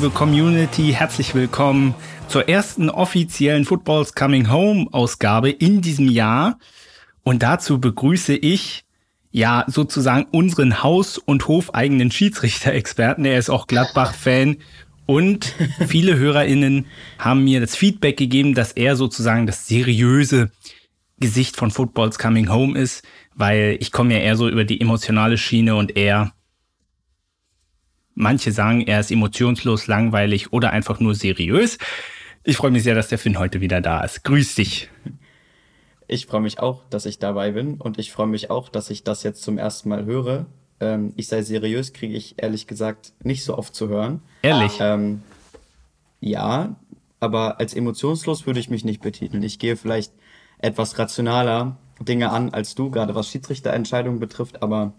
Liebe Community, herzlich willkommen zur ersten offiziellen Footballs Coming Home Ausgabe in diesem Jahr. Und dazu begrüße ich ja sozusagen unseren Haus- und hofeigenen Schiedsrichter-Experten. Er ist auch Gladbach-Fan. Und viele HörerInnen haben mir das Feedback gegeben, dass er sozusagen das seriöse Gesicht von Footballs Coming Home ist, weil ich komme ja eher so über die emotionale Schiene und er Manche sagen, er ist emotionslos, langweilig oder einfach nur seriös. Ich freue mich sehr, dass der Finn heute wieder da ist. Grüß dich. Ich freue mich auch, dass ich dabei bin und ich freue mich auch, dass ich das jetzt zum ersten Mal höre. Ähm, ich sei seriös, kriege ich ehrlich gesagt nicht so oft zu hören. Ehrlich? Ähm, ja, aber als emotionslos würde ich mich nicht betiteln. Ich gehe vielleicht etwas rationaler Dinge an als du, gerade was Schiedsrichterentscheidungen betrifft, aber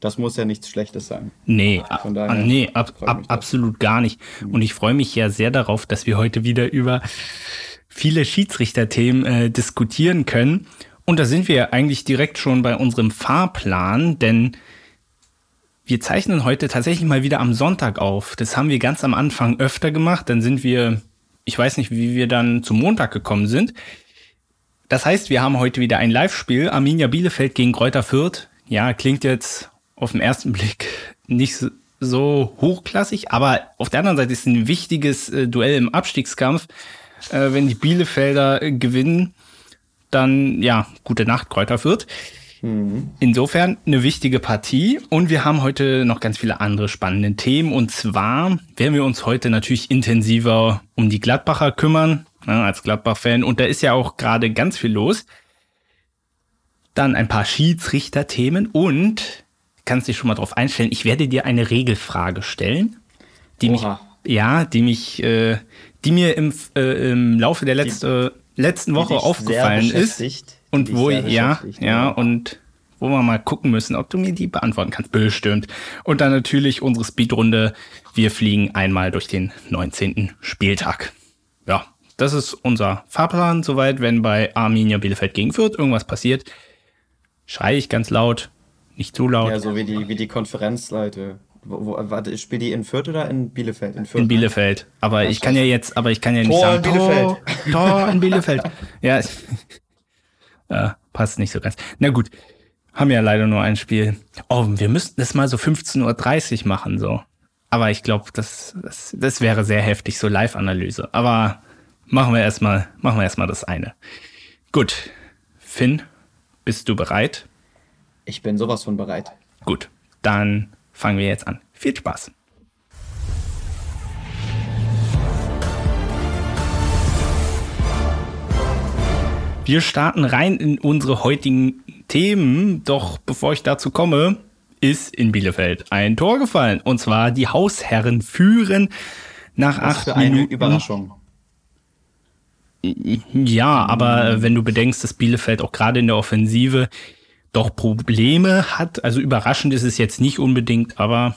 das muss ja nichts Schlechtes sein. Nee, Von daher nee ab, ab, absolut gar nicht. Und ich freue mich ja sehr darauf, dass wir heute wieder über viele Schiedsrichterthemen äh, diskutieren können. Und da sind wir eigentlich direkt schon bei unserem Fahrplan, denn wir zeichnen heute tatsächlich mal wieder am Sonntag auf. Das haben wir ganz am Anfang öfter gemacht. Dann sind wir, ich weiß nicht, wie wir dann zum Montag gekommen sind. Das heißt, wir haben heute wieder ein Live-Spiel. Arminia Bielefeld gegen Kräuter Fürth. Ja, klingt jetzt auf den ersten Blick nicht so hochklassig, aber auf der anderen Seite ist ein wichtiges äh, Duell im Abstiegskampf. Äh, wenn die Bielefelder äh, gewinnen, dann ja, gute Nacht, Kräuter wird. Mhm. Insofern eine wichtige Partie und wir haben heute noch ganz viele andere spannende Themen und zwar werden wir uns heute natürlich intensiver um die Gladbacher kümmern, ne, als Gladbach-Fan und da ist ja auch gerade ganz viel los. Dann ein paar Schiedsrichter-Themen und kannst dich schon mal drauf einstellen. Ich werde dir eine Regelfrage stellen, die Oha. mich, ja, die mich, äh, die mir im, äh, im Laufe der letzte, die, letzten Woche aufgefallen ist. Und wo, ja, ja, und wo wir mal gucken müssen, ob du mir die beantworten kannst. Bestimmt. Und dann natürlich unsere Speedrunde. Wir fliegen einmal durch den 19. Spieltag. Ja, das ist unser Fahrplan. Soweit, wenn bei Arminia Bielefeld gegen Fürth irgendwas passiert, schreie ich ganz laut, nicht zu laut. Ja, so wie die, wie die Konferenzleute. Wo, wo, warte, spielt die in Fürth oder in Bielefeld? In, Fürth, in Bielefeld. Aber ja, ich kann ja jetzt, aber ich kann ja nicht Tor sagen, in Bielefeld. Tor, Tor in Bielefeld. ja, ja, passt nicht so ganz. Na gut, haben ja leider nur ein Spiel. Oh, wir müssten das mal so 15.30 Uhr machen, so. Aber ich glaube, das, das, das wäre sehr heftig, so Live-Analyse. Aber machen wir erstmal, machen wir erstmal das eine. Gut. Finn, bist du bereit? Ich bin sowas von bereit. Gut, dann fangen wir jetzt an. Viel Spaß. Wir starten rein in unsere heutigen Themen, doch bevor ich dazu komme, ist in Bielefeld ein Tor gefallen. Und zwar die Hausherren führen nach Was acht für eine Minuten. Überraschung. Ja, aber wenn du bedenkst, dass Bielefeld auch gerade in der Offensive doch Probleme hat. Also überraschend ist es jetzt nicht unbedingt, aber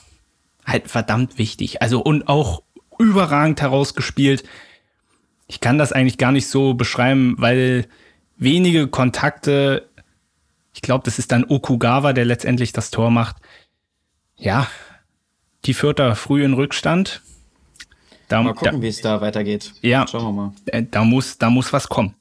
halt verdammt wichtig. Also und auch überragend herausgespielt. Ich kann das eigentlich gar nicht so beschreiben, weil wenige Kontakte, ich glaube, das ist dann Okugawa, der letztendlich das Tor macht. Ja, die Vierter früh in Rückstand. Da, mal gucken, wie es da weitergeht. Ja, schauen wir mal. Äh, da muss, da muss was kommen.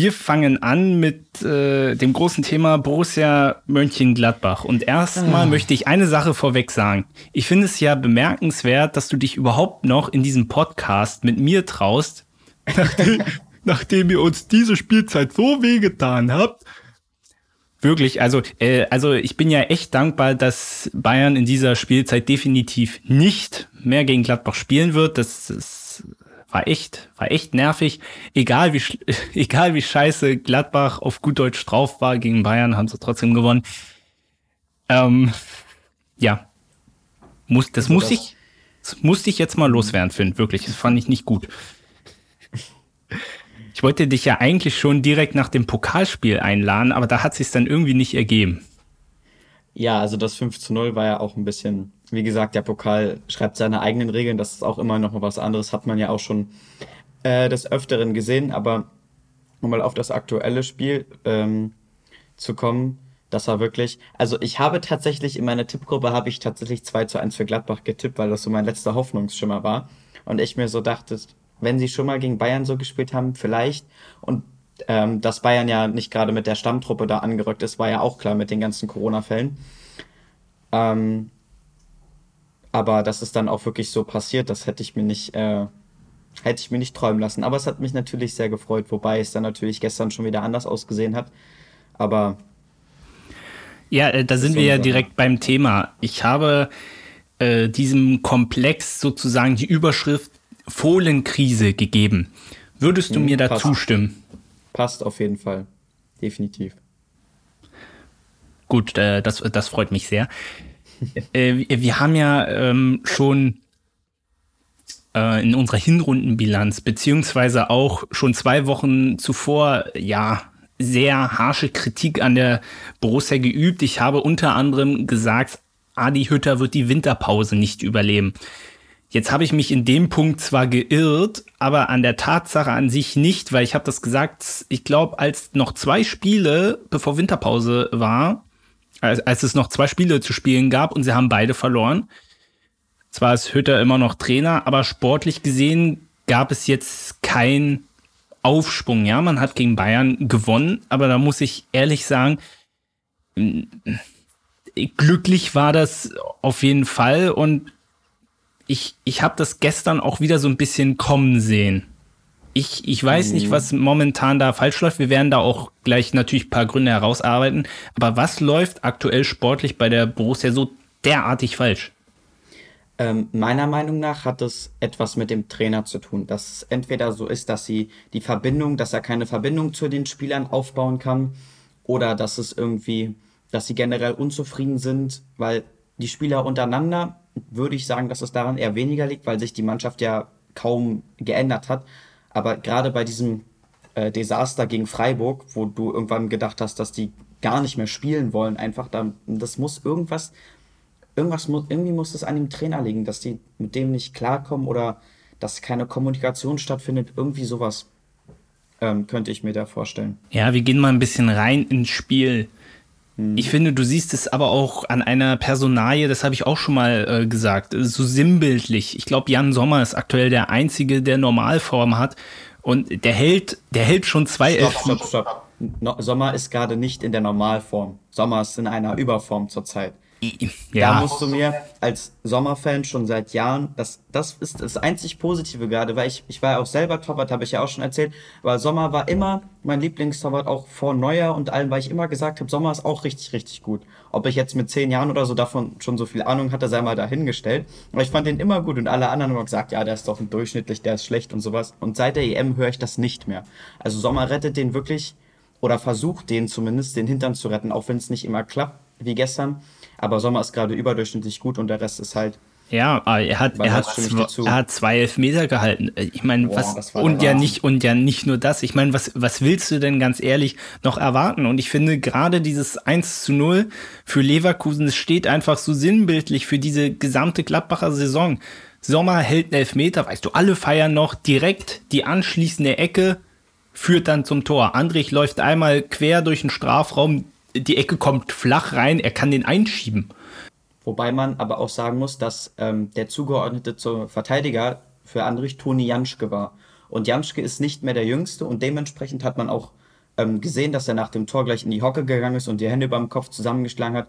Wir fangen an mit äh, dem großen Thema Borussia Mönchengladbach. Und erstmal ah. möchte ich eine Sache vorweg sagen. Ich finde es ja bemerkenswert, dass du dich überhaupt noch in diesem Podcast mit mir traust, nachdem, nachdem ihr uns diese Spielzeit so wehgetan habt. Wirklich, also, äh, also ich bin ja echt dankbar, dass Bayern in dieser Spielzeit definitiv nicht mehr gegen Gladbach spielen wird. Das ist war echt, war echt nervig. Egal wie, egal wie scheiße Gladbach auf gut Deutsch drauf war gegen Bayern, haben sie trotzdem gewonnen. Ähm, ja. Muss, das also muss das ich, das musste ich jetzt mal loswerden, Finn. Wirklich, das fand ich nicht gut. Ich wollte dich ja eigentlich schon direkt nach dem Pokalspiel einladen, aber da hat sich dann irgendwie nicht ergeben. Ja, also das 5 zu 0 war ja auch ein bisschen, wie gesagt, der Pokal schreibt seine eigenen Regeln. Das ist auch immer noch mal was anderes, hat man ja auch schon äh, des Öfteren gesehen. Aber um mal auf das aktuelle Spiel ähm, zu kommen, Das war wirklich, also ich habe tatsächlich in meiner Tippgruppe habe ich tatsächlich 2 zu 1 für Gladbach getippt, weil das so mein letzter Hoffnungsschimmer war. Und ich mir so dachte, wenn sie schon mal gegen Bayern so gespielt haben, vielleicht. Und ähm, dass Bayern ja nicht gerade mit der Stammtruppe da angerückt ist, war ja auch klar mit den ganzen Corona-Fällen. Ähm, aber dass es dann auch wirklich so passiert, das hätte ich mir nicht, äh, hätte ich mir nicht träumen lassen. Aber es hat mich natürlich sehr gefreut, wobei es dann natürlich gestern schon wieder anders ausgesehen hat. Aber ja, äh, da sind wir ja direkt beim Thema. Ich habe äh, diesem Komplex sozusagen die Überschrift Fohlenkrise gegeben. Würdest du hm, mir da passt. zustimmen? Passt auf jeden Fall. Definitiv. Gut, äh, das, das freut mich sehr. Äh, wir haben ja ähm, schon äh, in unserer Hinrundenbilanz, beziehungsweise auch schon zwei Wochen zuvor, ja, sehr harsche Kritik an der Borussia geübt. Ich habe unter anderem gesagt, Adi Hütter wird die Winterpause nicht überleben. Jetzt habe ich mich in dem Punkt zwar geirrt, aber an der Tatsache an sich nicht, weil ich habe das gesagt, ich glaube, als noch zwei Spiele bevor Winterpause war, als, als es noch zwei Spiele zu spielen gab und sie haben beide verloren. Zwar ist Hütter immer noch Trainer, aber sportlich gesehen gab es jetzt kein Aufschwung. Ja, man hat gegen Bayern gewonnen, aber da muss ich ehrlich sagen, glücklich war das auf jeden Fall und ich, ich habe das gestern auch wieder so ein bisschen kommen sehen. Ich, ich weiß nicht, mhm. was momentan da falsch läuft. Wir werden da auch gleich natürlich ein paar Gründe herausarbeiten. Aber was läuft aktuell sportlich bei der Borussia so derartig falsch? Ähm, meiner Meinung nach hat es etwas mit dem Trainer zu tun, dass es entweder so ist, dass sie die Verbindung, dass er keine Verbindung zu den Spielern aufbauen kann, oder dass es irgendwie, dass sie generell unzufrieden sind, weil die Spieler untereinander, würde ich sagen, dass es daran eher weniger liegt, weil sich die Mannschaft ja kaum geändert hat. Aber gerade bei diesem äh, Desaster gegen Freiburg, wo du irgendwann gedacht hast, dass die gar nicht mehr spielen wollen, einfach da, das muss irgendwas irgendwas muss, irgendwie muss es an dem Trainer liegen, dass die mit dem nicht klarkommen oder dass keine Kommunikation stattfindet. Irgendwie sowas ähm, könnte ich mir da vorstellen. Ja, wir gehen mal ein bisschen rein ins Spiel. Ich finde, du siehst es aber auch an einer Personalie, das habe ich auch schon mal äh, gesagt, so sinnbildlich. Ich glaube, Jan Sommer ist aktuell der Einzige, der Normalform hat. Und der hält, der hält schon zwei Stopp, stopp, stopp. No, Sommer ist gerade nicht in der Normalform. Sommer ist in einer Überform zurzeit. Ja. Da musst du mir als Sommerfan schon seit Jahren, das, das ist das einzig Positive gerade, weil ich, ich war ja auch selber Torwart, habe ich ja auch schon erzählt, aber Sommer war immer mein Lieblingstorwart, auch vor Neujahr und allem, weil ich immer gesagt habe, Sommer ist auch richtig, richtig gut. Ob ich jetzt mit zehn Jahren oder so davon schon so viel Ahnung hatte, sei mal dahingestellt. Aber ich fand den immer gut und alle anderen haben gesagt, ja, der ist doch ein durchschnittlich, der ist schlecht und sowas. Und seit der EM höre ich das nicht mehr. Also Sommer rettet den wirklich oder versucht den zumindest, den Hintern zu retten, auch wenn es nicht immer klappt, wie gestern. Aber Sommer ist gerade überdurchschnittlich gut und der Rest ist halt. Ja, er hat, er hat, zwei, er hat zwei Elfmeter gehalten. Ich meine, was, und ja nicht, und ja nicht nur das. Ich meine, was, was willst du denn ganz ehrlich noch erwarten? Und ich finde gerade dieses 1 zu 0 für Leverkusen, es steht einfach so sinnbildlich für diese gesamte Gladbacher Saison. Sommer hält einen Elfmeter, weißt du, alle feiern noch direkt die anschließende Ecke, führt dann zum Tor. Andrich läuft einmal quer durch den Strafraum, die Ecke kommt flach rein, er kann den einschieben. Wobei man aber auch sagen muss, dass ähm, der zugeordnete zur Verteidiger für Andrich Toni Janschke war. Und Janschke ist nicht mehr der Jüngste und dementsprechend hat man auch ähm, gesehen, dass er nach dem Tor gleich in die Hocke gegangen ist und die Hände beim Kopf zusammengeschlagen hat.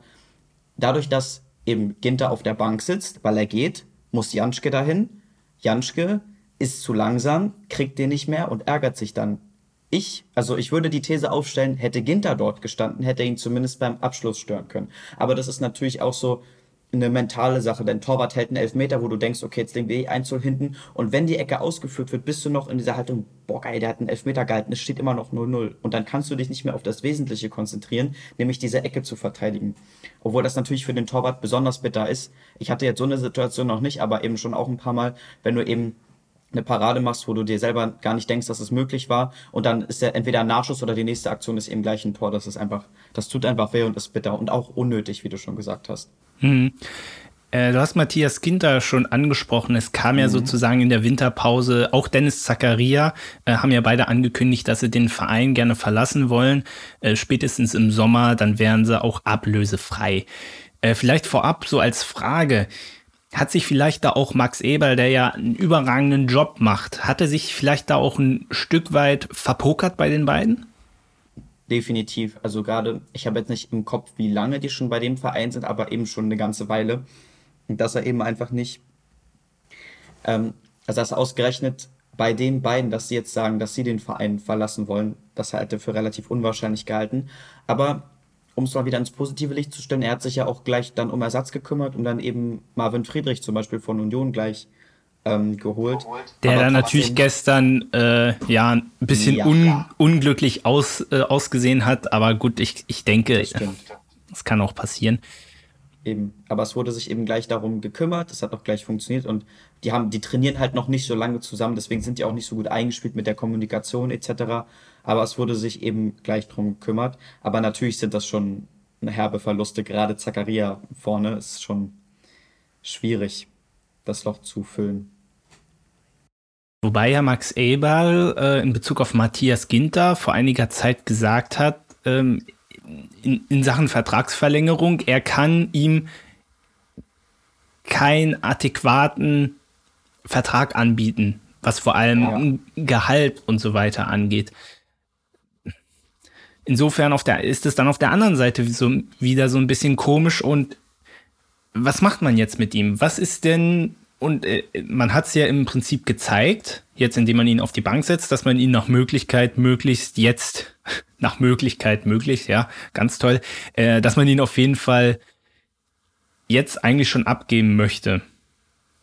Dadurch, dass eben Ginter auf der Bank sitzt, weil er geht, muss Janschke dahin. Janschke ist zu langsam, kriegt den nicht mehr und ärgert sich dann ich, also ich würde die These aufstellen, hätte Ginter dort gestanden, hätte ihn zumindest beim Abschluss stören können. Aber das ist natürlich auch so eine mentale Sache, denn Torwart hält einen Elfmeter, wo du denkst, okay, jetzt legen wir eh 1 hinten und wenn die Ecke ausgeführt wird, bist du noch in dieser Haltung, boah geil, der hat einen Elfmeter gehalten, es steht immer noch 0-0 und dann kannst du dich nicht mehr auf das Wesentliche konzentrieren, nämlich diese Ecke zu verteidigen. Obwohl das natürlich für den Torwart besonders bitter ist. Ich hatte jetzt so eine Situation noch nicht, aber eben schon auch ein paar Mal, wenn du eben eine Parade machst, wo du dir selber gar nicht denkst, dass es möglich war. Und dann ist der entweder ein Nachschuss oder die nächste Aktion ist eben gleich ein Tor. Das ist einfach, das tut einfach weh und ist bitter und auch unnötig, wie du schon gesagt hast. Hm. Äh, du hast Matthias Ginter schon angesprochen. Es kam mhm. ja sozusagen in der Winterpause, auch Dennis Zakaria äh, haben ja beide angekündigt, dass sie den Verein gerne verlassen wollen. Äh, spätestens im Sommer, dann wären sie auch ablösefrei. Äh, vielleicht vorab so als Frage. Hat sich vielleicht da auch Max Eberl, der ja einen überragenden Job macht, hatte sich vielleicht da auch ein Stück weit verpokert bei den beiden? Definitiv. Also gerade, ich habe jetzt nicht im Kopf, wie lange die schon bei dem Verein sind, aber eben schon eine ganze Weile. Und dass er eben einfach nicht, ähm, also dass ausgerechnet bei den beiden, dass sie jetzt sagen, dass sie den Verein verlassen wollen, das halte für relativ unwahrscheinlich gehalten. Aber um es mal wieder ins positive Licht zu stellen, er hat sich ja auch gleich dann um Ersatz gekümmert und dann eben Marvin Friedrich zum Beispiel von Union gleich ähm, geholt. Der dann natürlich gestern äh, ja ein bisschen ja, un ja. unglücklich aus, äh, ausgesehen hat, aber gut, ich, ich denke, das, das kann auch passieren. Eben. Aber es wurde sich eben gleich darum gekümmert, es hat auch gleich funktioniert und die haben, die trainieren halt noch nicht so lange zusammen, deswegen sind die auch nicht so gut eingespielt mit der Kommunikation etc. Aber es wurde sich eben gleich darum gekümmert. Aber natürlich sind das schon herbe Verluste. Gerade Zakaria vorne ist schon schwierig, das Loch zu füllen. Wobei ja Max Eberl äh, in Bezug auf Matthias Ginter vor einiger Zeit gesagt hat, ähm, in, in Sachen Vertragsverlängerung, er kann ihm keinen adäquaten Vertrag anbieten, was vor allem ja. Gehalt und so weiter angeht. Insofern auf der, ist es dann auf der anderen Seite so, wieder so ein bisschen komisch und was macht man jetzt mit ihm? Was ist denn, und äh, man hat es ja im Prinzip gezeigt, jetzt indem man ihn auf die Bank setzt, dass man ihn nach Möglichkeit möglichst jetzt nach Möglichkeit möglich, ja, ganz toll, äh, dass man ihn auf jeden Fall jetzt eigentlich schon abgeben möchte.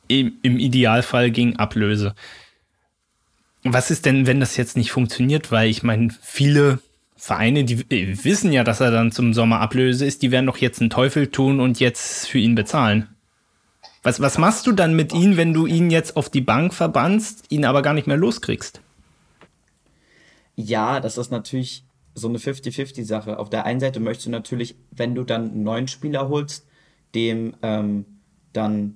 Im, Im Idealfall gegen Ablöse. Was ist denn, wenn das jetzt nicht funktioniert? Weil ich meine, viele Vereine, die äh, wissen ja, dass er dann zum Sommer Ablöse ist, die werden doch jetzt einen Teufel tun und jetzt für ihn bezahlen. Was, was machst du dann mit ihm, wenn du ihn jetzt auf die Bank verbannst, ihn aber gar nicht mehr loskriegst? Ja, das ist natürlich so eine 50-50-Sache. Auf der einen Seite möchtest du natürlich, wenn du dann einen neuen Spieler holst, dem ähm, dann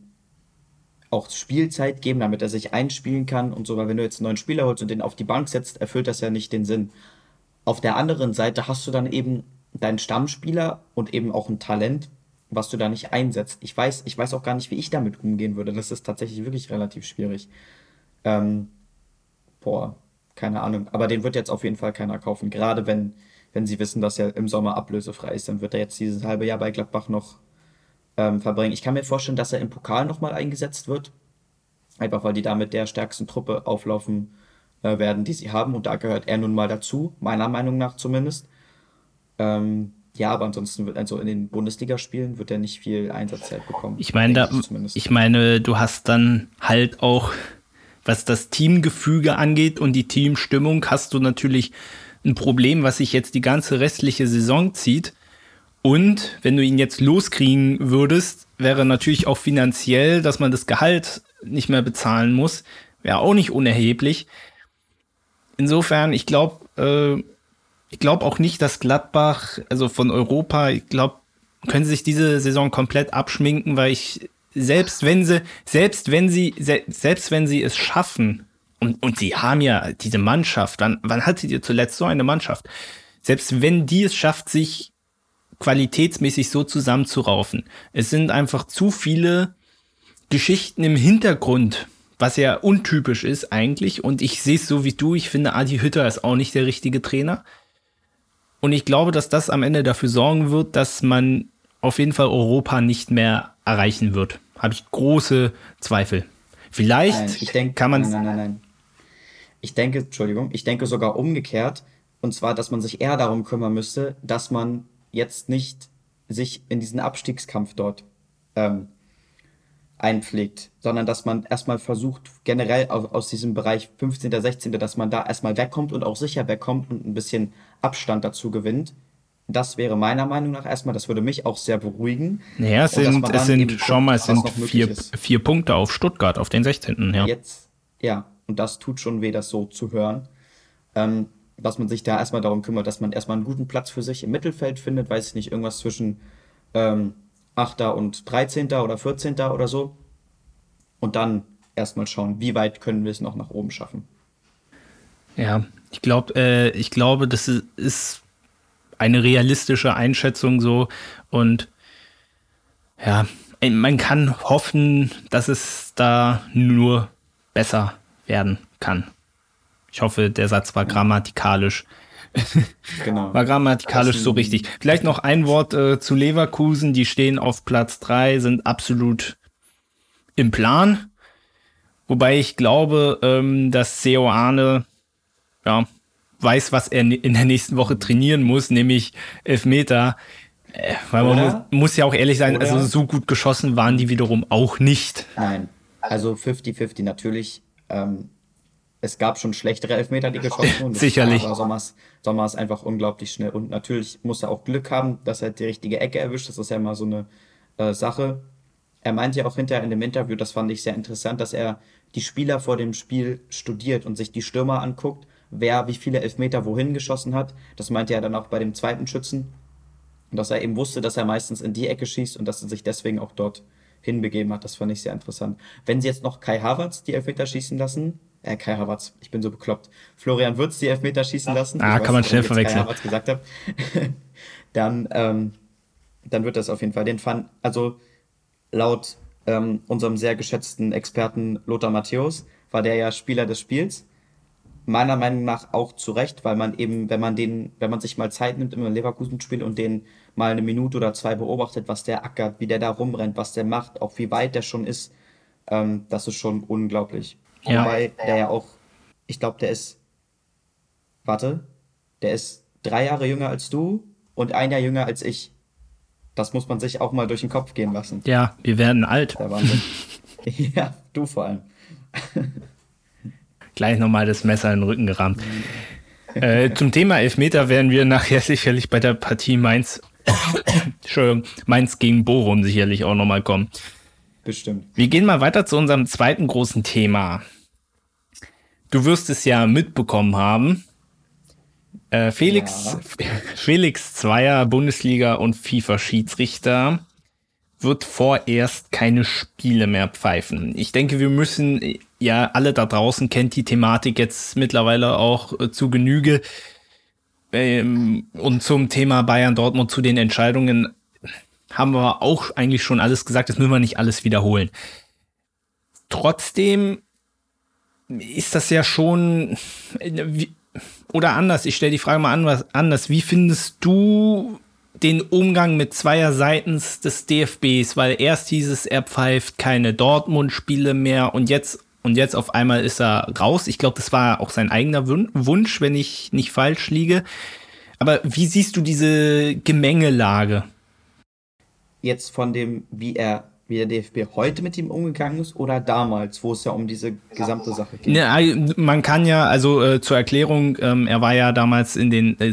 auch Spielzeit geben, damit er sich einspielen kann und so, weil wenn du jetzt einen neuen Spieler holst und den auf die Bank setzt, erfüllt das ja nicht den Sinn. Auf der anderen Seite hast du dann eben deinen Stammspieler und eben auch ein Talent, was du da nicht einsetzt. Ich weiß, ich weiß auch gar nicht, wie ich damit umgehen würde. Das ist tatsächlich wirklich relativ schwierig. Ähm, boah, keine Ahnung. Aber den wird jetzt auf jeden Fall keiner kaufen. Gerade wenn, wenn sie wissen, dass er im Sommer ablösefrei ist, dann wird er jetzt dieses halbe Jahr bei Gladbach noch ähm, verbringen. Ich kann mir vorstellen, dass er im Pokal nochmal eingesetzt wird. Einfach weil die da mit der stärksten Truppe auflaufen werden, die sie haben. Und da gehört er nun mal dazu, meiner Meinung nach zumindest. Ähm, ja, aber ansonsten wird also in den Bundesligaspielen wird er nicht viel Einsatzzeit bekommen. Ich meine, da, ich, ich meine, du hast dann halt auch was das Teamgefüge angeht und die Teamstimmung, hast du natürlich ein Problem, was sich jetzt die ganze restliche Saison zieht. Und wenn du ihn jetzt loskriegen würdest, wäre natürlich auch finanziell, dass man das Gehalt nicht mehr bezahlen muss, wäre auch nicht unerheblich. Insofern, ich glaube, äh, ich glaube auch nicht, dass Gladbach, also von Europa, ich glaube, können sie sich diese Saison komplett abschminken, weil ich selbst wenn sie, selbst wenn sie, selbst wenn sie es schaffen, und, und sie haben ja diese Mannschaft, wann, wann hattet ihr zuletzt so eine Mannschaft? Selbst wenn die es schafft, sich qualitätsmäßig so zusammenzuraufen, es sind einfach zu viele Geschichten im Hintergrund, was ja untypisch ist eigentlich. Und ich sehe es so wie du, ich finde, Adi Hütter ist auch nicht der richtige Trainer. Und ich glaube, dass das am Ende dafür sorgen wird, dass man auf jeden Fall Europa nicht mehr erreichen wird. Habe ich große Zweifel. Vielleicht nein, ich denk, kann man. Nein, nein, nein, nein. Ich denke, Entschuldigung, ich denke sogar umgekehrt. Und zwar, dass man sich eher darum kümmern müsste, dass man jetzt nicht sich in diesen Abstiegskampf dort ähm, einpflegt, sondern dass man erstmal versucht, generell aus, diesem Bereich 15., 16., dass man da erstmal wegkommt und auch sicher wegkommt und ein bisschen Abstand dazu gewinnt das wäre meiner Meinung nach erstmal, das würde mich auch sehr beruhigen. Naja, es sind, es sind schau mal, es sind vier, vier Punkte auf Stuttgart, auf den 16. Ja. Jetzt, ja, und das tut schon weh, das so zu hören. Ähm, dass man sich da erstmal darum kümmert, dass man erstmal einen guten Platz für sich im Mittelfeld findet, weiß ich nicht, irgendwas zwischen ähm, 8. und 13. oder 14. oder so. Und dann erstmal schauen, wie weit können wir es noch nach oben schaffen. Ja, ich glaube, äh, ich glaube, das ist eine realistische Einschätzung so und ja, man kann hoffen, dass es da nur besser werden kann. Ich hoffe, der Satz war grammatikalisch. Genau. War grammatikalisch so richtig. Vielleicht noch ein Wort äh, zu Leverkusen. Die stehen auf Platz drei, sind absolut im Plan. Wobei ich glaube, ähm, dass Seo Arne ja, weiß, was er in der nächsten Woche trainieren muss, nämlich Elfmeter. Äh, weil man muss, muss, ja auch ehrlich sein, Oder? also so gut geschossen waren die wiederum auch nicht. Nein, also 50-50 natürlich. Ähm, es gab schon schlechtere Elfmeter, die geschossen wurden. Sicherlich. Aber Sommers, Sommers einfach unglaublich schnell. Und natürlich muss er auch Glück haben, dass er die richtige Ecke erwischt. Das ist ja immer so eine äh, Sache. Er meinte ja auch hinterher in dem Interview, das fand ich sehr interessant, dass er die Spieler vor dem Spiel studiert und sich die Stürmer anguckt, wer wie viele Elfmeter wohin geschossen hat. Das meinte er dann auch bei dem zweiten Schützen. Und dass er eben wusste, dass er meistens in die Ecke schießt und dass er sich deswegen auch dort hinbegeben hat. Das fand ich sehr interessant. Wenn sie jetzt noch Kai Havertz die Elfmeter schießen lassen, äh, Kai Havertz, ich bin so bekloppt. Florian Würz die Elfmeter schießen lassen. Ah, kann man schnell verwechseln. Kai Havertz gesagt habe. dann, ähm, dann wird das auf jeden Fall den Fun. Also laut ähm, unserem sehr geschätzten Experten Lothar Matthäus war der ja Spieler des Spiels. Meiner Meinung nach auch zu Recht, weil man eben, wenn man den, wenn man sich mal Zeit nimmt im Leverkusen-Spiel und den mal eine Minute oder zwei beobachtet, was der ackert, wie der da rumrennt, was der macht, auch wie weit der schon ist, ähm, das ist schon unglaublich. Ja. Wobei der ja auch, ich glaube, der ist, warte, der ist drei Jahre jünger als du und ein Jahr jünger als ich. Das muss man sich auch mal durch den Kopf gehen lassen. Ja, wir werden alt. Der Wahnsinn. ja, du vor allem. Gleich nochmal das Messer in den Rücken gerammt. äh, zum Thema Elfmeter werden wir nachher sicherlich bei der Partie Mainz, Entschuldigung, Mainz gegen Bochum sicherlich auch nochmal kommen. Bestimmt. Wir gehen mal weiter zu unserem zweiten großen Thema. Du wirst es ja mitbekommen haben. Äh, Felix, ja. Felix Zweier, Bundesliga und FIFA-Schiedsrichter, wird vorerst keine Spiele mehr pfeifen. Ich denke, wir müssen, ja, alle da draußen kennt die Thematik jetzt mittlerweile auch äh, zu Genüge. Ähm, und zum Thema Bayern Dortmund, zu den Entscheidungen haben wir auch eigentlich schon alles gesagt, das müssen wir nicht alles wiederholen. Trotzdem ist das ja schon, oder anders, ich stelle die Frage mal anders, wie findest du den Umgang mit zweier seitens des DFBs? Weil erst hieß es, er pfeift keine Dortmund-Spiele mehr und jetzt, und jetzt auf einmal ist er raus. Ich glaube, das war auch sein eigener Wunsch, wenn ich nicht falsch liege. Aber wie siehst du diese Gemengelage? Jetzt von dem, wie er wie der DFB heute mit ihm umgegangen ist oder damals, wo es ja um diese gesamte Sache geht? Ne, man kann ja, also äh, zur Erklärung, ähm, er war ja damals in den äh,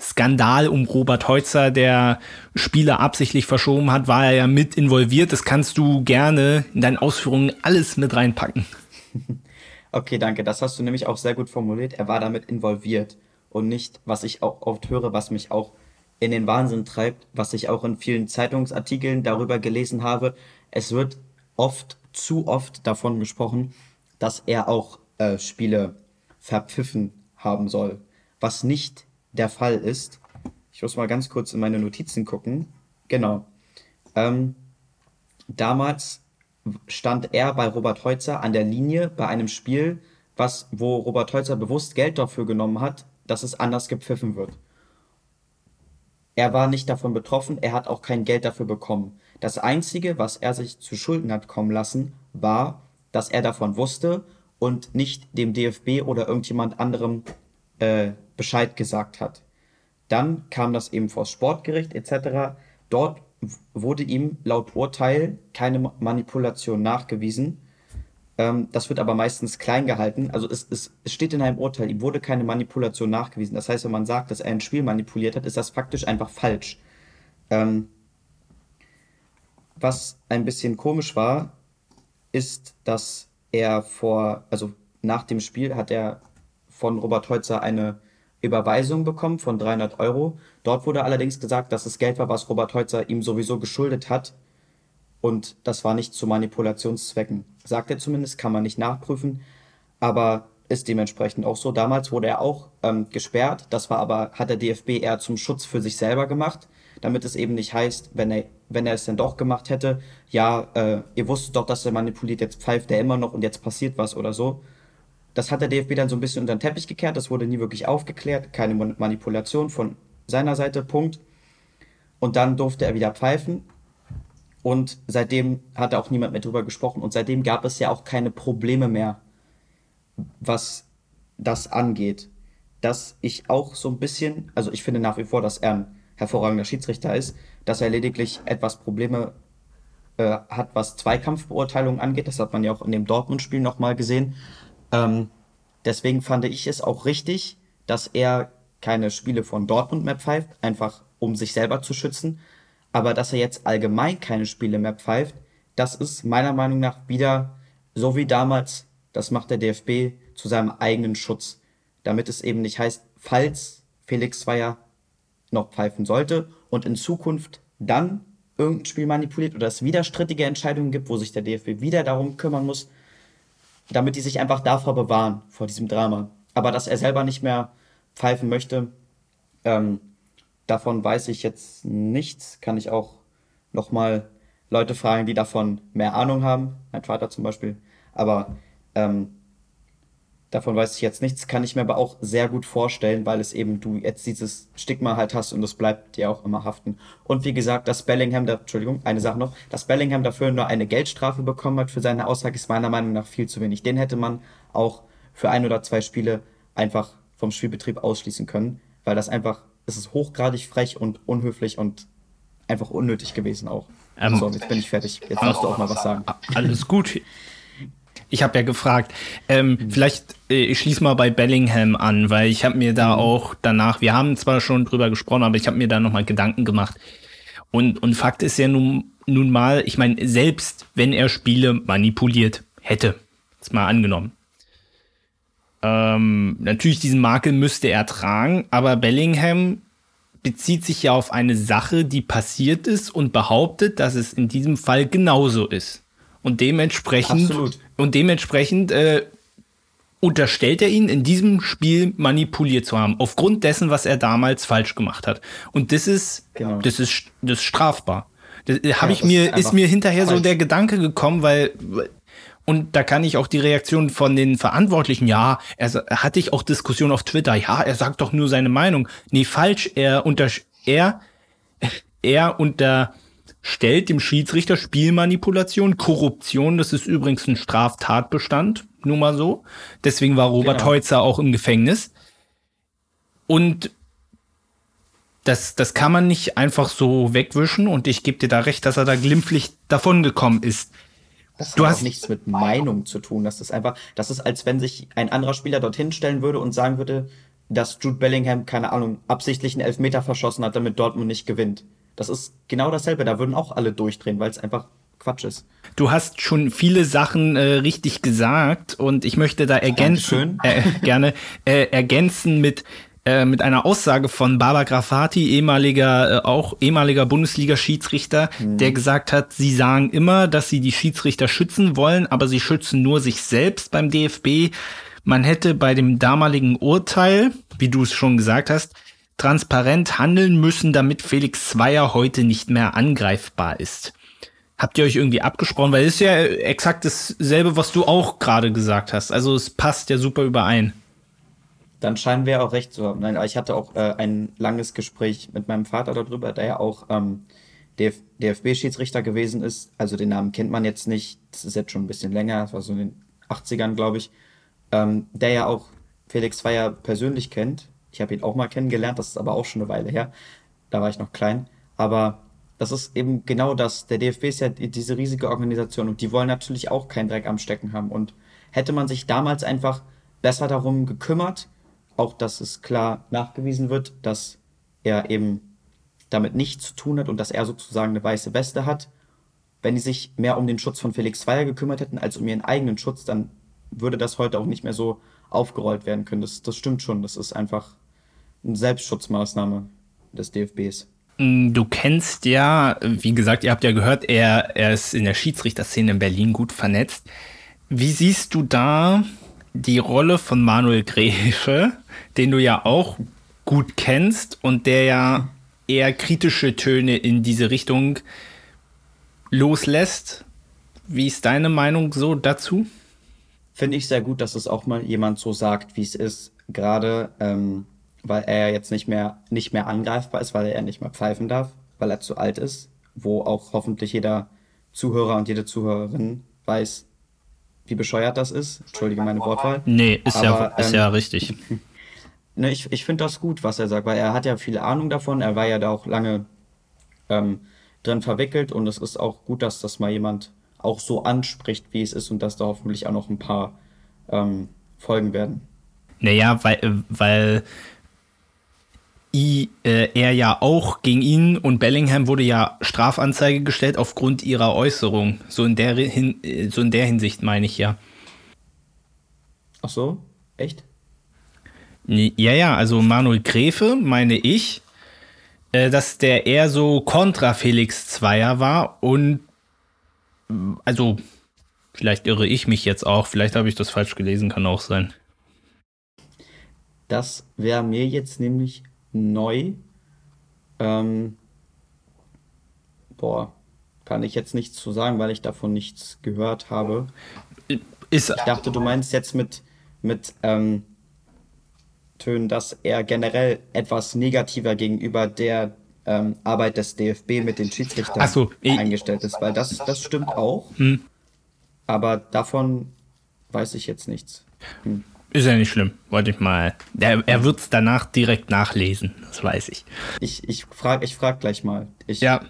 Skandal um Robert Heutzer, der Spieler absichtlich verschoben hat, war er ja mit involviert. Das kannst du gerne in deinen Ausführungen alles mit reinpacken. Okay, danke. Das hast du nämlich auch sehr gut formuliert. Er war damit involviert und nicht, was ich auch oft höre, was mich auch in den Wahnsinn treibt, was ich auch in vielen Zeitungsartikeln darüber gelesen habe. Es wird oft, zu oft davon gesprochen, dass er auch äh, Spiele verpfiffen haben soll, was nicht der Fall ist. Ich muss mal ganz kurz in meine Notizen gucken. Genau. Ähm, damals stand er bei Robert Heutzer an der Linie bei einem Spiel, was, wo Robert Heutzer bewusst Geld dafür genommen hat, dass es anders gepfiffen wird. Er war nicht davon betroffen, er hat auch kein Geld dafür bekommen. Das Einzige, was er sich zu Schulden hat kommen lassen, war, dass er davon wusste und nicht dem DFB oder irgendjemand anderem äh, Bescheid gesagt hat. Dann kam das eben vor Sportgericht etc. Dort wurde ihm laut Urteil keine Manipulation nachgewiesen ähm, das wird aber meistens klein gehalten. Also es, es, es steht in einem Urteil, ihm wurde keine Manipulation nachgewiesen. Das heißt, wenn man sagt, dass er ein Spiel manipuliert hat, ist das faktisch einfach falsch. Ähm, was ein bisschen komisch war, ist, dass er vor, also nach dem Spiel hat er von Robert Heutzer eine Überweisung bekommen von 300 Euro. Dort wurde allerdings gesagt, dass es Geld war, was Robert Heutzer ihm sowieso geschuldet hat. Und das war nicht zu Manipulationszwecken. Sagt er zumindest, kann man nicht nachprüfen. Aber ist dementsprechend auch so. Damals wurde er auch ähm, gesperrt. Das war aber, hat der DFB eher zum Schutz für sich selber gemacht, damit es eben nicht heißt, wenn er, wenn er es denn doch gemacht hätte, ja, äh, ihr wusstet doch, dass er manipuliert, jetzt pfeift er immer noch und jetzt passiert was oder so. Das hat der DFB dann so ein bisschen unter den Teppich gekehrt, das wurde nie wirklich aufgeklärt, keine Manipulation von seiner Seite, Punkt. Und dann durfte er wieder pfeifen. Und seitdem hat auch niemand mehr drüber gesprochen. Und seitdem gab es ja auch keine Probleme mehr was das angeht, dass ich auch so ein bisschen, also ich finde nach wie vor, dass er ein hervorragender Schiedsrichter ist, dass er lediglich etwas Probleme äh, hat, was Zweikampfbeurteilungen angeht. Das hat man ja auch in dem Dortmund-Spiel nochmal gesehen. Ähm, deswegen fand ich es auch richtig, dass er keine Spiele von Dortmund mehr pfeift, einfach um sich selber zu schützen. Aber dass er jetzt allgemein keine Spiele mehr pfeift, das ist meiner Meinung nach wieder so wie damals das macht der DFB zu seinem eigenen Schutz, damit es eben nicht heißt, falls Felix Zweier noch pfeifen sollte und in Zukunft dann irgendein Spiel manipuliert oder es wieder strittige Entscheidungen gibt, wo sich der DFB wieder darum kümmern muss, damit die sich einfach davor bewahren, vor diesem Drama. Aber dass er selber nicht mehr pfeifen möchte, ähm, davon weiß ich jetzt nichts. Kann ich auch nochmal Leute fragen, die davon mehr Ahnung haben. Mein Vater zum Beispiel. Aber ähm, davon weiß ich jetzt nichts, kann ich mir aber auch sehr gut vorstellen, weil es eben du jetzt dieses Stigma halt hast und das bleibt dir auch immer haften. Und wie gesagt, dass Bellingham, da, Entschuldigung, eine Sache noch, dass Bellingham dafür nur eine Geldstrafe bekommen hat für seine Aussage, ist meiner Meinung nach viel zu wenig. Den hätte man auch für ein oder zwei Spiele einfach vom Spielbetrieb ausschließen können, weil das einfach, es ist hochgradig frech und unhöflich und einfach unnötig gewesen auch. Ähm, so, jetzt bin ich fertig. Jetzt darfst du auch mal was sagen. Alles gut. Ich habe ja gefragt. Ähm, mhm. Vielleicht, äh, ich schließe mal bei Bellingham an, weil ich habe mir da mhm. auch danach, wir haben zwar schon drüber gesprochen, aber ich habe mir da nochmal Gedanken gemacht. Und, und Fakt ist ja nun, nun mal, ich meine, selbst wenn er Spiele manipuliert hätte, jetzt mal angenommen, ähm, natürlich diesen Makel müsste er tragen, aber Bellingham bezieht sich ja auf eine Sache, die passiert ist und behauptet, dass es in diesem Fall genauso ist. Und dementsprechend, Absolut. und dementsprechend äh, unterstellt er ihn in diesem Spiel manipuliert zu haben, aufgrund dessen, was er damals falsch gemacht hat. Und das ist, genau. das ist, das ist strafbar. Das äh, habe ja, ich mir, ist, ist mir hinterher falsch. so der Gedanke gekommen, weil, und da kann ich auch die Reaktion von den Verantwortlichen, ja, er hatte ich auch Diskussionen auf Twitter, ja, er sagt doch nur seine Meinung. Nee, falsch, er unter, er, er unter, stellt dem Schiedsrichter Spielmanipulation, Korruption, das ist übrigens ein Straftatbestand, nur mal so. Deswegen war Robert genau. Heutzer auch im Gefängnis. Und das, das kann man nicht einfach so wegwischen und ich gebe dir da recht, dass er da glimpflich davongekommen ist. Das du hat hast nichts mit Meinung zu tun. Das ist einfach, das ist, als wenn sich ein anderer Spieler dorthin stellen würde und sagen würde, dass Jude Bellingham, keine Ahnung, absichtlich einen Elfmeter verschossen hat, damit Dortmund nicht gewinnt. Das ist genau dasselbe. Da würden auch alle durchdrehen, weil es einfach Quatsch ist. Du hast schon viele Sachen äh, richtig gesagt und ich möchte da ergänzen, äh, gerne äh, ergänzen mit äh, mit einer Aussage von Baba Grafati, ehemaliger äh, auch ehemaliger Bundesliga-Schiedsrichter, mhm. der gesagt hat, sie sagen immer, dass sie die Schiedsrichter schützen wollen, aber sie schützen nur sich selbst beim DFB. Man hätte bei dem damaligen Urteil, wie du es schon gesagt hast, transparent handeln müssen, damit Felix Zweier heute nicht mehr angreifbar ist. Habt ihr euch irgendwie abgesprochen? Weil es ist ja exakt dasselbe, was du auch gerade gesagt hast. Also es passt ja super überein. Dann scheinen wir auch recht zu haben. Nein, ich hatte auch äh, ein langes Gespräch mit meinem Vater darüber, der ja auch ähm, DF DFB-Schiedsrichter gewesen ist. Also den Namen kennt man jetzt nicht. Das ist jetzt schon ein bisschen länger. Das war so in den 80ern, glaube ich. Ähm, der ja auch Felix Zweier persönlich kennt ich habe ihn auch mal kennengelernt, das ist aber auch schon eine Weile her. Da war ich noch klein. Aber das ist eben genau das. Der DFB ist ja diese riesige Organisation und die wollen natürlich auch keinen Dreck am Stecken haben. Und hätte man sich damals einfach besser darum gekümmert, auch dass es klar nachgewiesen wird, dass er eben damit nichts zu tun hat und dass er sozusagen eine weiße Weste hat. Wenn die sich mehr um den Schutz von Felix Zweier gekümmert hätten als um ihren eigenen Schutz, dann würde das heute auch nicht mehr so aufgerollt werden können. Das, das stimmt schon. Das ist einfach eine Selbstschutzmaßnahme des DFBs. Mm, du kennst ja, wie gesagt, ihr habt ja gehört, er, er ist in der Schiedsrichterszene in Berlin gut vernetzt. Wie siehst du da die Rolle von Manuel Gräfe, den du ja auch gut kennst und der ja eher kritische Töne in diese Richtung loslässt? Wie ist deine Meinung so dazu? Finde ich sehr gut, dass es auch mal jemand so sagt, wie es ist. Gerade ähm, weil er jetzt nicht mehr, nicht mehr angreifbar ist, weil er nicht mehr pfeifen darf, weil er zu alt ist, wo auch hoffentlich jeder Zuhörer und jede Zuhörerin weiß, wie bescheuert das ist. Entschuldige meine Wortwahl. Nee, ist, Aber, ja, ist ähm, ja richtig. Ne, ich ich finde das gut, was er sagt, weil er hat ja viel Ahnung davon. Er war ja da auch lange ähm, drin verwickelt und es ist auch gut, dass das mal jemand auch so anspricht, wie es ist und dass da hoffentlich auch noch ein paar ähm, folgen werden. Naja, weil, weil I, äh, er ja auch gegen ihn und Bellingham wurde ja Strafanzeige gestellt aufgrund ihrer Äußerung. So in der, hin, äh, so in der Hinsicht meine ich ja. Ach so? Echt? Ja, ja, also Manuel Gräfe, meine ich, äh, dass der eher so kontra Felix Zweier war und also vielleicht irre ich mich jetzt auch, vielleicht habe ich das falsch gelesen, kann auch sein. Das wäre mir jetzt nämlich neu. Ähm, boah, kann ich jetzt nichts zu sagen, weil ich davon nichts gehört habe. Ist, ich dachte, du meinst jetzt mit, mit ähm, Tönen, dass er generell etwas negativer gegenüber der ähm, Arbeit des DFB mit den Schiedsrichtern so, eingestellt ist, weil das, das stimmt auch. Hm. Aber davon weiß ich jetzt nichts. Hm. Ist ja nicht schlimm, wollte ich mal. Er, er wird es danach direkt nachlesen, das weiß ich. Ich, ich frage ich frag gleich mal. Ich, ja,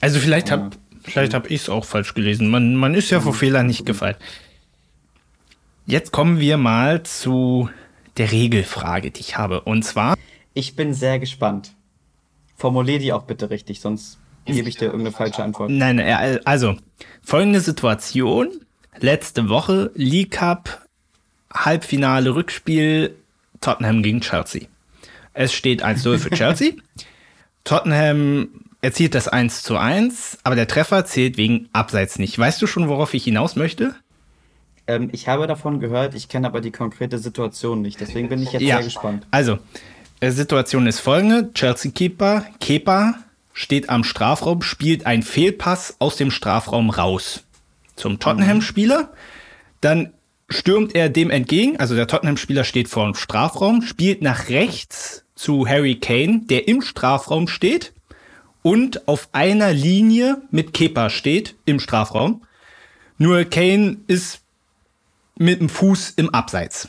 also vielleicht ja. habe vielleicht hab ich es auch falsch gelesen. Man, man ist ja vor Fehlern nicht gefeit. Jetzt kommen wir mal zu der Regelfrage, die ich habe. Und zwar. Ich bin sehr gespannt. Formulier die auch bitte richtig, sonst gebe ich dir irgendeine falsche Antwort. Nein, also folgende Situation. Letzte Woche League Cup Halbfinale Rückspiel Tottenham gegen Chelsea. Es steht 1-0 für Chelsea. Tottenham erzielt das 1 zu 1, aber der Treffer zählt wegen Abseits nicht. Weißt du schon, worauf ich hinaus möchte? Ähm, ich habe davon gehört, ich kenne aber die konkrete Situation nicht. Deswegen bin ich jetzt ja, sehr gespannt. Also, die Situation ist folgende. Chelsea-Keeper, Kepa steht am Strafraum, spielt einen Fehlpass aus dem Strafraum raus zum Tottenham-Spieler. Dann stürmt er dem entgegen, also der Tottenham-Spieler steht vor dem Strafraum, spielt nach rechts zu Harry Kane, der im Strafraum steht und auf einer Linie mit Kepa steht im Strafraum. Nur Kane ist mit dem Fuß im Abseits.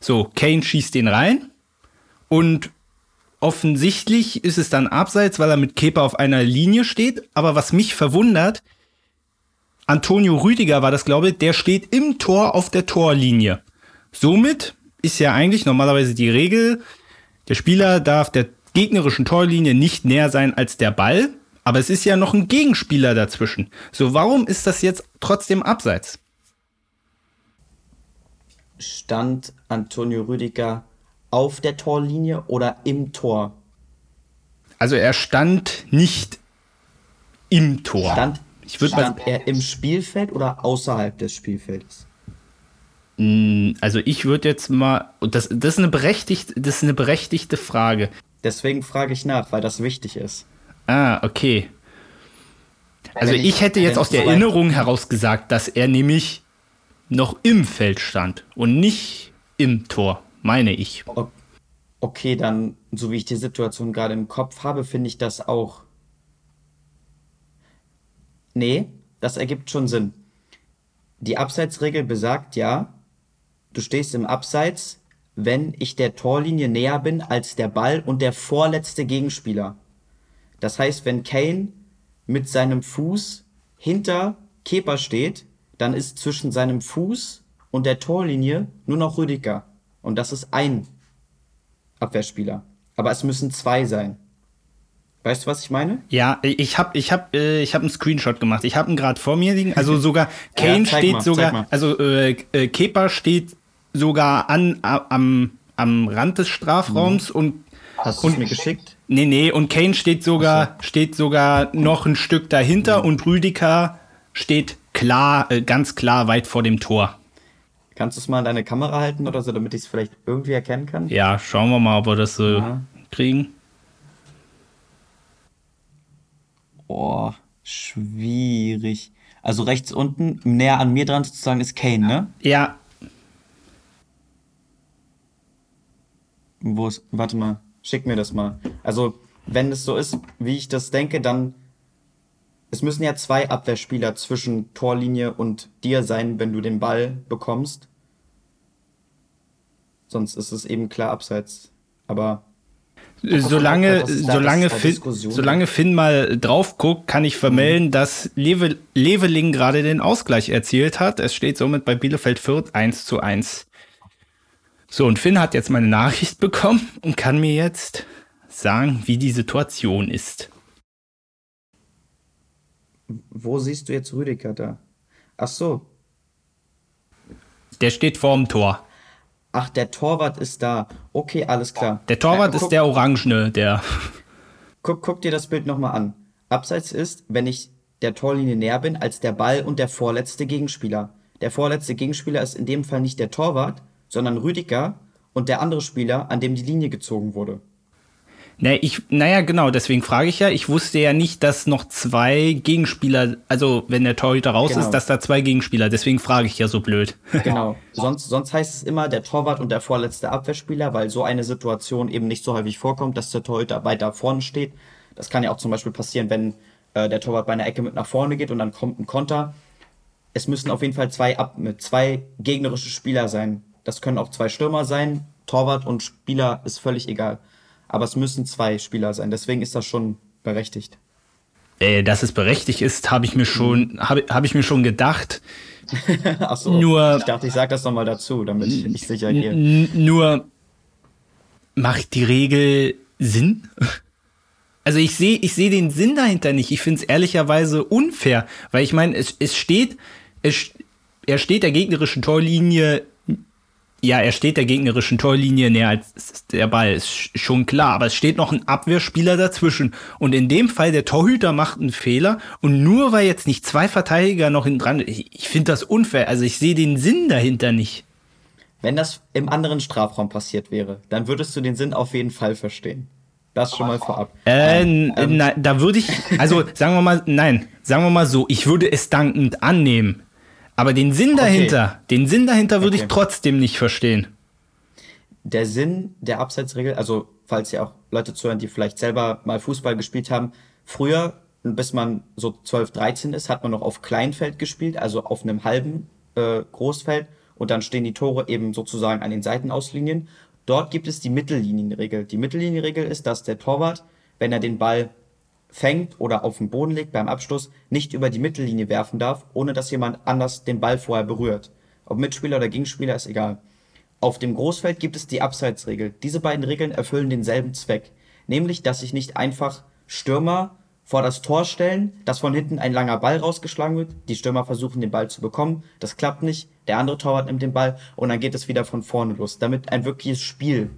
So, Kane schießt den rein und offensichtlich ist es dann Abseits, weil er mit Kepa auf einer Linie steht. Aber was mich verwundert, Antonio Rüdiger war das, glaube ich, der steht im Tor auf der Torlinie. Somit ist ja eigentlich normalerweise die Regel, der Spieler darf der gegnerischen Torlinie nicht näher sein als der Ball, aber es ist ja noch ein Gegenspieler dazwischen. So, warum ist das jetzt trotzdem abseits? Stand Antonio Rüdiger auf der Torlinie oder im Tor? Also er stand nicht im Tor. Stand ich würde mal. er im Spielfeld oder außerhalb des Spielfeldes? Hm, also ich würde jetzt mal, das, das, ist eine berechtigte, das ist eine berechtigte Frage. Deswegen frage ich nach, weil das wichtig ist. Ah, okay. Also ich, ich, hätte jetzt aus der Erinnerung heraus gesagt, dass er nämlich noch im Feld stand und nicht im Tor, meine ich. Okay, dann, so wie ich die Situation gerade im Kopf habe, finde ich das auch Nee, das ergibt schon Sinn. Die Abseitsregel besagt ja, du stehst im Abseits, wenn ich der Torlinie näher bin als der Ball und der vorletzte Gegenspieler. Das heißt, wenn Kane mit seinem Fuß hinter Kepa steht, dann ist zwischen seinem Fuß und der Torlinie nur noch Rüdiger. Und das ist ein Abwehrspieler. Aber es müssen zwei sein. Weißt du, was ich meine? Ja, ich habe ich hab, äh, ich hab einen Screenshot gemacht. Ich habe ihn gerade vor mir liegen. Also sogar Kane ja, steht mal, sogar, also äh, äh, Kepa steht sogar an am am Rand des Strafraums mhm. und Hast du mir geschickt? Nee, nee, und Kane steht sogar, so. steht sogar noch ein Stück dahinter mhm. und Rüdiger steht klar, äh, ganz klar weit vor dem Tor. Kannst du es mal in deine Kamera halten oder so, damit ich es vielleicht irgendwie erkennen kann? Ja, schauen wir mal, ob wir das so ja. kriegen. Boah, schwierig. Also rechts unten, näher an mir dran sozusagen, ist Kane, ne? Ja. Wo ist, warte mal, schick mir das mal. Also, wenn es so ist, wie ich das denke, dann es müssen ja zwei Abwehrspieler zwischen Torlinie und dir sein, wenn du den Ball bekommst. Sonst ist es eben klar abseits. Aber solange, solange, Finn, solange Finn mal drauf guckt, kann ich vermelden, mhm. dass Lewe, Leveling gerade den Ausgleich erzielt hat. Es steht somit bei Bielefeld Fürth 1 zu 1. So, und Finn hat jetzt meine Nachricht bekommen und kann mir jetzt sagen, wie die Situation ist. Wo siehst du jetzt Rüdiger da? Ach so. Der steht vorm Tor. Ach, der Torwart ist da. Okay, alles klar. Der Torwart ja, ist der Orangene, der. Guck, guck dir das Bild nochmal an. Abseits ist, wenn ich der Torlinie näher bin, als der Ball und der vorletzte Gegenspieler. Der vorletzte Gegenspieler ist in dem Fall nicht der Torwart, sondern Rüdiger und der andere Spieler, an dem die Linie gezogen wurde. Ne, ich, naja, genau, deswegen frage ich ja. Ich wusste ja nicht, dass noch zwei Gegenspieler, also wenn der Torhüter raus genau. ist, dass da zwei Gegenspieler, deswegen frage ich ja so blöd. Genau. Sonst, sonst heißt es immer der Torwart und der vorletzte Abwehrspieler, weil so eine Situation eben nicht so häufig vorkommt, dass der Torhüter weiter vorne steht. Das kann ja auch zum Beispiel passieren, wenn äh, der Torwart bei einer Ecke mit nach vorne geht und dann kommt ein Konter. Es müssen auf jeden Fall zwei, ab, mit zwei gegnerische Spieler sein. Das können auch zwei Stürmer sein. Torwart und Spieler ist völlig egal aber es müssen zwei Spieler sein. Deswegen ist das schon berechtigt. Äh, dass es berechtigt ist, habe ich mir schon, habe hab ich mir schon gedacht. Ach so. Nur, ich dachte, ich sage das nochmal dazu, damit ich sicher gehe. Nur macht die Regel Sinn? Also ich sehe ich sehe den Sinn dahinter nicht. Ich finde es ehrlicherweise unfair, weil ich meine, es, es steht, es, er steht der gegnerischen Torlinie ja, er steht der gegnerischen Torlinie näher als der Ball, ist schon klar. Aber es steht noch ein Abwehrspieler dazwischen. Und in dem Fall, der Torhüter macht einen Fehler. Und nur weil jetzt nicht zwei Verteidiger noch hinten dran, ich, ich finde das unfair. Also ich sehe den Sinn dahinter nicht. Wenn das im anderen Strafraum passiert wäre, dann würdest du den Sinn auf jeden Fall verstehen. Das schon mal vorab. Äh, ähm, na, da würde ich, also sagen wir mal, nein, sagen wir mal so, ich würde es dankend annehmen. Aber den Sinn dahinter, okay. den Sinn dahinter würde okay. ich trotzdem nicht verstehen. Der Sinn der Abseitsregel, also falls ihr auch Leute zuhören, die vielleicht selber mal Fußball gespielt haben, früher, bis man so 12, 13 ist, hat man noch auf Kleinfeld gespielt, also auf einem halben äh, Großfeld und dann stehen die Tore eben sozusagen an den Seitenauslinien. Dort gibt es die Mittellinienregel. Die Mittellinienregel ist, dass der Torwart, wenn er den Ball fängt oder auf den Boden legt beim Abschluss, nicht über die Mittellinie werfen darf, ohne dass jemand anders den Ball vorher berührt. Ob Mitspieler oder Gegenspieler ist egal. Auf dem Großfeld gibt es die Abseitsregel. Diese beiden Regeln erfüllen denselben Zweck, nämlich dass sich nicht einfach Stürmer vor das Tor stellen, dass von hinten ein langer Ball rausgeschlagen wird, die Stürmer versuchen den Ball zu bekommen, das klappt nicht, der andere Torwart nimmt den Ball und dann geht es wieder von vorne los, damit ein wirkliches Spiel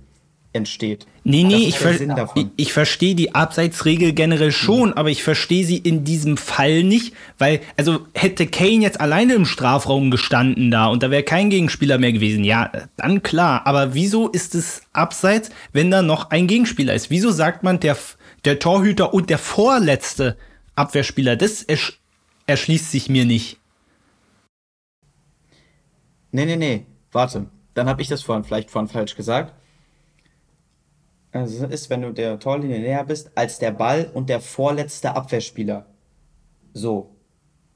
entsteht. Nee, nee, ich, ver ich, ich verstehe die Abseitsregel generell schon, mhm. aber ich verstehe sie in diesem Fall nicht, weil, also hätte Kane jetzt alleine im Strafraum gestanden da und da wäre kein Gegenspieler mehr gewesen, ja, dann klar, aber wieso ist es Abseits, wenn da noch ein Gegenspieler ist? Wieso sagt man, der, der Torhüter und der vorletzte Abwehrspieler, das ersch erschließt sich mir nicht. Nee, nee, nee, warte, dann habe ich das vorhin vielleicht vorhin falsch gesagt also ist, wenn du der Torlinie näher bist, als der Ball und der vorletzte Abwehrspieler. So.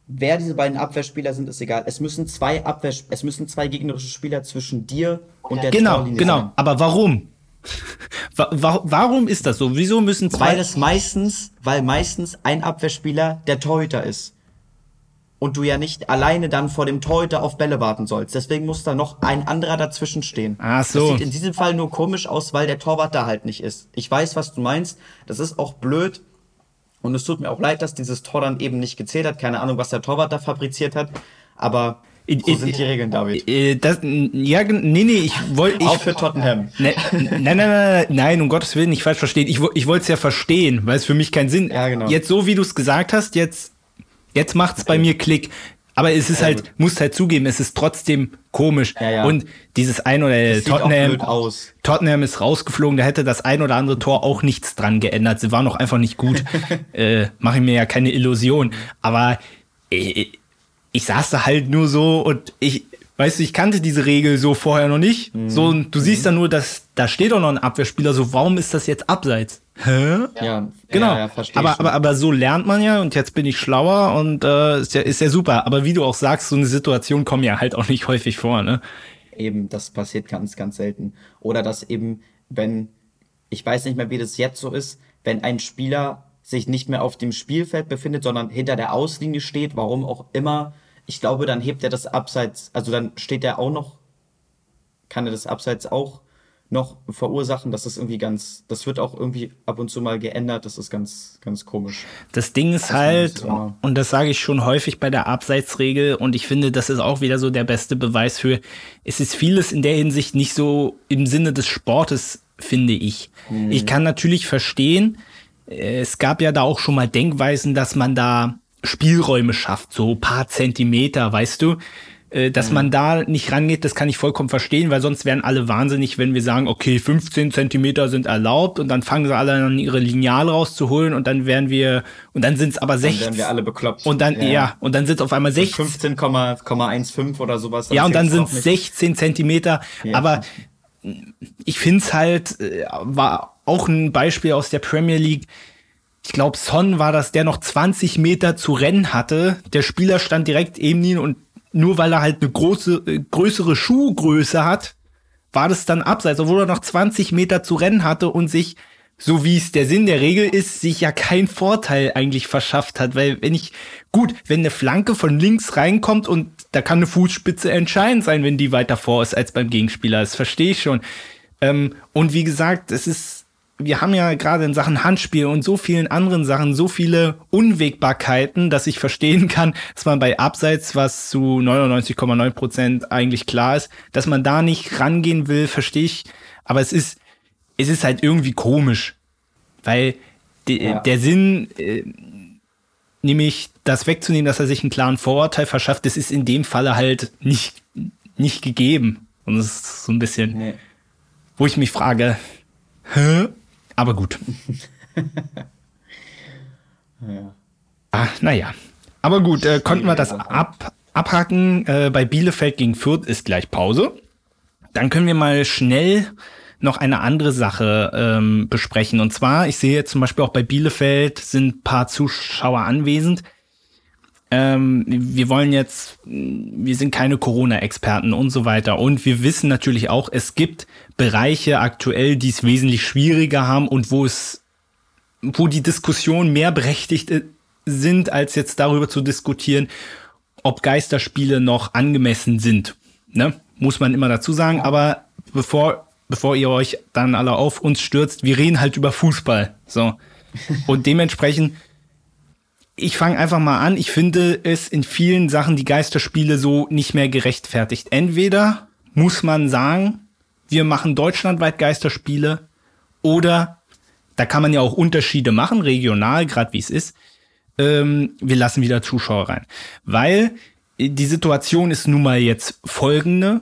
Wer diese beiden Abwehrspieler sind, ist egal. Es müssen zwei Abwehr, es müssen zwei gegnerische Spieler zwischen dir und der genau, Torlinie genau. sein. Genau, Aber warum? warum ist das so? Wieso müssen zwei? Weil es meistens, weil meistens ein Abwehrspieler der Torhüter ist und du ja nicht alleine dann vor dem Torhüter auf Bälle warten sollst. Deswegen muss da noch ein anderer dazwischen stehen. Ach so. Das sieht in diesem Fall nur komisch aus, weil der Torwart da halt nicht ist. Ich weiß, was du meinst. Das ist auch blöd. Und es tut mir auch leid, dass dieses Tor dann eben nicht gezählt hat. Keine Ahnung, was der Torwart da fabriziert hat. Aber So sind die Regeln, David. Äh, das, ja, nee, nee, ich wollte. Auch für Tottenham. Ne, nein, nein, nein, nein, um Gottes Willen, nicht falsch verstehen. Ich, ich wollte es ja verstehen, weil es für mich keinen Sinn. Ja, genau. Jetzt so, wie du es gesagt hast, jetzt, jetzt macht's bei mir Klick. Aber es ist Ja, halt, muss halt zugeben, es ist trotzdem komisch. Ja, ja. Und dieses ein oder auch Tottenham. Tottenham ist rausgeflogen, da hätte das ein oder andere Tor auch nichts dran geändert. Sie waren noch einfach nicht gut. äh, Mache ich mir ja keine Illusion. Aber äh, ich saß da halt nur so und ich, weißt du, ich kannte diese Regel so vorher noch nicht. Mhm. So, und du siehst dann nur, dass da steht doch noch ein Abwehrspieler, so, warum ist das jetzt abseits? Hä? Ja, Genau. Ja, ja, verstehe aber, schon. aber, aber so lernt man ja und jetzt bin ich schlauer und äh, ist, ja, ist ja super. Aber wie du auch sagst, so eine Situation kommt ja halt auch nicht häufig vor, ne? Eben, das passiert ganz, ganz selten. Oder dass eben, wenn, ich weiß nicht mehr, wie das jetzt so ist, wenn ein Spieler sich nicht mehr auf dem Spielfeld befindet, sondern hinter der Auslinie steht, warum auch immer, ich glaube, dann hebt er das Abseits, also dann steht er auch noch, kann er das Abseits auch noch verursachen. Das ist irgendwie ganz, das wird auch irgendwie ab und zu mal geändert. Das ist ganz, ganz komisch. Das Ding ist halt, nicht immer- und das sage ich schon häufig bei der Abseitsregel, und ich finde, das ist auch wieder so der beste Beweis für, es ist vieles in der Hinsicht nicht so im Sinne des Sportes, finde ich. Ich kann natürlich verstehen, äh, es gab ja da auch schon mal Denkweisen, dass man da Spielräume schafft, so paar Zentimeter, weißt du? Äh, Dass man da nicht rangeht, das kann ich vollkommen verstehen, weil sonst wären alle wahnsinnig, wenn wir sagen, okay, 15 Zentimeter sind erlaubt und dann fangen sie alle an, ihre Lineal rauszuholen und dann wären wir, und dann sind es aber Dann 16. werden wir alle bekloppt. Und dann, ja, und dann sind es auf einmal 16. 15,15 oder sowas. Ja, und dann sind es nicht. 16 Zentimeter. Ja. Aber ich finde es halt, äh, war auch ein Beispiel aus der Premier League. Ich glaube, Son war das, der noch 20 Meter zu rennen hatte. Der Spieler stand direkt eben ihn und nur weil er halt eine große, äh, größere Schuhgröße hat, war das dann abseits, obwohl er noch 20 Meter zu rennen hatte und sich, so wie es der Sinn der Regel ist, sich ja keinen Vorteil eigentlich verschafft hat. Weil wenn ich, gut, wenn eine Flanke von links reinkommt und da kann eine Fußspitze entscheidend sein, wenn die weiter vor ist als beim Gegenspieler, das verstehe ich schon. Ähm, und wie gesagt, es ist, wir haben ja gerade in Sachen Handspiel und so vielen anderen Sachen so viele Unwägbarkeiten, dass ich verstehen kann, dass man bei Abseits, was zu 99,9 Prozent eigentlich klar ist, dass man da nicht rangehen will, verstehe ich. Aber es ist, es ist halt irgendwie komisch, weil de, Ja. der Sinn, äh, nämlich das wegzunehmen, dass er sich einen klaren Vorurteil verschafft, das ist in dem Falle halt nicht, nicht gegeben. Und das ist so ein bisschen, Nee. wo ich mich frage, hä? Aber gut. Ja. Ah, naja. Aber gut, äh, konnten wir das ab, abhaken. Äh, bei Bielefeld gegen Fürth ist gleich Pause. Dann können wir mal schnell noch eine andere Sache ähm, besprechen. Und zwar, ich sehe jetzt zum Beispiel auch bei Bielefeld sind ein paar Zuschauer anwesend. Ähm, wir wollen jetzt, wir sind keine Corona-Experten und so weiter. Und wir wissen natürlich auch, es gibt Bereiche aktuell, die es wesentlich schwieriger haben und wo es wo die Diskussionen mehr berechtigt äh, sind, als jetzt darüber zu diskutieren, ob Geisterspiele noch angemessen sind. Ne? Muss man immer dazu sagen. Aber bevor, bevor ihr euch dann alle auf uns stürzt, wir reden halt über Fußball. So. Und dementsprechend, ich fange einfach mal an. Ich finde es in vielen Sachen die Geisterspiele so nicht mehr gerechtfertigt. Entweder muss man sagen, wir machen deutschlandweit Geisterspiele oder da kann man ja auch Unterschiede machen, regional, gerade wie es ist. Ähm, wir lassen wieder Zuschauer rein. Weil die Situation ist nun mal jetzt folgende.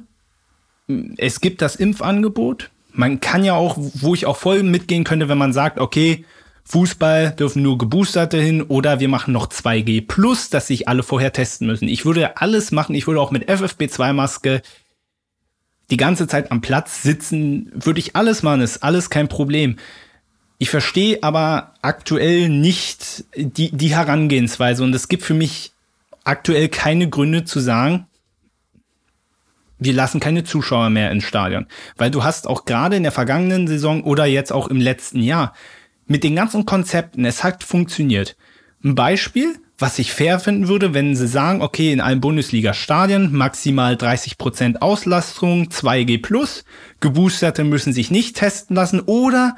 Es gibt das Impfangebot. Man kann ja auch, wo ich auch voll mitgehen könnte, wenn man sagt, okay, Fußball dürfen nur Geboosterte hin oder wir machen noch 2G plus, dass sich alle vorher testen müssen. Ich würde alles machen. Ich würde auch mit FFP2-Maske die ganze Zeit am Platz sitzen, würde ich alles machen, ist alles kein Problem. Ich verstehe aber aktuell nicht die, die Herangehensweise und es gibt für mich aktuell keine Gründe zu sagen, wir lassen keine Zuschauer mehr ins Stadion. Weil du hast auch gerade in der vergangenen Saison oder jetzt auch im letzten Jahr mit den ganzen Konzepten, es hat funktioniert. Ein Beispiel, was ich fair finden würde, wenn sie sagen, okay, in allen Bundesliga-Stadien maximal 30% Auslastung, 2G+, plus, Geboosterte müssen sich nicht testen lassen oder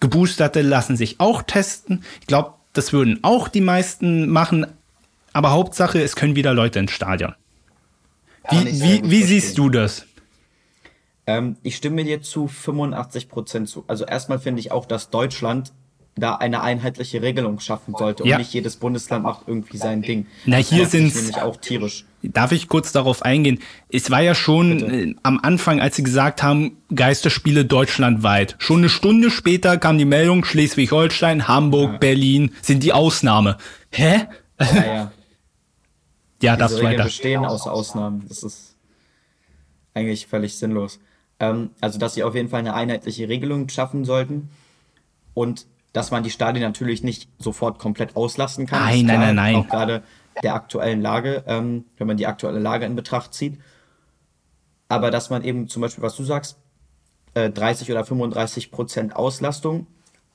Geboosterte lassen sich auch testen. Ich glaube, das würden auch die meisten machen, aber Hauptsache, es können wieder Leute ins Stadion. Wie, wie, wie siehst du das? Ähm, ich stimme dir zu 85 Prozent zu. Also erstmal finde ich auch, dass Deutschland da eine einheitliche Regelung schaffen sollte und ja. nicht jedes Bundesland macht irgendwie sein Ding. Na, hier sind nämlich auch tierisch. Darf ich kurz darauf eingehen? Es war ja schon äh, am Anfang, als sie gesagt haben, Geisterspiele deutschlandweit. Schon eine Stunde später kam die Meldung, Schleswig-Holstein, Hamburg, ja. Berlin sind die Ausnahme. Hä? Ja, ja. ja das Diese weiter. bestehen aus Ausnahmen. Das ist eigentlich völlig sinnlos. Ähm, also, dass sie auf jeden Fall eine einheitliche Regelung schaffen sollten. Und dass man die Stadien natürlich nicht sofort komplett auslassen kann. Nein, nein, nein, nein. Auch gerade der aktuellen Lage, ähm, wenn man die aktuelle Lage in Betracht zieht. Aber dass man eben zum Beispiel, was du sagst, äh, 30 oder 35 Prozent Auslastung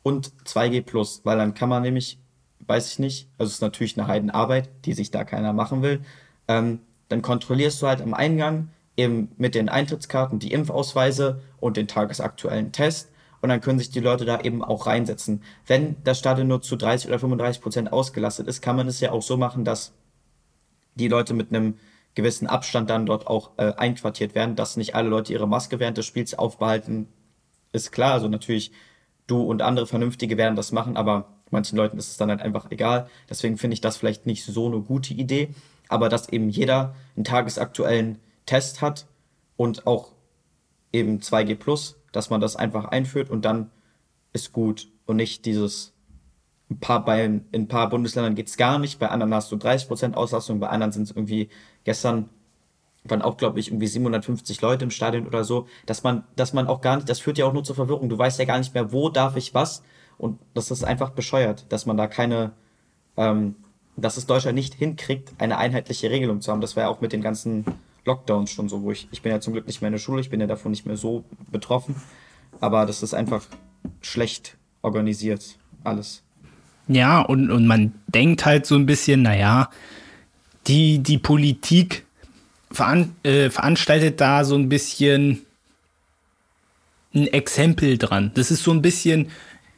und 2G plus, weil dann kann man nämlich, weiß ich nicht, also es ist natürlich eine Heidenarbeit, die sich da keiner machen will, ähm, dann kontrollierst du halt am Eingang eben mit den Eintrittskarten die Impfausweise und den tagesaktuellen Test und dann können sich die Leute da eben auch reinsetzen. Wenn das Stadion nur zu 30 oder 35 Prozent ausgelastet ist, kann man es ja auch so machen, dass die Leute mit einem gewissen Abstand dann dort auch äh, einquartiert werden, dass nicht alle Leute ihre Maske während des Spiels aufbehalten, ist klar. Also natürlich, du und andere Vernünftige werden das machen, aber manchen Leuten ist es dann halt einfach egal. Deswegen finde ich das vielleicht nicht so eine gute Idee. Aber dass eben jeder einen tagesaktuellen Test hat und auch eben 2G Plus, dass man das einfach einführt und dann ist gut und nicht dieses ein paar bei in ein paar Bundesländern geht's gar nicht, bei anderen hast du 30% Auslastung, bei anderen sind es irgendwie gestern waren auch glaube ich irgendwie 750 Leute im Stadion oder so, dass man dass man auch gar nicht, das führt ja auch nur zur Verwirrung. Du weißt ja gar nicht mehr, wo darf ich was und das ist einfach bescheuert, dass man da keine ähm, dass es Deutschland nicht hinkriegt, eine einheitliche Regelung zu haben. Das ja auch mit den ganzen Lockdowns schon so, wo ich, ich bin ja zum Glück nicht mehr in der Schule, ich bin ja davon nicht mehr so betroffen, aber das ist einfach schlecht organisiert, alles. Ja, und, und man denkt halt so ein bisschen, naja, die, die Politik veran, äh, veranstaltet da so ein bisschen ein Exempel dran. Das ist so ein bisschen,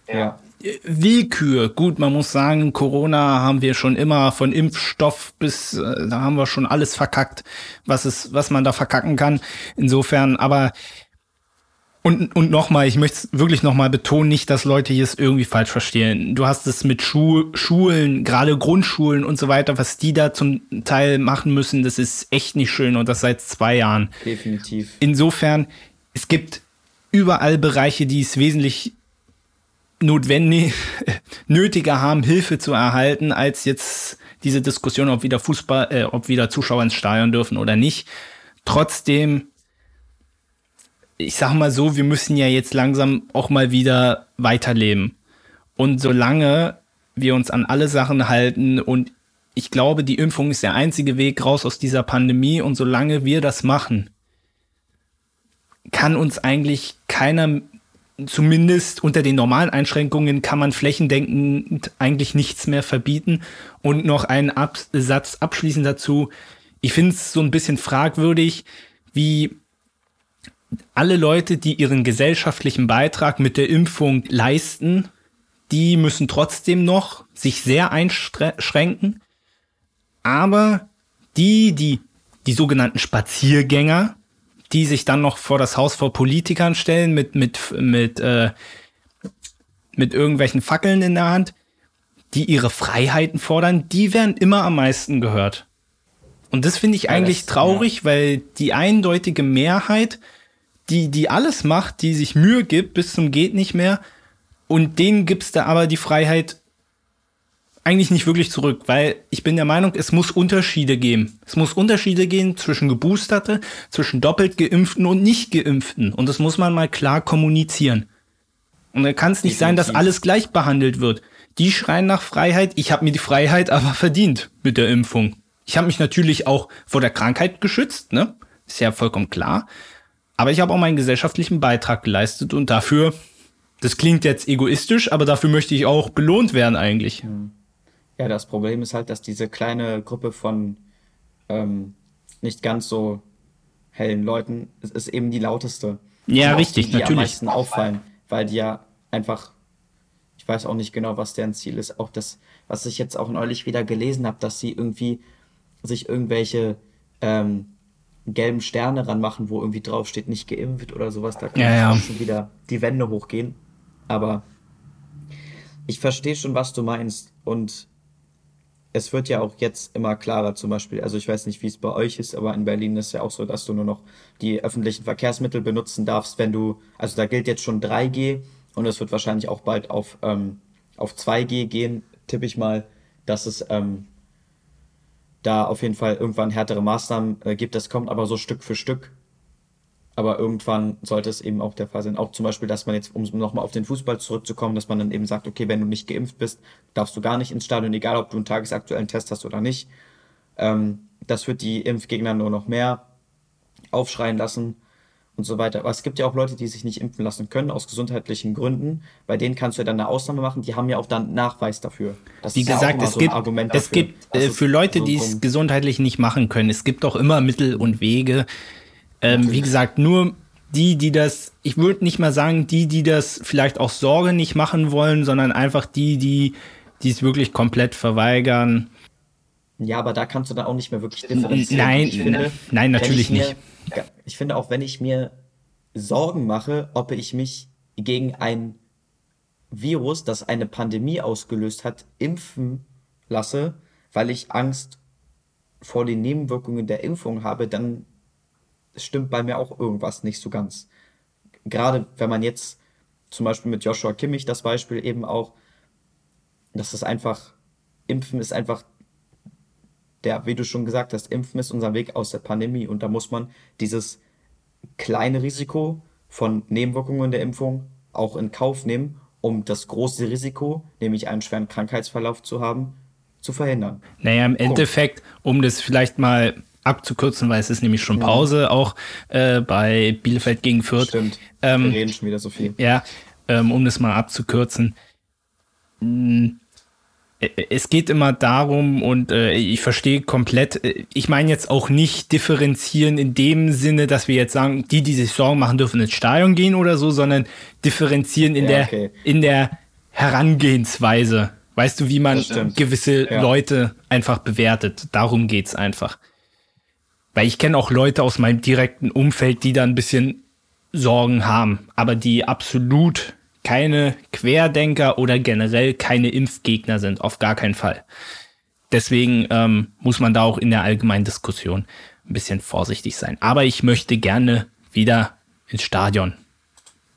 ja. Willkür. Gut, man muss sagen, Corona haben wir schon immer von Impfstoff bis, äh, da haben wir schon alles verkackt, was es, was man da verkacken kann. Insofern, aber und, und nochmal, ich möchte wirklich nochmal betonen, nicht, dass Leute hier es irgendwie falsch verstehen. Du hast es mit Schu Schulen, gerade Grundschulen und so weiter, was die da zum Teil machen müssen, das ist echt nicht schön und das seit zwei Jahren. Definitiv. Insofern, es gibt überall Bereiche, die es wesentlich notwendig, nötiger haben, Hilfe zu erhalten, als jetzt diese Diskussion, ob wieder Fußball, äh, ob wieder Zuschauer ins Stadion dürfen oder nicht. Trotzdem, ich sag mal so, wir müssen ja jetzt langsam auch mal wieder weiterleben. Und solange wir uns an alle Sachen halten und ich glaube, die Impfung ist der einzige Weg raus aus dieser Pandemie und solange wir das machen, kann uns eigentlich keiner zumindest unter den normalen Einschränkungen kann man flächendeckend eigentlich nichts mehr verbieten. Und noch ein Absatz abschließend dazu. Ich finde es so ein bisschen fragwürdig, wie alle Leute, die ihren gesellschaftlichen Beitrag mit der Impfung leisten, die müssen trotzdem noch sich sehr einschränken. Aber die, die, die sogenannten Spaziergänger, die sich dann noch vor das Haus vor Politikern stellen mit, mit, mit, äh, mit irgendwelchen Fackeln in der Hand, die ihre Freiheiten fordern, die werden immer am meisten gehört. Und das finde ich eigentlich das, traurig, ja. weil die eindeutige Mehrheit, die, die alles macht, die sich Mühe gibt bis zum geht nicht mehr, und denen gibt's da aber die Freiheit, eigentlich nicht wirklich zurück, weil ich bin der Meinung, es muss Unterschiede geben. Es muss Unterschiede gehen zwischen Geboosterte, zwischen doppelt geimpften und nicht geimpften. Und das muss man mal klar kommunizieren. Und da kann es nicht sein, dass alles gleich behandelt wird. Die schreien nach Freiheit. Ich habe mir die Freiheit aber verdient mit der Impfung. Ich habe mich natürlich auch vor der Krankheit geschützt, ne? Ist ja vollkommen klar. Aber ich habe auch meinen gesellschaftlichen Beitrag geleistet und dafür, das klingt jetzt egoistisch, aber dafür möchte ich auch belohnt werden eigentlich. Mhm. Ja, das Problem ist halt, dass diese kleine Gruppe von ähm, nicht ganz so hellen Leuten es ist eben die lauteste. Ja, richtig, die, die natürlich. am meisten auffallen, weil die ja einfach, ich weiß auch nicht genau, was deren Ziel ist. Auch das, was ich jetzt auch neulich wieder gelesen habe, dass sie irgendwie sich irgendwelche ähm, gelben Sterne ranmachen, wo irgendwie draufsteht, nicht geimpft oder sowas. Da kann ja, ja. schon wieder die Wände hochgehen. Aber ich verstehe schon, was du meinst. Und es wird ja auch jetzt immer klarer, zum Beispiel, also ich weiß nicht, wie es bei euch ist, aber in Berlin ist ja auch so, dass du nur noch die öffentlichen Verkehrsmittel benutzen darfst, wenn du, also da gilt jetzt schon 3G und es wird wahrscheinlich auch bald auf, ähm, auf 2G gehen, tippe ich mal, dass es ähm, da auf jeden Fall irgendwann härtere Maßnahmen äh, gibt. Das kommt aber so Stück für Stück. Aber irgendwann sollte es eben auch der Fall sein. Auch zum Beispiel, dass man jetzt, um nochmal auf den Fußball zurückzukommen, dass man dann eben sagt, okay, wenn du nicht geimpft bist, darfst du gar nicht ins Stadion, egal ob du einen tagesaktuellen Test hast oder nicht. Ähm, das wird die Impfgegner nur noch mehr aufschreien lassen und so weiter. Aber es gibt ja auch Leute, die sich nicht impfen lassen können aus gesundheitlichen Gründen. Bei denen kannst du ja dann eine Ausnahme machen. Die haben ja auch dann Nachweis dafür. Das Wie gesagt, ja es, so gibt, es gibt äh, also für Leute, so die es gesundheitlich nicht machen können, es gibt auch immer Mittel und Wege. Ähm, wie gesagt, nur die, die das, ich würde nicht mal sagen, die, die das vielleicht auch Sorge nicht machen wollen, sondern einfach die, die, die es wirklich komplett verweigern. Ja, aber da kannst du dann auch nicht mehr wirklich differenzieren. Nein, finde, nein, natürlich mir, nicht ich finde auch, wenn ich mir Sorgen mache, ob ich mich gegen ein Virus, das eine Pandemie ausgelöst hat, impfen lasse, weil ich Angst vor den Nebenwirkungen der Impfung habe, dann stimmt bei mir auch irgendwas nicht so ganz. Gerade wenn man jetzt zum Beispiel mit Joshua Kimmich das Beispiel eben auch, dass es einfach, Impfen ist einfach der, wie du schon gesagt hast, Impfen ist unser Weg aus der Pandemie und da muss man dieses kleine Risiko von Nebenwirkungen der Impfung auch in Kauf nehmen, um das große Risiko, nämlich einen schweren Krankheitsverlauf zu haben, zu verhindern. Naja, im Endeffekt, um das vielleicht mal abzukürzen, weil es ist nämlich schon Pause ja. auch äh, bei Bielefeld gegen Fürth. Stimmt, ähm, wir reden schon wieder so viel. Ja, ähm, um das mal abzukürzen. Mh, es geht immer darum und äh, ich verstehe komplett, äh, ich meine jetzt auch nicht differenzieren in dem Sinne, dass wir jetzt sagen, die, die sich Sorgen machen, dürfen ins Stadion gehen oder so, sondern differenzieren in, ja, der, okay. in der Herangehensweise. Weißt du, wie man gewisse ja. Leute einfach bewertet? Darum geht's einfach. Weil ich kenne auch Leute aus meinem direkten Umfeld, die da ein bisschen Sorgen haben, aber die absolut keine Querdenker oder generell keine Impfgegner sind, auf gar keinen Fall. Deswegen ähm, muss man da auch in der allgemeinen Diskussion ein bisschen vorsichtig sein. Aber ich möchte gerne wieder ins Stadion.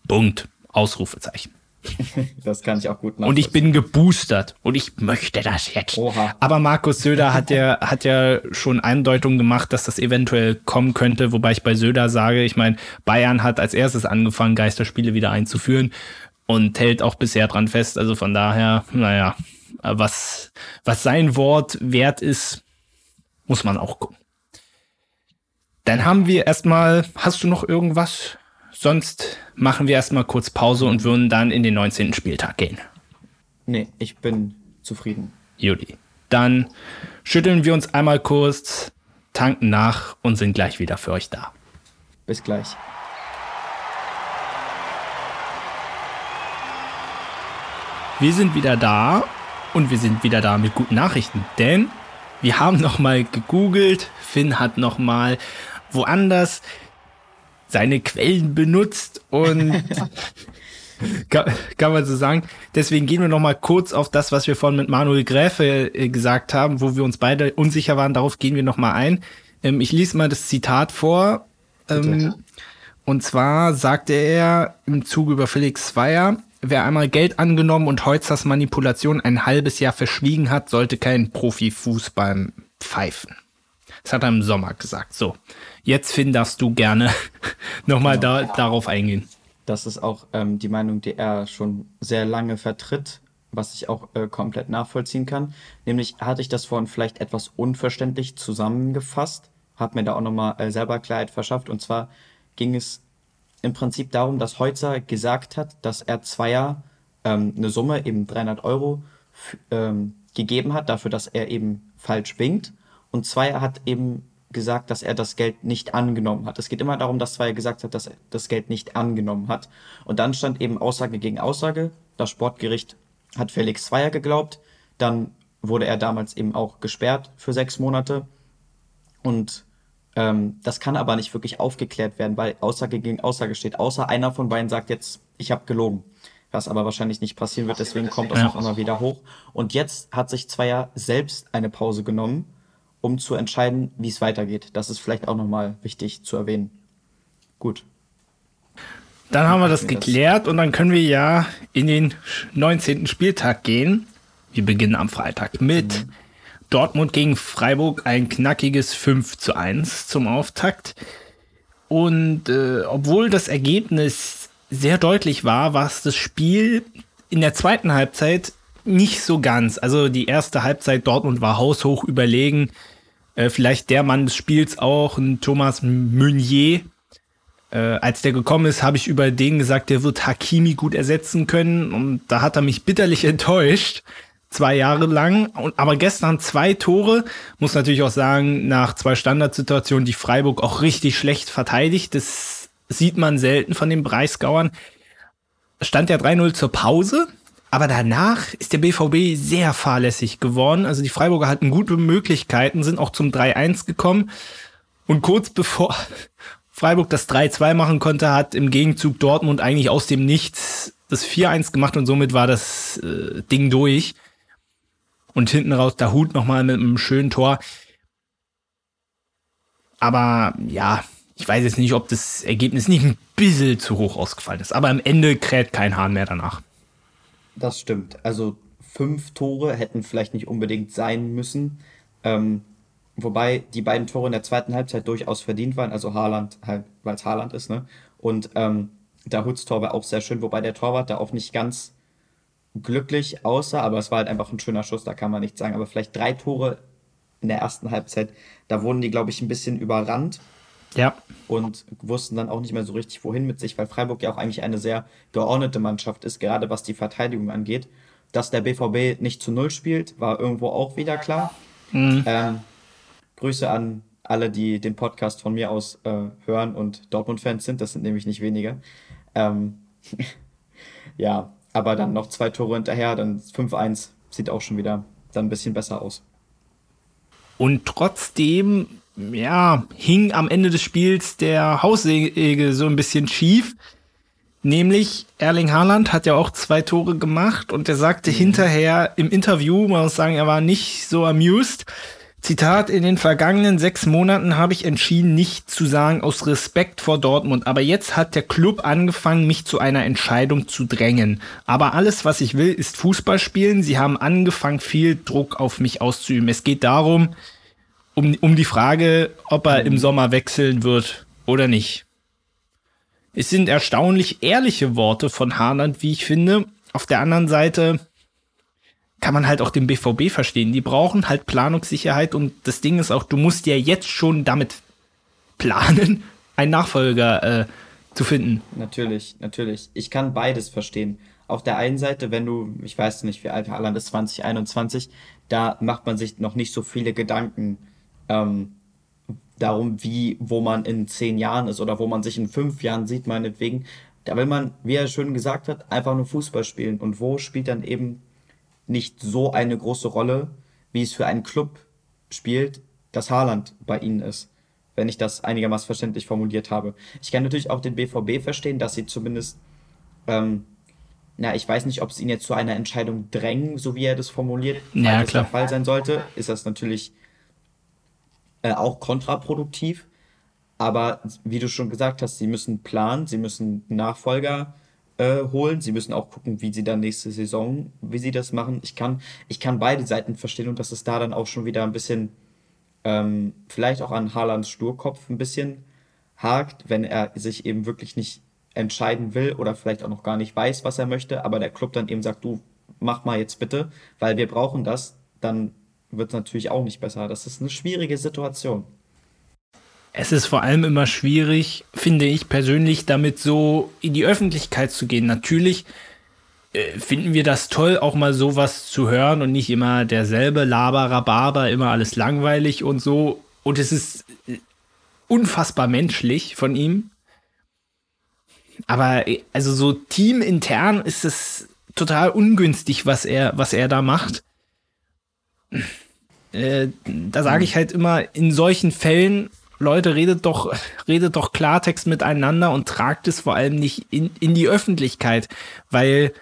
Punkt. Ausrufezeichen. Das kann ich auch gut machen. Und ich bin geboostert und ich möchte das jetzt. Oha. Aber Markus Söder hat ja, hat ja schon Andeutungen gemacht, dass das eventuell kommen könnte, wobei ich bei Söder sage, ich meine, Bayern hat als erstes angefangen, Geisterspiele wieder einzuführen und hält auch bisher dran fest. Also von daher, naja, was, was sein Wort wert ist, muss man auch gucken. Dann haben wir erstmal, hast du noch irgendwas? Sonst machen wir erstmal kurz Pause und würden dann in den 19. Spieltag gehen. Nee, ich bin zufrieden. Judy. Dann schütteln wir uns einmal kurz, tanken nach und sind gleich wieder für euch da. Bis gleich. Wir sind wieder da und wir sind wieder da mit guten Nachrichten, denn wir haben noch mal gegoogelt. Finn hat noch mal woanders seine Quellen benutzt und kann, kann, man so sagen. Deswegen gehen wir noch mal kurz auf das, was wir vorhin mit Manuel Gräfe äh, gesagt haben, wo wir uns beide unsicher waren. Darauf gehen wir noch mal ein. Ähm, ich lese mal das Zitat vor. Ähm, und zwar sagte er im Zuge über Felix Zweier, Wer einmal Geld angenommen und Holzers Manipulation ein halbes Jahr verschwiegen hat, sollte kein Profifußball pfeifen. Das hat er im Sommer gesagt. So, jetzt Finn, darfst du gerne nochmal genau. da, darauf eingehen. Das ist auch ähm, die Meinung, die er schon sehr lange vertritt, was ich auch äh, komplett nachvollziehen kann. Nämlich hatte ich das vorhin vielleicht etwas unverständlich zusammengefasst, habe mir da auch nochmal äh, selber Klarheit verschafft. Und zwar ging es im Prinzip darum, dass Heutzer gesagt hat, dass er Zweier ähm, eine Summe, eben 300 Euro, ähm, gegeben hat, dafür, dass er eben falsch winkt. Und Zweier hat eben gesagt, dass er das Geld nicht angenommen hat. Es geht immer darum, dass Zweier gesagt hat, dass er das Geld nicht angenommen hat. Und dann stand eben Aussage gegen Aussage. Das Sportgericht hat Felix Zweier geglaubt. Dann wurde er damals eben auch gesperrt für sechs Monate. Und Ähm, das kann aber nicht wirklich aufgeklärt werden, weil Aussage gegen Aussage steht. Außer einer von beiden sagt jetzt, ich habe gelogen. Was aber wahrscheinlich nicht passieren wird, deswegen kommt das auch immer wieder hoch. Und jetzt hat sich Zweier selbst eine Pause genommen, um zu entscheiden, wie es weitergeht. Das ist vielleicht auch nochmal wichtig zu erwähnen. Gut. Dann haben wir das geklärt und dann können wir ja in den 19. Spieltag gehen. Wir beginnen am Freitag mit mhm. Dortmund gegen Freiburg, ein knackiges 5 zu 1 zum Auftakt. Und äh, obwohl das Ergebnis sehr deutlich war, war es das Spiel in der zweiten Halbzeit nicht so ganz. Also die erste Halbzeit Dortmund war haushoch überlegen. Äh, vielleicht der Mann des Spiels auch, ein Thomas Meunier, äh, als der gekommen ist, habe ich über den gesagt, der wird Hakimi gut ersetzen können. Und da hat er mich bitterlich enttäuscht. Zwei Jahre lang. Und, aber gestern zwei Tore. Muss natürlich auch sagen, nach zwei Standardsituationen, die Freiburg auch richtig schlecht verteidigt. Das sieht man selten von den Breisgauern. Stand ja 3-0 zur Pause. Aber danach ist der BVB sehr fahrlässig geworden. Also die Freiburger hatten gute Möglichkeiten, sind auch zum 3-1 gekommen. Und kurz bevor Freiburg das 3-2 machen konnte, hat im Gegenzug Dortmund eigentlich aus dem Nichts das 4-1 gemacht und somit war das äh, Ding durch. Und hinten raus der Hut nochmal mit einem schönen Tor. Aber ja, ich weiß jetzt nicht, ob das Ergebnis nicht ein bisschen zu hoch ausgefallen ist. Aber am Ende kräht kein Hahn mehr danach. Das stimmt. Also fünf Tore hätten vielleicht nicht unbedingt sein müssen. Ähm, Wobei die beiden Tore in der zweiten Halbzeit durchaus verdient waren. Also Haaland, halt, weil es Haaland ist, ne? Und ähm, der Huts Tor war auch sehr schön, wobei der Torwart da auch nicht ganz glücklich aussah, aber es war halt einfach ein schöner Schuss, da kann man nichts sagen. Aber vielleicht drei Tore in der ersten Halbzeit, da wurden die, glaube ich, ein bisschen überrannt. Ja. Und wussten dann auch nicht mehr so richtig, wohin mit sich, weil Freiburg ja auch eigentlich eine sehr geordnete Mannschaft ist, gerade was die Verteidigung angeht. Dass der BVB nicht zu Null spielt, war irgendwo auch wieder klar. Mhm. Ähm, Grüße an alle, die den Podcast von mir aus äh, hören und Dortmund-Fans sind. Das sind nämlich nicht wenige. Ähm, ja, aber dann noch zwei Tore hinterher, dann 5-1 sieht auch schon wieder dann ein bisschen besser aus. Und trotzdem, ja, hing am Ende des Spiels der Haussäge so ein bisschen schief. Nämlich Erling Haaland hat ja auch zwei Tore gemacht und er sagte mhm. hinterher im Interview, man muss sagen, er war nicht so amused, Zitat, in den vergangenen sechs Monaten habe ich entschieden, nicht zu sagen aus Respekt vor Dortmund, aber jetzt hat der Club angefangen, mich zu einer Entscheidung zu drängen. Aber alles, was ich will, ist Fußball spielen. Sie haben angefangen, viel Druck auf mich auszuüben. Es geht darum, um, um die Frage, ob er im Sommer wechseln wird oder nicht. Es sind erstaunlich ehrliche Worte von Haaland, wie ich finde. Auf der anderen Seite kann man halt auch den BVB verstehen. Die brauchen halt Planungssicherheit und das Ding ist auch, du musst ja jetzt schon damit planen, einen Nachfolger äh, zu finden. Natürlich, natürlich. Ich kann beides verstehen. Auf der einen Seite, wenn du, ich weiß nicht, wie alt Haaland ist, 2021, da macht man sich noch nicht so viele Gedanken ähm, darum, wie, wo man in zehn Jahren ist oder wo man sich in fünf Jahren sieht, meinetwegen. Da will man, wie er schön gesagt hat, einfach nur Fußball spielen. Und wo spielt dann eben nicht so eine große Rolle, wie es für einen Club spielt, dass Haaland bei ihnen ist. Wenn ich das einigermaßen verständlich formuliert habe. Ich kann natürlich auch den BVB verstehen, dass sie zumindest, ähm, na, ich weiß nicht, ob es ihn jetzt zu einer Entscheidung drängen, so wie er das formuliert. Ja, Wenn das der Fall sein sollte, ist das natürlich äh, auch kontraproduktiv. Aber wie du schon gesagt hast, sie müssen planen, sie müssen Nachfolger äh, holen. Sie müssen auch gucken, wie sie dann nächste Saison, wie sie das machen. Ich kann, ich kann beide Seiten verstehen und dass es da dann auch schon wieder ein bisschen, ähm, vielleicht auch an Haalands Sturkopf ein bisschen hakt, wenn er sich eben wirklich nicht entscheiden will oder vielleicht auch noch gar nicht weiß, was er möchte, aber der Club dann eben sagt, du mach mal jetzt bitte, weil wir brauchen das, dann wird es natürlich auch nicht besser. Das ist eine schwierige Situation. Es ist vor allem immer schwierig, finde ich persönlich, damit so in die Öffentlichkeit zu gehen. Natürlich äh, finden wir das toll, auch mal sowas zu hören und nicht immer derselbe Laber, immer alles langweilig und so. Und es ist äh, unfassbar menschlich von ihm. Aber äh, also so teamintern ist es total ungünstig, was er, was er da macht. Äh, da sage ich halt immer, in solchen Fällen Leute, redet doch, redet doch Klartext miteinander und tragt es vor allem nicht in, in die Öffentlichkeit, weil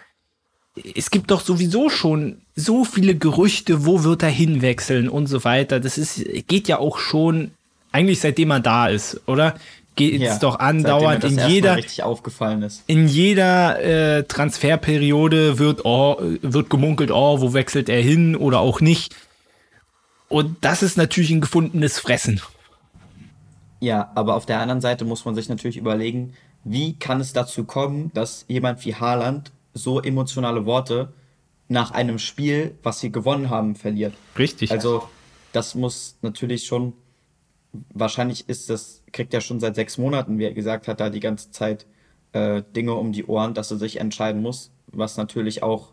es gibt doch sowieso schon so viele Gerüchte, wo wird er hinwechseln und so weiter. Das ist, geht ja auch schon eigentlich seitdem er da ist, oder? Geht ja, doch andauernd in jeder richtig aufgefallen ist. In jeder äh, Transferperiode wird oh, wird gemunkelt, oh, wo wechselt er hin oder auch nicht. Und das ist natürlich ein gefundenes Fressen. Ja, aber auf der anderen Seite muss man sich natürlich überlegen, wie kann es dazu kommen, dass jemand wie Haaland so emotionale Worte nach einem Spiel, was sie gewonnen haben, verliert. Richtig. Also, das muss natürlich schon, wahrscheinlich ist das, kriegt er schon seit sechs Monaten, wie er gesagt hat, da die ganze Zeit äh, Dinge um die Ohren, dass er sich entscheiden muss, was natürlich auch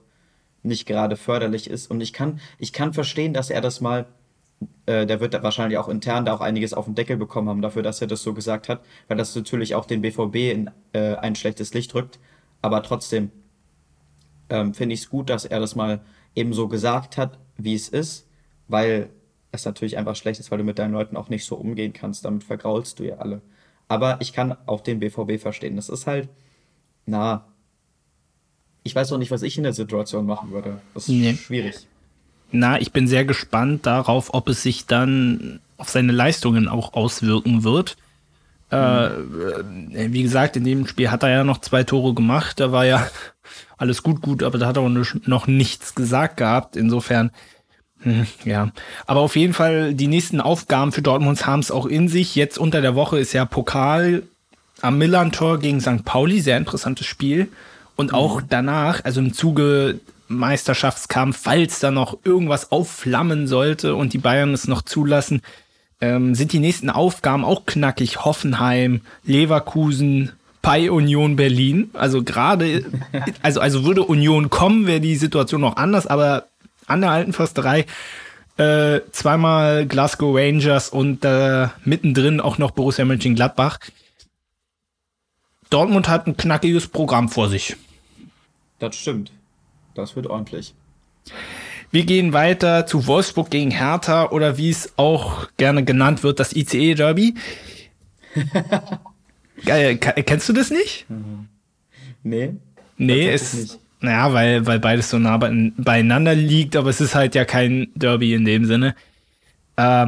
nicht gerade förderlich ist. Und ich kann, ich kann verstehen, dass er das mal äh, der wird wahrscheinlich auch intern da auch einiges auf den Deckel bekommen haben dafür, dass er das so gesagt hat, weil das natürlich auch den BVB in äh, ein schlechtes Licht rückt. Aber trotzdem ähm, finde ich es gut, dass er das mal eben so gesagt hat, wie es ist, weil es natürlich einfach schlecht ist, weil du mit deinen Leuten auch nicht so umgehen kannst. Damit vergraulst du ja alle. Aber ich kann auch den BVB verstehen. Das ist halt, na, ich weiß auch nicht, was ich in der Situation machen würde. Das ist nee. schwierig. Na, ich bin sehr gespannt darauf, ob es sich dann auf seine Leistungen auch auswirken wird. Mhm. Äh, wie gesagt, in dem Spiel hat er ja noch zwei Tore gemacht. Da war ja alles gut, gut, aber da hat er auch noch nichts gesagt gehabt. Insofern, ja. Aber auf jeden Fall, die nächsten Aufgaben für Dortmund haben es auch in sich. Jetzt unter der Woche ist ja Pokal am Millantor gegen St. Pauli, sehr interessantes Spiel. Und mhm. auch danach, also im Zuge Meisterschaftskampf, falls da noch irgendwas aufflammen sollte und die Bayern es noch zulassen, ähm, sind die nächsten Aufgaben auch knackig. Hoffenheim, Leverkusen, bei Union Berlin. Also gerade, also, also würde Union kommen, wäre die Situation noch anders, aber an der alten Försterei äh, zweimal Glasgow Rangers und äh, mittendrin auch noch Borussia Mönchengladbach. Dortmund hat ein knackiges Programm vor sich. Das stimmt. Das wird ordentlich. Wir gehen weiter zu Wolfsburg gegen Hertha oder wie es auch gerne genannt wird, das ICE-Derby. Geil, kennst du das nicht? Nee. Nee, es nicht. Naja, weil, weil beides so nah beieinander liegt, aber es ist halt ja kein Derby in dem Sinne. Äh,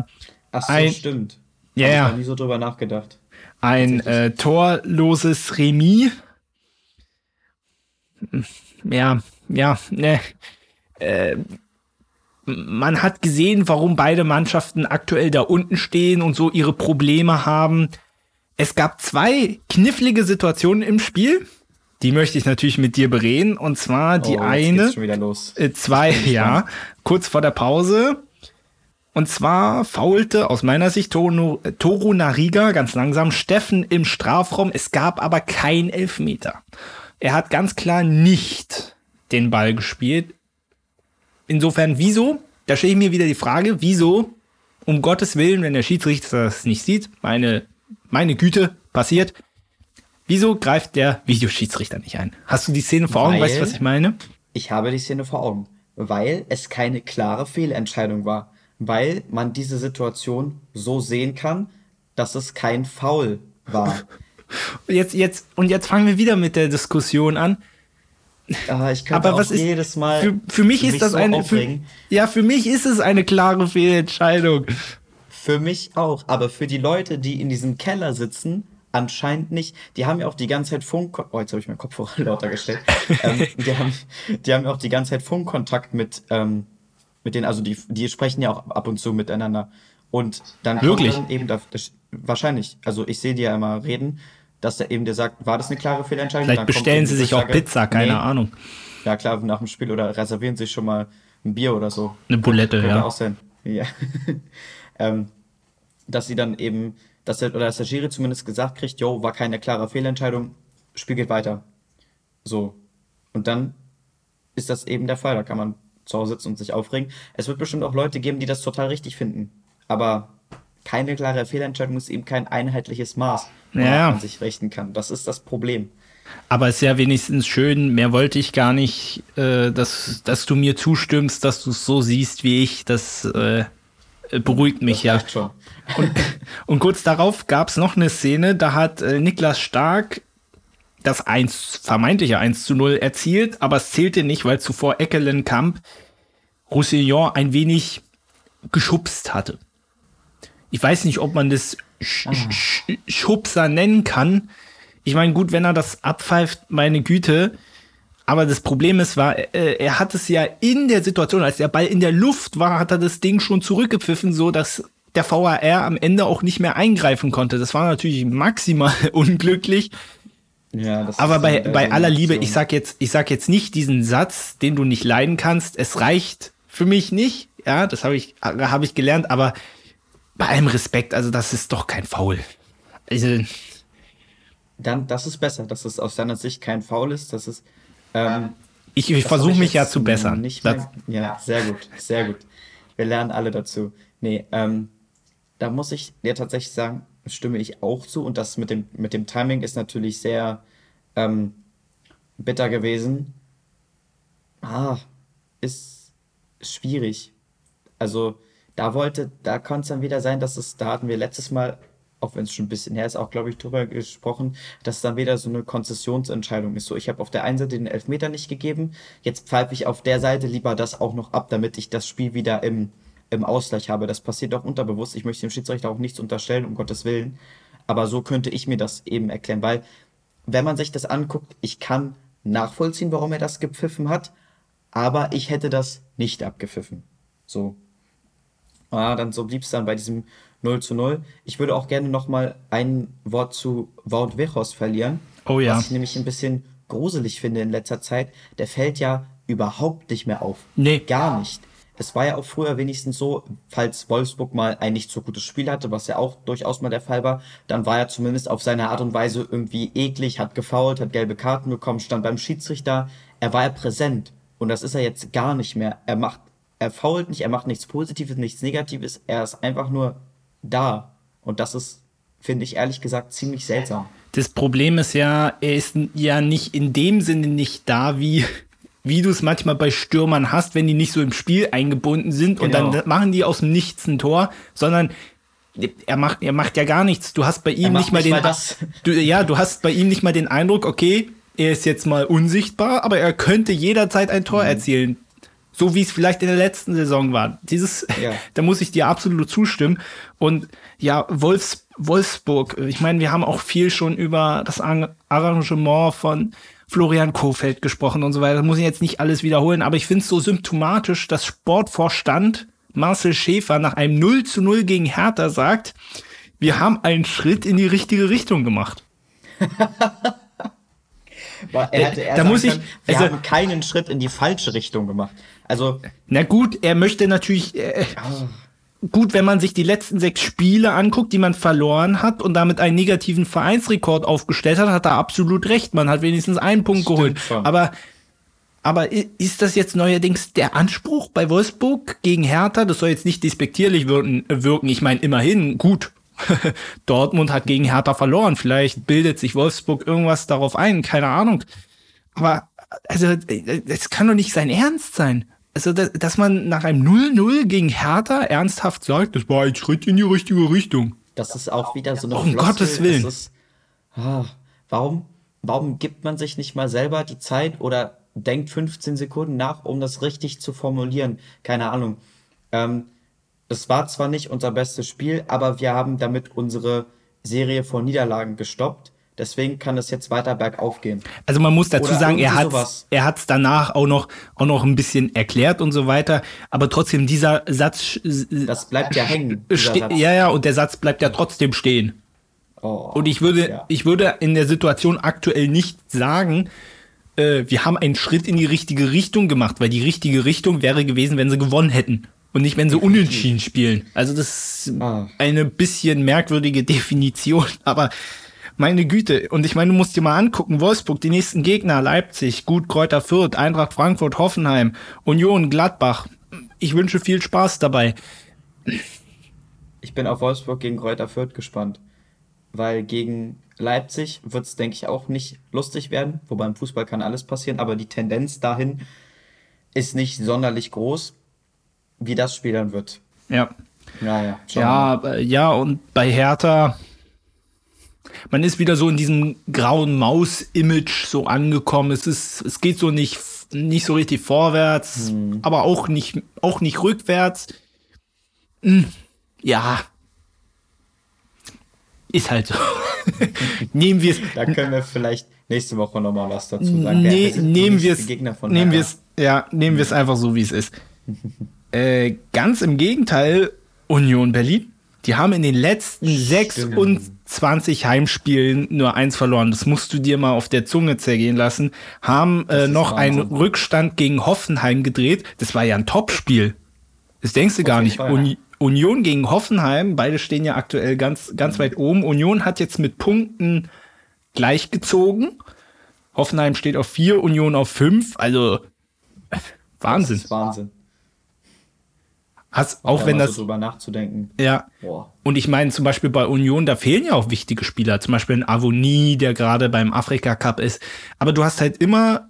Ach so, ein, stimmt. Ja, yeah, Ich habe nie so drüber nachgedacht. Ein äh, torloses Remis. Ja, ja, ne. Äh, man hat gesehen, warum beide Mannschaften aktuell da unten stehen und so ihre Probleme haben. Es gab zwei knifflige Situationen im Spiel. Die möchte ich natürlich mit dir bereden. Und zwar die oh, eine. Schon wieder los. Äh, zwei, ja, kurz vor der Pause. Und zwar faulte aus meiner Sicht Toru, Toru Nariga ganz langsam Steffen im Strafraum. Es gab aber kein Elfmeter. Er hat ganz klar nicht den Ball gespielt. Insofern, wieso? Da stelle ich mir wieder die Frage, wieso, um Gottes Willen, wenn der Schiedsrichter das nicht sieht, meine, meine Güte, passiert, wieso greift der Videoschiedsrichter nicht ein? Hast du die Szene vor Augen? Weil weißt du, was ich meine? Ich habe die Szene vor Augen, weil es keine klare Fehlentscheidung war. Weil man diese Situation so sehen kann, dass es kein Foul war. Jetzt, jetzt, und jetzt fangen wir wieder mit der Diskussion an. Ah, ich könnte aber was ist, jedes Mal. Für, für mich ist das so eine. Für, ja, für mich ist es eine klare Fehlentscheidung. Für mich auch. Aber für die Leute, die in diesem Keller sitzen, anscheinend nicht. Die haben ja auch die ganze Zeit Funk. Oh, jetzt habe ich meinen Kopfhörer lauter gestellt. ähm, die, haben, die haben auch die ganze Zeit Funkkontakt mit, ähm, mit denen. Also die, die sprechen ja auch ab und zu miteinander. Und dann Wirklich? Dann eben das, das, wahrscheinlich. Also ich sehe die ja immer reden dass er eben dir sagt, war das eine klare Fehlentscheidung? Vielleicht bestellen sie sich auch Pizza, keine nee. Ahnung. Ja, klar, nach dem Spiel oder reservieren sich schon mal ein Bier oder so. Eine Bulette, ja. Auch sein. Ja. ähm, dass sie dann eben, dass der, oder dass der Schiri zumindest gesagt kriegt, yo, war keine klare Fehlentscheidung, Spiel geht weiter. So. Und dann ist das eben der Fall. Da kann man zu Hause sitzen und sich aufregen. Es wird bestimmt auch Leute geben, die das total richtig finden. Aber keine klare Fehlentscheidung ist eben kein einheitliches Maß, ja. man sich richten kann. Das ist das Problem. Aber es ist ja wenigstens schön, mehr wollte ich gar nicht, äh, dass, dass du mir zustimmst, dass du es so siehst wie ich. Das äh, äh, beruhigt mich ja. Schon. Und, und kurz darauf gab es noch eine Szene, da hat äh, Niklas Stark das 1, vermeintliche 1 zu 0 erzielt, aber es zählte nicht, weil zuvor Eckelenkamp Roussillon ein wenig geschubst hatte. Ich weiß nicht, ob man das Sch ah. Sch Schubser nennen kann. Ich meine, gut, wenn er das abpfeift, meine Güte. Aber das Problem ist, war, äh, er hat es ja in der Situation, als der Ball in der Luft war, hat er das Ding schon zurückgepfiffen, so dass der VAR am Ende auch nicht mehr eingreifen konnte. Das war natürlich maximal unglücklich. Ja, aber bei, bei aller Liebe, ich sag jetzt, ich sag jetzt nicht diesen Satz, den du nicht leiden kannst. Es reicht für mich nicht. Ja, das habe ich, habe ich gelernt, aber bei allem Respekt, also das ist doch kein Foul. Also, Dann, das ist besser, dass es aus deiner Sicht kein Foul ist. Das ist, ähm, ich, ich versuche mich ja zu bessern. Nicht mehr, ja, sehr gut, sehr gut. Wir lernen alle dazu. Nee, ähm, da muss ich dir tatsächlich sagen, stimme ich auch zu. Und das mit dem, mit dem Timing ist natürlich sehr ähm, bitter gewesen. Ah, ist schwierig. Also, da wollte, da konnte es dann wieder sein, dass es, da hatten wir letztes Mal, auch wenn es schon ein bisschen her ist, auch glaube ich drüber gesprochen, dass es dann wieder so eine Konzessionsentscheidung ist. So, ich habe auf der einen Seite den Elfmeter nicht gegeben, jetzt pfeife ich auf der Seite lieber das auch noch ab, damit ich das Spiel wieder im, im Ausgleich habe. Das passiert auch unterbewusst. Ich möchte dem Schiedsrichter auch nichts unterstellen, um Gottes Willen. Aber so könnte ich mir das eben erklären, weil wenn man sich das anguckt, ich kann nachvollziehen, warum er das gepfiffen hat, aber ich hätte das nicht abgepfiffen. So. Ah, dann so blieb es dann bei diesem 0 zu 0. Ich würde auch gerne noch mal ein Wort zu Wout Wechos verlieren. Oh ja. Was ich nämlich ein bisschen gruselig finde in letzter Zeit. Der fällt ja überhaupt nicht mehr auf. Nee. Gar nicht. Es war ja auch früher wenigstens so, falls Wolfsburg mal ein nicht so gutes Spiel hatte, was ja auch durchaus mal der Fall war, dann war er zumindest auf seine Art und Weise irgendwie eklig, hat gefault, hat gelbe Karten bekommen, stand beim Schiedsrichter. Er war ja präsent. Und das ist er jetzt gar nicht mehr. Er macht, er fault nicht, er macht nichts Positives, nichts Negatives. Er ist einfach nur da. Und das ist, finde ich ehrlich gesagt, ziemlich seltsam. Das Problem ist ja, er ist ja nicht in dem Sinne nicht da, wie wie du es manchmal bei Stürmern hast, wenn die nicht so im Spiel eingebunden sind genau. und dann genau. machen die aus dem Nichts ein Tor, sondern er macht, er macht ja gar nichts. Du hast bei ihm nicht mal nicht den, mal du, ja, du hast bei ihm nicht mal den Eindruck, okay, er ist jetzt mal unsichtbar, aber er könnte jederzeit ein Tor mhm. erzielen. So wie es vielleicht in der letzten Saison war. Dieses, ja. da muss ich dir absolut zustimmen. Und ja, Wolfs, Wolfsburg, ich meine, wir haben auch viel schon über das Arrangement von Florian Kofeld gesprochen und so weiter. Das muss ich jetzt nicht alles wiederholen, aber ich finde es so symptomatisch, dass Sportvorstand Marcel Schäfer nach einem 0 zu 0 gegen Hertha sagt, wir haben einen Schritt in die richtige Richtung gemacht. er hätte er da muss ich, wir also, haben keinen Schritt in die falsche Richtung gemacht. Also, na gut, er möchte natürlich, äh, oh gut, wenn man sich die letzten sechs Spiele anguckt, die man verloren hat und damit einen negativen Vereinsrekord aufgestellt hat, hat er absolut recht. Man hat wenigstens einen Punkt geholt. Schon. Aber, aber ist das jetzt neuerdings der Anspruch bei Wolfsburg gegen Hertha? Das soll jetzt nicht despektierlich wirken. wirken. Ich meine, immerhin, gut. Dortmund hat gegen Hertha verloren. Vielleicht bildet sich Wolfsburg irgendwas darauf ein. Keine Ahnung. Aber, also, das kann doch nicht sein Ernst sein also dass man nach einem 0-0 gegen Hertha ernsthaft sagt, das war ein Schritt in die richtige Richtung. Das ist auch wieder so eine oh, Um. Gottes Willen. Ist, ah, warum, warum gibt man sich nicht mal selber die Zeit oder denkt 15 Sekunden nach, um das richtig zu formulieren? Keine Ahnung. Ähm, es war zwar nicht unser bestes Spiel, aber wir haben damit unsere Serie von Niederlagen gestoppt. Deswegen kann es jetzt weiter bergauf gehen. Also man muss dazu Oder sagen, er hat er hat's danach auch noch auch noch ein bisschen erklärt und so weiter, aber trotzdem dieser Satz das bleibt ja hängen. Ja, ja, und der Satz bleibt ja trotzdem stehen. Oh, und ich würde ja. ich würde in der Situation aktuell nicht sagen, äh, wir haben einen Schritt in die richtige Richtung gemacht, weil die richtige Richtung wäre gewesen, wenn sie gewonnen hätten und nicht, wenn sie unentschieden spielen. Also das ist ah. eine bisschen merkwürdige Definition, aber meine Güte. Und ich meine, du musst dir mal angucken, Wolfsburg, die nächsten Gegner, Leipzig, Gut, Kräuter Fürth, Eintracht Frankfurt, Hoffenheim, Union, Gladbach. Ich wünsche viel Spaß dabei. Ich bin auf Wolfsburg gegen Kräuter Fürth gespannt. Weil gegen Leipzig wird es, denke ich, auch nicht lustig werden. Wobei im Fußball kann alles passieren, aber die Tendenz dahin ist nicht sonderlich groß, wie das Spiel dann wird. Ja. Ja, ja. Ja, ja, und bei Hertha, man ist wieder so in diesem grauen Maus-Image so angekommen. Es ist, es geht so nicht, nicht so richtig vorwärts, hm. aber auch nicht, auch nicht rückwärts. Hm, ja. Ist halt so. nehmen wir es. Da können wir vielleicht nächste Woche nochmal was dazu sagen. Nee, nehmen wir es. Nehmen wir es. Ja, nehmen wir es einfach so, wie es ist. äh, ganz im Gegenteil, Union Berlin. Die haben in den letzten Stimmt. 26 Heimspielen nur eins verloren. Das musst du dir mal auf der Zunge zergehen lassen. Haben äh, noch einen Rückstand gegen Hoffenheim gedreht. Das war ja ein Topspiel. Das denkst du gar nicht. Uni Union gegen Hoffenheim, beide stehen ja aktuell ganz, ganz weit oben. Union hat jetzt mit Punkten gleichgezogen. Hoffenheim steht auf vier, Union auf fünf. Also Wahnsinn. Das ist Wahnsinn. Hast, auch wenn das. So drüber nachzudenken. Ja. Boah. Und ich meine, zum Beispiel bei Union, da fehlen ja auch wichtige Spieler. Zum Beispiel ein Avonie, der gerade beim Afrika Cup ist. Aber du hast halt immer,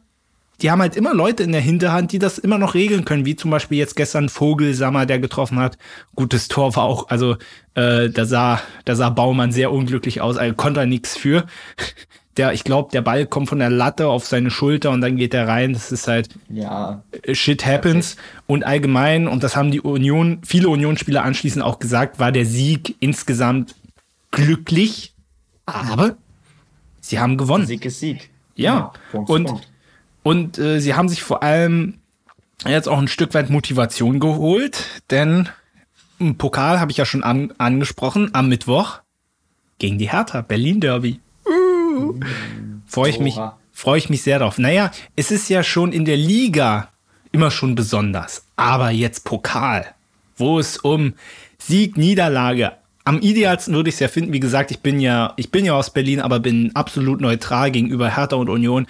die haben halt immer Leute in der Hinterhand, die das immer noch regeln können. Wie zum Beispiel jetzt gestern Vogelsammer, der getroffen hat. Gutes Tor war auch, also, äh, da sah, da sah Baumann sehr unglücklich aus. Also konnte er nichts für der, ich glaube, der Ball kommt von der Latte auf seine Schulter und dann geht er rein. Das ist halt ja, shit happens. Perfekt. Und allgemein, und das haben die Union, viele Unionsspieler anschließend auch gesagt, war der Sieg insgesamt glücklich. Aber sie haben gewonnen. Sieg ist Sieg. Ja. ja und, Punkt. und äh, sie haben sich vor allem jetzt auch ein Stück weit Motivation geholt, denn im Pokal habe ich ja schon an, angesprochen, am Mittwoch gegen die Hertha, Berlin Derby. Freue ich mich, freue ich mich sehr drauf. Naja, es ist ja schon in der Liga immer schon besonders. Aber jetzt Pokal, wo es um Sieg, Niederlage, am idealsten würde ich es ja finden, wie gesagt, ich bin ja, ich bin ja aus Berlin, aber bin absolut neutral gegenüber Hertha und Union.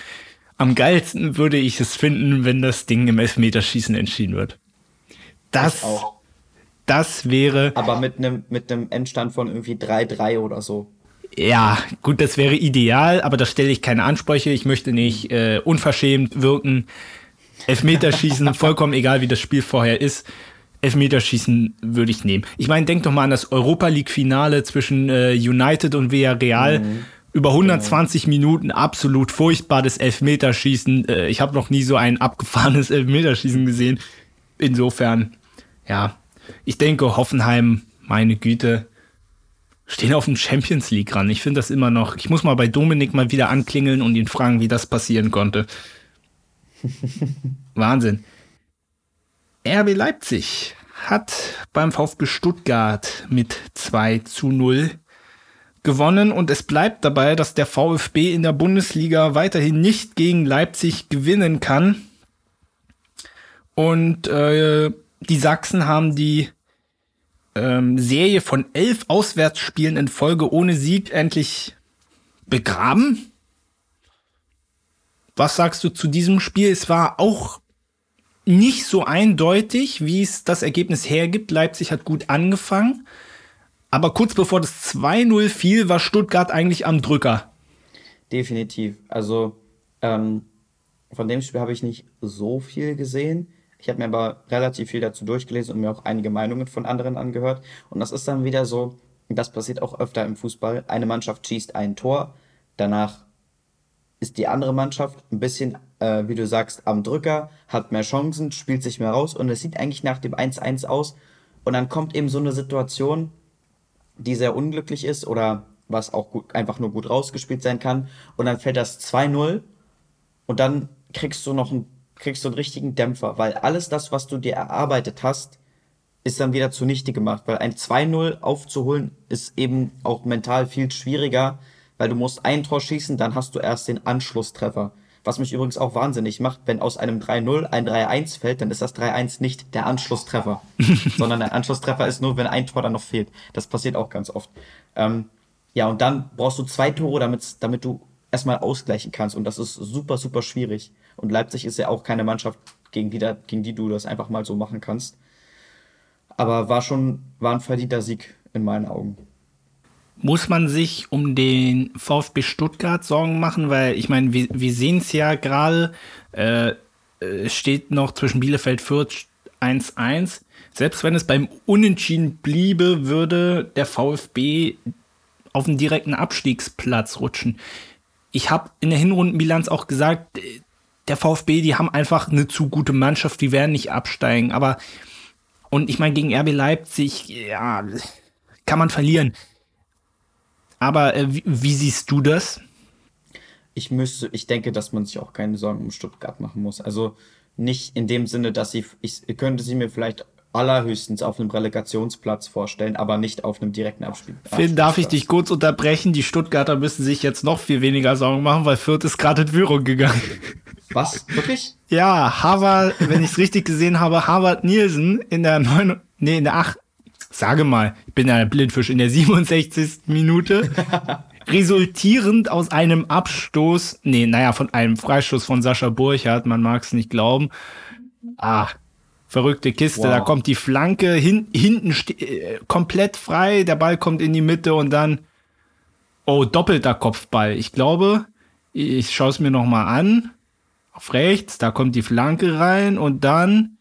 Am geilsten würde ich es finden, wenn das Ding im Elfmeterschießen entschieden wird. Das, das wäre. Aber mit einem mit einem Endstand von irgendwie 3-3 oder so. Ja, gut, das wäre ideal, aber da stelle ich keine Ansprüche. Ich möchte nicht äh, unverschämt wirken. Elfmeterschießen, vollkommen egal, wie das Spiel vorher ist. Elfmeterschießen würde ich nehmen. Ich meine, denk doch mal an das Europa League-Finale zwischen äh, United und Villarreal. Mhm. Über 120 genau. Minuten absolut furchtbar das Elfmeterschießen. Äh, ich habe noch nie so ein abgefahrenes Elfmeterschießen gesehen. Insofern, ja, ich denke, Hoffenheim, meine Güte, stehen auf dem Champions League ran. Ich finde das immer noch. Ich muss mal bei Dominik mal wieder anklingeln und ihn fragen, wie das passieren konnte. Wahnsinn. RB Leipzig hat beim VfB Stuttgart mit 2 zu 0 gewonnen und es bleibt dabei, dass der VfB in der Bundesliga weiterhin nicht gegen Leipzig gewinnen kann. Und äh, die Sachsen haben die ähm, Serie von elf Auswärtsspielen in Folge ohne Sieg endlich begraben. Was sagst du zu diesem Spiel? Es war auch nicht so eindeutig, wie es das Ergebnis hergibt. Leipzig hat gut angefangen. Aber kurz bevor das 2-0 fiel, war Stuttgart eigentlich am Drücker. Definitiv. Also ähm, von dem Spiel habe ich nicht so viel gesehen. Ich habe mir aber relativ viel dazu durchgelesen und mir auch einige Meinungen von anderen angehört. Und das ist dann wieder so, das passiert auch öfter im Fußball. Eine Mannschaft schießt ein Tor, danach ist die andere Mannschaft ein bisschen, äh, wie du sagst, am Drücker, hat mehr Chancen, spielt sich mehr raus und es sieht eigentlich nach dem 1-1 aus. Und dann kommt eben so eine Situation, die sehr unglücklich ist oder was auch gut, einfach nur gut rausgespielt sein kann. Und dann fällt das 2-0 und dann kriegst du noch ein kriegst du einen richtigen Dämpfer, weil alles das, was du dir erarbeitet hast, ist dann wieder zunichte gemacht, weil ein 2-0 aufzuholen ist eben auch mental viel schwieriger, weil du musst ein Tor schießen, dann hast du erst den Anschlusstreffer. Was mich übrigens auch wahnsinnig macht, wenn aus einem 3-0 ein 3-1 fällt, dann ist das 3-1 nicht der Anschlusstreffer, sondern der Anschlusstreffer ist nur, wenn ein Tor dann noch fehlt. Das passiert auch ganz oft. Ähm, ja, und dann brauchst du zwei Tore, damit, damit du erstmal ausgleichen kannst. Und das ist super, super schwierig. Und Leipzig ist ja auch keine Mannschaft, gegen die, da, gegen die du das einfach mal so machen kannst. Aber war schon, war ein verdienter Sieg in meinen Augen. Muss man sich um den VfB Stuttgart Sorgen machen? Weil ich meine, wir, wir sehen es ja gerade, äh, es steht noch zwischen Bielefeld Fürth 1-1. Selbst wenn es beim Unentschieden bliebe, würde der VfB auf den direkten Abstiegsplatz rutschen. Ich habe in der Hinrundenbilanz auch gesagt, der VfB, die haben einfach eine zu gute Mannschaft, die werden nicht absteigen. Aber, und ich meine, gegen RB Leipzig, ja, kann man verlieren. Aber äh, wie, wie, siehst du das? Ich müsste, ich denke, dass man sich auch keine Sorgen um Stuttgart machen muss. Also nicht in dem Sinne, dass sie, ich könnte sie mir vielleicht allerhöchstens auf einem Relegationsplatz vorstellen, aber nicht auf einem direkten Abspiel. Finn, darf ich dich kurz unterbrechen? Die Stuttgarter müssen sich jetzt noch viel weniger Sorgen machen, weil Fürth ist gerade in Führung gegangen. Was? Wirklich? Ja, Harvard, wenn ich es richtig gesehen habe, Harvard Nielsen in der neun, nee, in der acht, sage mal, ich bin ja ein Blindfisch, in der 67. Minute, resultierend aus einem Abstoß, nee, naja, von einem Freistoß von Sascha Burchardt, man mag es nicht glauben. Ah, verrückte Kiste, wow. da kommt die Flanke hin, hinten äh, komplett frei, der Ball kommt in die Mitte und dann, oh, doppelter Kopfball. Ich glaube, ich schaue es mir nochmal an. Auf rechts, da kommt die Flanke rein und dann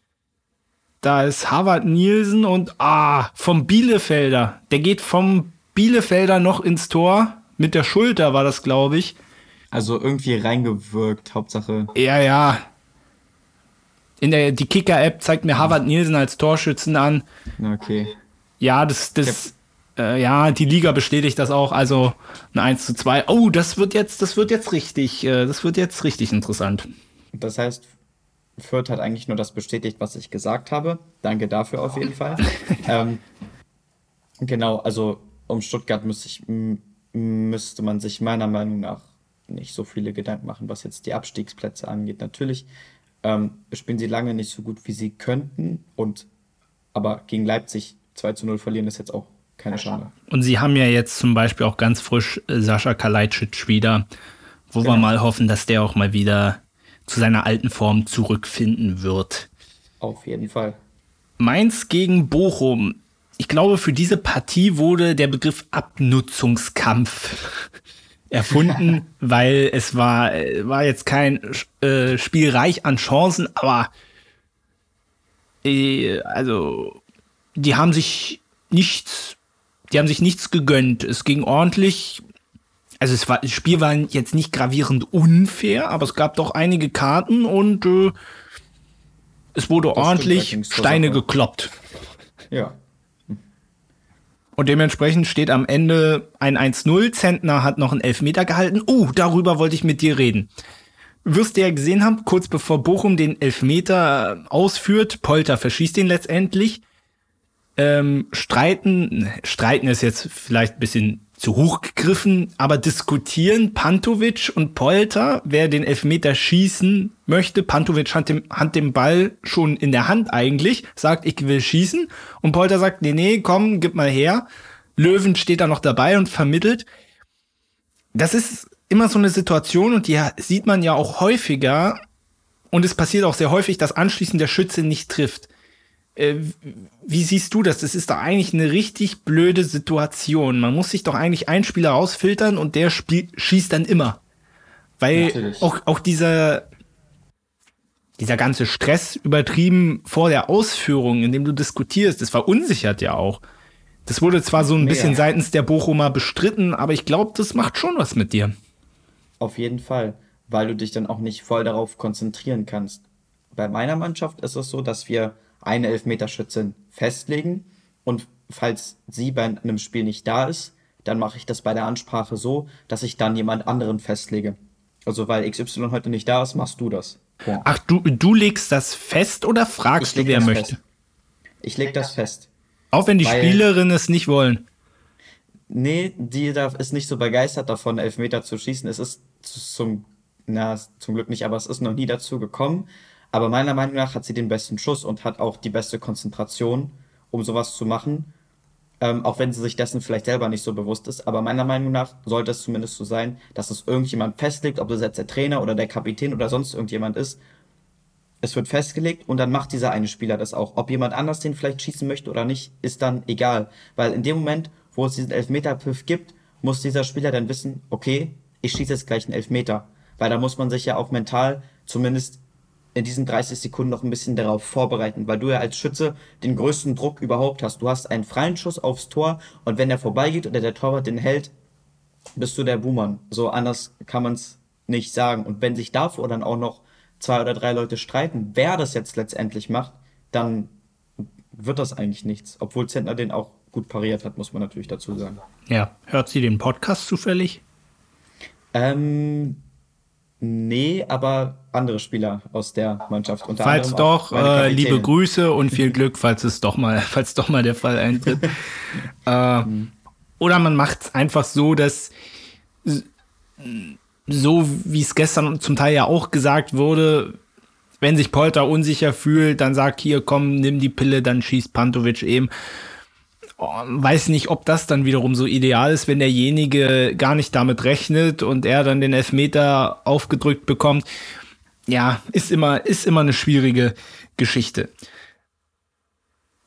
da ist Harvard Nielsen und ah, vom Bielefelder. Der geht vom Bielefelder noch ins Tor. Mit der Schulter war das, glaube ich. Also irgendwie reingewirkt, Hauptsache. Ja, ja. In der die Kicker-App zeigt mir Harvard Nielsen als Torschützen an. Okay. Ja, das, das, äh, ja, die Liga bestätigt das auch. Also ein 1 zu 2. Oh, das wird jetzt, das wird jetzt richtig, äh, das wird jetzt richtig interessant. Das heißt, Fürth hat eigentlich nur das bestätigt, was ich gesagt habe. Danke dafür auf jeden Fall. ähm, genau, also um Stuttgart müsste, ich, müsste man sich meiner Meinung nach nicht so viele Gedanken machen, was jetzt die Abstiegsplätze angeht. Natürlich ähm, spielen sie lange nicht so gut, wie sie könnten. Und aber gegen Leipzig 2 zu 0 verlieren ist jetzt auch keine Schande. Und sie haben ja jetzt zum Beispiel auch ganz frisch Sascha Kalajdzic wieder, wo genau. wir mal hoffen, dass der auch mal wieder zu seiner alten Form zurückfinden wird. Auf jeden Fall. Mainz gegen Bochum. Ich glaube, für diese Partie wurde der Begriff Abnutzungskampf erfunden, weil es war, war jetzt kein äh, Spiel reich an Chancen, aber äh, also die haben sich nichts, die haben sich nichts gegönnt. Es ging ordentlich also es war, das Spiel war jetzt nicht gravierend unfair, aber es gab doch einige Karten und äh, es wurde das ordentlich Steine gekloppt. Ja. Und dementsprechend steht am Ende ein 1-0. Zentner hat noch einen Elfmeter gehalten. Oh, darüber wollte ich mit dir reden. Wirst du ja gesehen haben, kurz bevor Bochum den Elfmeter ausführt, Polter verschießt ihn letztendlich. Ähm, streiten, streiten ist jetzt vielleicht ein bisschen zu hoch gegriffen, aber diskutieren Pantovic und Polter, wer den Elfmeter schießen möchte. Pantovic hat, dem, hat den Ball schon in der Hand eigentlich, sagt, ich will schießen. Und Polter sagt, nee, nee, komm, gib mal her. Löwen steht da noch dabei und vermittelt. Das ist immer so eine Situation und die sieht man ja auch häufiger. Und es passiert auch sehr häufig, dass anschließend der Schütze nicht trifft. Äh, wie siehst du das? Das ist doch eigentlich eine richtig blöde Situation. Man muss sich doch eigentlich einen Spieler rausfiltern und der spiel schießt dann immer. Weil auch, auch dieser, dieser ganze Stress übertrieben vor der Ausführung, in dem du diskutierst, das verunsichert ja auch. Das wurde zwar so ein bisschen ja. seitens der Bochumer bestritten, aber ich glaube, das macht schon was mit dir. Auf jeden Fall, weil du dich dann auch nicht voll darauf konzentrieren kannst. Bei meiner Mannschaft ist es so, dass wir eine Elfmeterschützin festlegen und falls sie bei einem Spiel nicht da ist, dann mache ich das bei der Ansprache so, dass ich dann jemand anderen festlege. Also weil XY heute nicht da ist, machst du das. Ja. Ach, du, du legst das fest oder fragst du, wer möchte? Fest. Ich leg das fest. Auch wenn die Spielerinnen es nicht wollen. Nee, die ist nicht so begeistert davon, Elfmeter zu schießen. Es ist zum, na, zum Glück nicht, aber es ist noch nie dazu gekommen. Aber meiner Meinung nach hat sie den besten Schuss und hat auch die beste Konzentration, um sowas zu machen. Ähm, auch wenn sie sich dessen vielleicht selber nicht so bewusst ist. Aber meiner Meinung nach sollte es zumindest so sein, dass es irgendjemand festlegt, ob das jetzt der Trainer oder der Kapitän oder sonst irgendjemand ist. Es wird festgelegt und dann macht dieser eine Spieler das auch. Ob jemand anders den vielleicht schießen möchte oder nicht, ist dann egal. Weil in dem Moment, wo es diesen Elfmeter-Pfiff gibt, muss dieser Spieler dann wissen, okay, ich schieße jetzt gleich einen Elfmeter. Weil da muss man sich ja auch mental zumindest in diesen 30 Sekunden noch ein bisschen darauf vorbereiten, weil du ja als Schütze den größten Druck überhaupt hast. Du hast einen freien Schuss aufs Tor und wenn der vorbeigeht oder der Torwart den hält, bist du der Buhmann. So anders kann man es nicht sagen. Und wenn sich davor dann auch noch zwei oder drei Leute streiten, wer das jetzt letztendlich macht, dann wird das eigentlich nichts. Obwohl Zentner den auch gut pariert hat, muss man natürlich dazu sagen. Ja, hört sie den Podcast zufällig? Ähm, nee, aber andere Spieler aus der Mannschaft. Unter falls doch, äh, liebe Grüße und viel Glück, falls es doch mal, falls doch mal der Fall eintritt. äh, oder man macht es einfach so, dass so wie es gestern zum Teil ja auch gesagt wurde, wenn sich Polter unsicher fühlt, dann sagt hier, komm, nimm die Pille, dann schießt Pantovic eben. Oh, weiß nicht, ob das dann wiederum so ideal ist, wenn derjenige gar nicht damit rechnet und er dann den Elfmeter aufgedrückt bekommt. Ja, ist immer, ist immer eine schwierige Geschichte.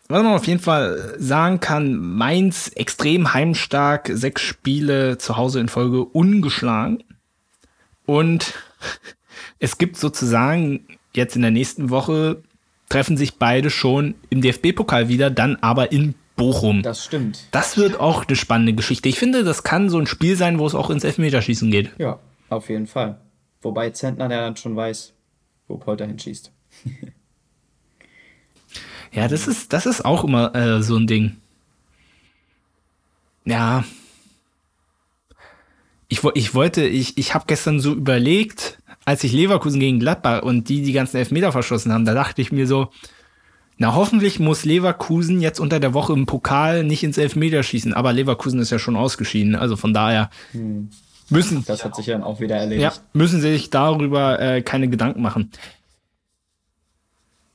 Was man auf jeden Fall sagen kann, Mainz extrem heimstark, sechs Spiele zu Hause in Folge ungeschlagen. Und es gibt sozusagen jetzt in der nächsten Woche treffen sich beide schon im DFB-Pokal wieder, dann aber in Bochum. Das stimmt. Das wird auch eine spannende Geschichte. Ich finde, das kann so ein Spiel sein, wo es auch ins Elfmeterschießen geht. Ja, auf jeden Fall. Wobei Zentner der dann schon weiß, wo Polter hinschießt. ja, das ist, das ist auch immer äh, so ein Ding. Ja. Ich, ich wollte, ich, ich habe gestern so überlegt, als ich Leverkusen gegen Gladbach und die die ganzen Elfmeter verschossen haben, da dachte ich mir so, na hoffentlich muss Leverkusen jetzt unter der Woche im Pokal nicht ins Elfmeter schießen, aber Leverkusen ist ja schon ausgeschieden, also von daher hm. müssen das hat sich dann auch wieder erledigt. Ja, müssen sie sich darüber äh, keine Gedanken machen.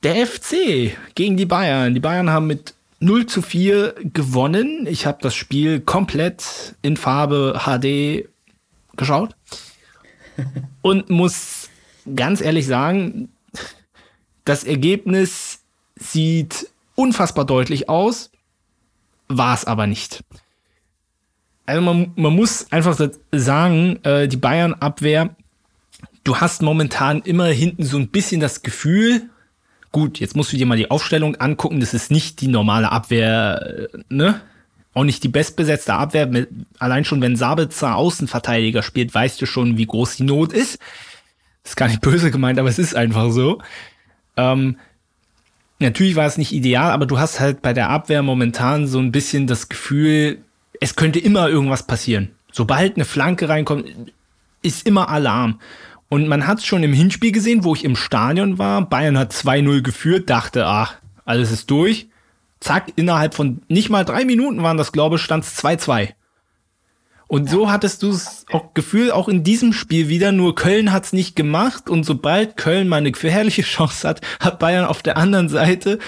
Der FC gegen die Bayern. Die Bayern haben mit 0 zu 4 gewonnen. Ich habe das Spiel komplett in Farbe HD geschaut und muss ganz ehrlich sagen, das Ergebnis sieht unfassbar deutlich aus, war es aber nicht. Also man, man muss einfach sagen, äh, die Bayern-Abwehr, du hast momentan immer hinten so ein bisschen das Gefühl, gut, jetzt musst du dir mal die Aufstellung angucken, das ist nicht die normale Abwehr, äh, ne? auch nicht die bestbesetzte Abwehr. Allein schon, wenn Sabitzer Außenverteidiger spielt, weißt du schon, wie groß die Not ist. Das ist gar nicht böse gemeint, aber es ist einfach so. Ähm, natürlich war es nicht ideal, aber du hast halt bei der Abwehr momentan so ein bisschen das Gefühl, es könnte immer irgendwas passieren. Sobald eine Flanke reinkommt, ist immer Alarm. Und man hat es schon im Hinspiel gesehen, wo ich im Stadion war. Bayern hat 2-0 geführt, dachte, ach, alles ist durch zack, innerhalb von nicht mal drei Minuten waren das, glaube ich, stand es 2-2. Und so hattest du es auch Gefühl, auch in diesem Spiel wieder, nur Köln hat es nicht gemacht und sobald Köln mal eine gefährliche Chance hat, hat Bayern auf der anderen Seite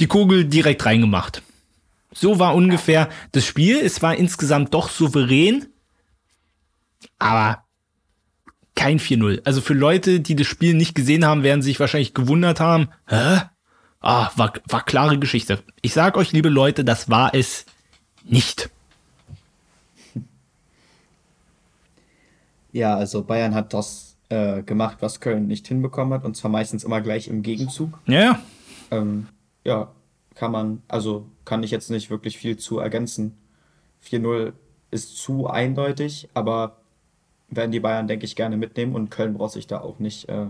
die Kugel direkt reingemacht. So war ungefähr das Spiel. Es war insgesamt doch souverän, aber kein 4-0. Also für Leute, die das Spiel nicht gesehen haben, werden sich wahrscheinlich gewundert haben, hä? Ah, war, war klare Geschichte. Ich sag euch, liebe Leute, das war es nicht. Ja, also Bayern hat das äh, gemacht, was Köln nicht hinbekommen hat, und zwar meistens immer gleich im Gegenzug. Ja. Ähm, ja, kann man, also kann ich jetzt nicht wirklich viel zu ergänzen. 4-0 ist zu eindeutig, aber werden die Bayern, denke ich, gerne mitnehmen und Köln braucht sich da auch nicht äh,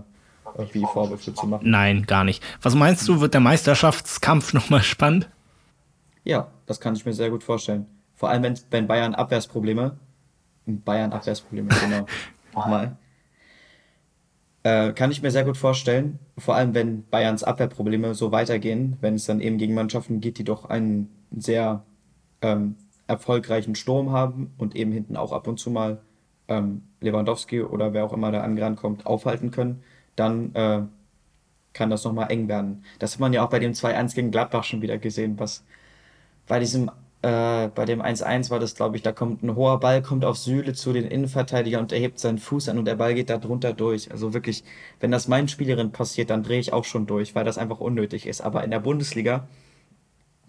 irgendwie Vorwürfe zu machen. Nein, gar nicht. Was meinst du, wird der Meisterschaftskampf nochmal spannend? Ja, das kann ich mir sehr gut vorstellen. Vor allem, wenn, wenn Bayern Abwehrsprobleme, Bayern Abwehrsprobleme, genau, nochmal, äh, kann ich mir sehr gut vorstellen. Vor allem, wenn Bayerns Abwehrprobleme so weitergehen, wenn es dann eben gegen Mannschaften geht, die doch einen sehr ähm, erfolgreichen Sturm haben und eben hinten auch ab und zu mal ähm, Lewandowski oder wer auch immer da angerannt aufhalten können, dann äh, kann das nochmal eng werden. Das hat man ja auch bei dem 2-1 gegen Gladbach schon wieder gesehen, was bei diesem, äh, bei dem 1-1 war das, glaube ich, da kommt ein hoher Ball, kommt auf Süle zu den Innenverteidiger und er hebt seinen Fuß an und der Ball geht da drunter durch. Also wirklich, wenn das meinen Spielerin passiert, dann drehe ich auch schon durch, weil das einfach unnötig ist. Aber in der Bundesliga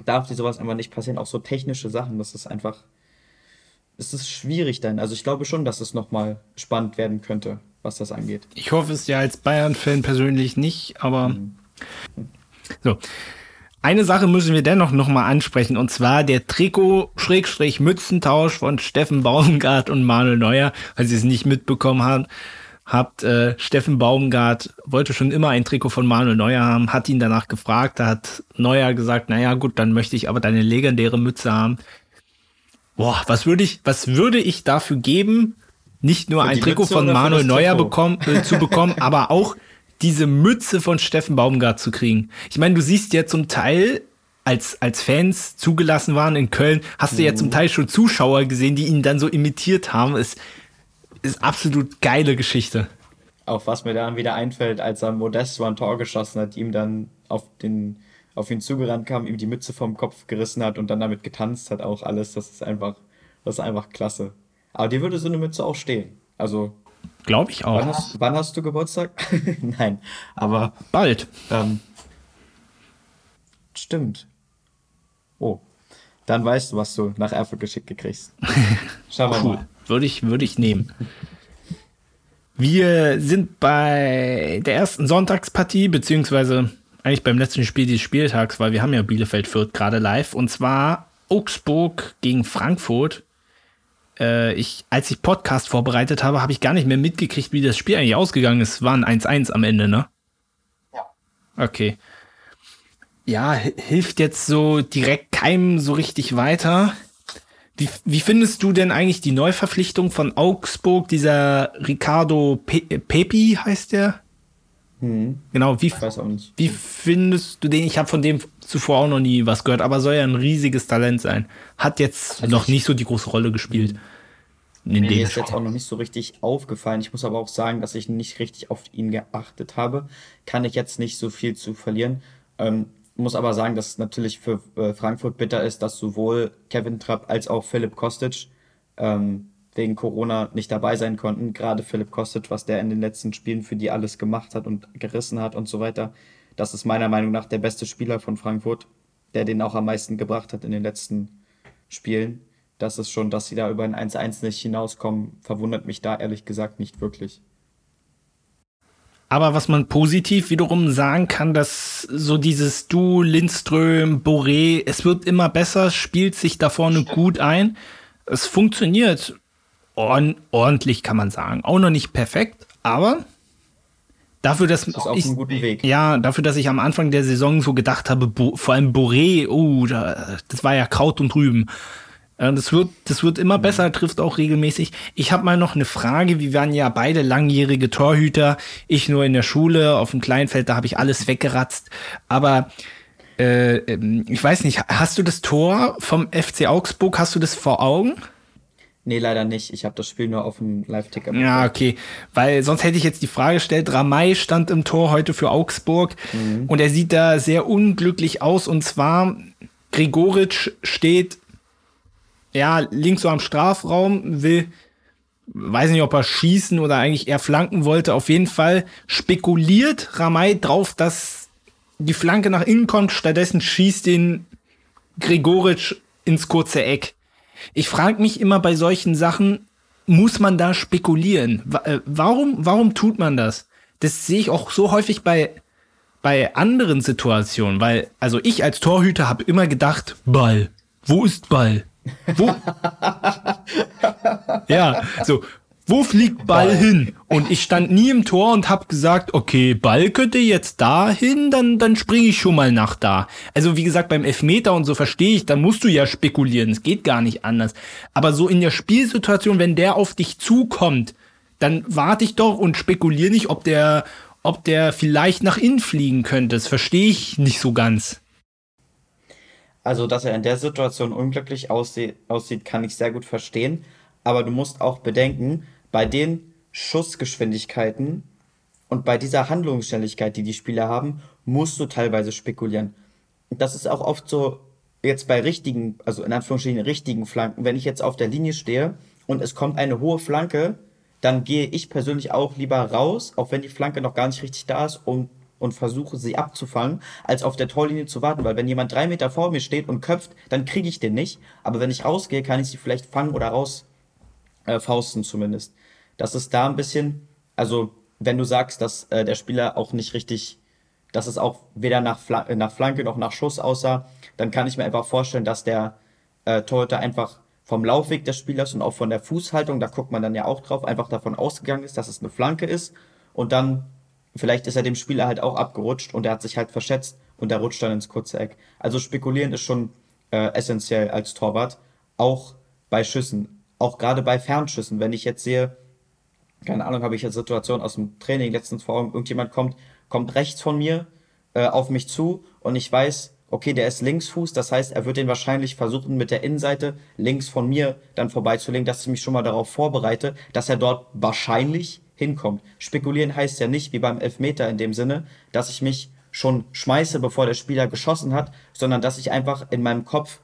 darf dir sowas einfach nicht passieren, auch so technische Sachen, das ist einfach, es ist schwierig dann. Also ich glaube schon, dass es nochmal spannend werden könnte. was das angeht. Ich hoffe es ja als Bayern-Fan persönlich nicht, aber mhm. so. Eine Sache müssen wir dennoch nochmal ansprechen, und zwar der Trikot-Mützentausch von Steffen Baumgart und Manuel Neuer, weil sie es nicht mitbekommen haben habt, äh, Steffen Baumgart wollte schon immer ein Trikot von Manuel Neuer haben, hat ihn danach gefragt, da hat Neuer gesagt, naja gut, dann möchte ich aber deine legendäre Mütze haben. Boah, was würde ich, was würde ich dafür geben, nicht nur ein Trikot Mütze von Manuel Neuer bekommen, äh, zu bekommen, aber auch diese Mütze von Steffen Baumgart zu kriegen. Ich meine, du siehst ja zum Teil, als, als Fans zugelassen waren in Köln, hast du ja zum mhm. Teil schon Zuschauer gesehen, die ihn dann so imitiert haben. Es ist absolut geile Geschichte. Auch was mir dann wieder einfällt, als er Modest so ein Tor geschossen hat, ihm dann auf den auf ihn zugerannt kam, ihm die Mütze vom Kopf gerissen hat und dann damit getanzt hat, auch alles, das ist einfach, das ist einfach klasse. Aber dir würde so eine Mütze auch stehen. Also. Glaube ich auch. Wann hast, wann hast, du Geburtstag? Nein, aber. Bald. Ähm, stimmt. Oh. Dann weißt du, was du nach Erfurt geschickt gekriegst. Schauen wir cool. mal. Würde ich, würde ich nehmen. Wir sind bei der ersten Sonntagspartie, beziehungsweise eigentlich beim letzten Spiel dieses Spieltags, weil wir haben ja Bielefeld Fürth gerade live, und zwar Augsburg gegen Frankfurt. Äh, ich, als ich Podcast vorbereitet habe, habe ich gar nicht mehr mitgekriegt, wie das Spiel eigentlich ausgegangen ist. Es waren 1-1 am Ende, ne? Ja. Okay. Ja, hilft jetzt so direkt keinem so richtig weiter. Wie, wie findest du denn eigentlich die Neuverpflichtung von Augsburg, dieser Ricardo Pe Pepi heißt der? Hm. Genau, wie, wie findest du den? Ich habe von dem zuvor auch noch nie was gehört, aber soll ja ein riesiges Talent sein. Hat jetzt also noch nicht so die große Rolle gespielt. Nee, mir ist jetzt auch noch nicht so richtig aufgefallen. Ich muss aber auch sagen, dass ich nicht richtig auf ihn geachtet habe. Kann ich jetzt nicht so viel zu verlieren. Ähm, muss aber sagen, dass es natürlich für äh, Frankfurt bitter ist, dass sowohl Kevin Trapp als auch Philipp Kostic ähm, wegen Corona nicht dabei sein konnten. Gerade Philipp Kostic, was der in den letzten Spielen für die alles gemacht hat und gerissen hat und so weiter. Das ist meiner Meinung nach der beste Spieler von Frankfurt, der den auch am meisten gebracht hat in den letzten Spielen. Das ist schon, dass sie da über ein 1-1 nicht hinauskommen, verwundert mich da ehrlich gesagt nicht wirklich. Aber was man positiv wiederum sagen kann, dass so dieses Du, Lindström, Boré, es wird immer besser, spielt sich da vorne gut ein. Es funktioniert ordentlich, kann man sagen. Auch noch nicht perfekt, aber dafür, dass das ist auf ich, einem guten Weg. Ja, dafür, dass ich am Anfang der Saison so gedacht habe, Bo, vor allem Boré, oh, da, das war ja Kraut und Rüben. Äh, das wird, das wird immer besser, trifft auch regelmäßig. Ich habe mal noch eine Frage. Wir waren ja beide langjährige Torhüter. Ich nur in der Schule, auf dem Kleinfeld, da habe ich alles weggeratzt. Aber äh, ähm, ich weiß nicht, hast du das Tor vom FC Augsburg, hast du das vor Augen? Nee, leider nicht. Ich habe das Spiel nur auf dem Live-Ticker. Ja, okay. Weil sonst hätte ich jetzt die Frage gestellt, Ramay stand im Tor heute für Augsburg mhm. und er sieht da sehr unglücklich aus. Und zwar, Gregoritsch steht ja, links so am Strafraum, will, weiß nicht, ob er schießen oder eigentlich eher flanken wollte. Auf jeden Fall spekuliert Ramay drauf, dass die Flanke nach innen kommt. Stattdessen schießt den Gregoritsch ins kurze Eck. Ich frage mich immer bei solchen Sachen, muss man da spekulieren? Äh, warum, warum tut man das? Das sehe ich auch so häufig bei, bei anderen Situationen, weil, also ich als Torhüter habe immer gedacht, Ball. Wo ist Ball? Wo? ja, so. Wo fliegt Ball, Ball, hin? Und ich stand nie im Tor und hab gesagt, okay, Ball könnte jetzt da hin, dann, dann springe ich schon mal nach da. Also wie gesagt, beim Elfmeter und so verstehe ich, da musst du ja spekulieren, es geht gar nicht anders. Aber so in der Spielsituation, wenn der auf dich zukommt, dann warte ich doch und spekuliere nicht, ob der, ob der vielleicht nach innen fliegen könnte. Das verstehe ich nicht so ganz. Also, dass er in der Situation unglücklich aussieht, aussieht, kann ich sehr gut verstehen. Aber du musst auch bedenken, bei den Schussgeschwindigkeiten und bei dieser Handlungsschnelligkeit, die die Spieler haben, musst du teilweise spekulieren. Das ist auch oft so jetzt bei richtigen, also in Anführungsstrichen richtigen Flanken. Wenn ich jetzt auf der Linie stehe und es kommt eine hohe Flanke, dann gehe ich persönlich auch lieber raus, auch wenn die Flanke noch gar nicht richtig da ist, um und versuche sie abzufangen, als auf der Torlinie zu warten, weil wenn jemand drei Meter vor mir steht und köpft, dann kriege ich den nicht. Aber wenn ich rausgehe, kann ich sie vielleicht fangen oder raus äh, fausten zumindest. Das ist da ein bisschen Also, wenn du sagst, dass äh, der Spieler auch nicht richtig, dass es auch weder nach, Fla nach Flanke noch nach Schuss aussah, dann kann ich mir einfach vorstellen, dass der äh, Torhüter einfach vom Laufweg des Spielers und auch von der Fußhaltung, da guckt man dann ja auch drauf, einfach davon ausgegangen ist, dass es eine Flanke ist und dann vielleicht ist er dem Spieler halt auch abgerutscht und er hat sich halt verschätzt und er rutscht dann ins kurze Eck. Also spekulieren ist schon äh, essentiell als Torwart, auch bei Schüssen, auch gerade bei Fernschüssen. Wenn ich jetzt sehe, keine Ahnung, habe ich jetzt Situation aus dem Training letztens vor irgendjemand kommt, kommt rechts von mir äh, auf mich zu und ich weiß, okay, der ist Linksfuß, das heißt, er wird den wahrscheinlich versuchen, mit der Innenseite links von mir dann vorbeizulegen, dass ich mich schon mal darauf vorbereite, dass er dort wahrscheinlich hinkommt. Spekulieren heißt ja nicht, wie beim Elfmeter in dem Sinne, dass ich mich schon schmeiße, bevor der Spieler geschossen hat, sondern dass ich einfach in meinem Kopf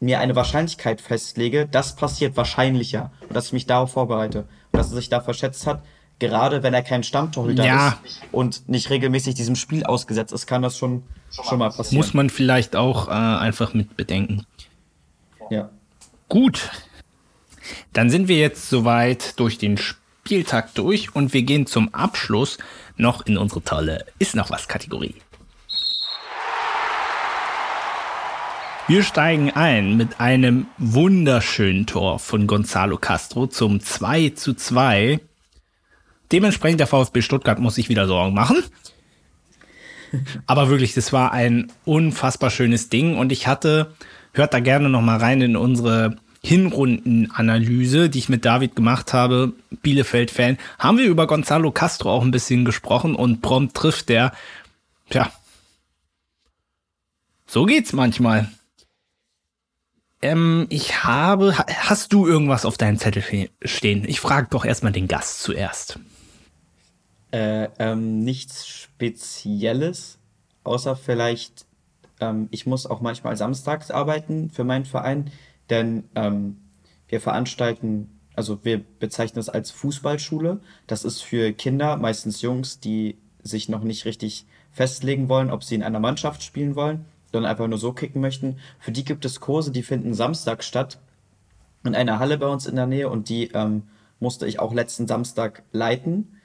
mir eine Wahrscheinlichkeit festlege, das passiert wahrscheinlicher und dass ich mich darauf vorbereite und dass er sich da verschätzt hat. Gerade wenn er kein Stammtorhüter Ja. ist und nicht regelmäßig diesem Spiel ausgesetzt ist, kann das schon, schon mal passieren. Muss man vielleicht auch äh, einfach mit bedenken. ja. Gut. Dann sind wir jetzt soweit durch den Spieltag durch und wir gehen zum Abschluss noch in unsere tolle Ist noch was Kategorie. Wir steigen ein mit einem wunderschönen Tor von Gonzalo Castro zum 2 zu 2. Dementsprechend der VfB Stuttgart muss sich wieder Sorgen machen. Aber wirklich, das war ein unfassbar schönes Ding und ich hatte, hört da gerne noch mal rein in unsere Hinrundenanalyse, die ich mit David gemacht habe, Bielefeld-Fan, haben wir über Gonzalo Castro auch ein bisschen gesprochen und prompt trifft der, tja, so geht's manchmal. Ähm, ich habe, ha- hast du irgendwas auf deinem Zettel stehen? Ich frage doch erstmal den Gast zuerst. Äh, ähm, nichts Spezielles, außer vielleicht, ähm, ich muss auch manchmal samstags arbeiten für meinen Verein, denn ähm, wir veranstalten, also wir bezeichnen es als Fußballschule. Das ist für Kinder, meistens Jungs, die sich noch nicht richtig festlegen wollen, ob sie in einer Mannschaft spielen wollen, sondern einfach nur so kicken möchten. Für die gibt es Kurse, die finden Samstag statt in einer Halle bei uns in der Nähe und die ähm, musste ich auch letzten Samstag leiten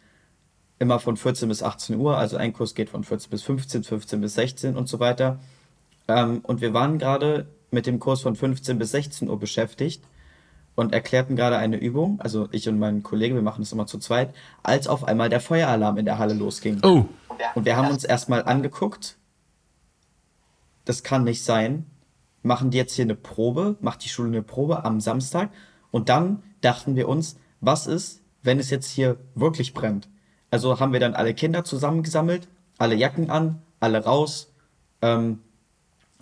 immer von 14 bis 18 Uhr, also ein Kurs geht von 14 bis 15, 15 bis 16 und so weiter. Ähm, und wir waren gerade mit dem Kurs von 15 bis 16 Uhr beschäftigt und erklärten gerade eine Übung, also ich und mein Kollege, wir machen das immer zu zweit, als auf einmal der Feueralarm in der Halle losging. Oh, Und wir haben uns erstmal angeguckt, das kann nicht sein. Machen die jetzt hier eine Probe, macht die Schule eine Probe am Samstag und dann dachten wir uns, was ist, wenn es jetzt hier wirklich brennt? Also haben wir dann alle Kinder zusammengesammelt, alle Jacken an, alle raus ähm,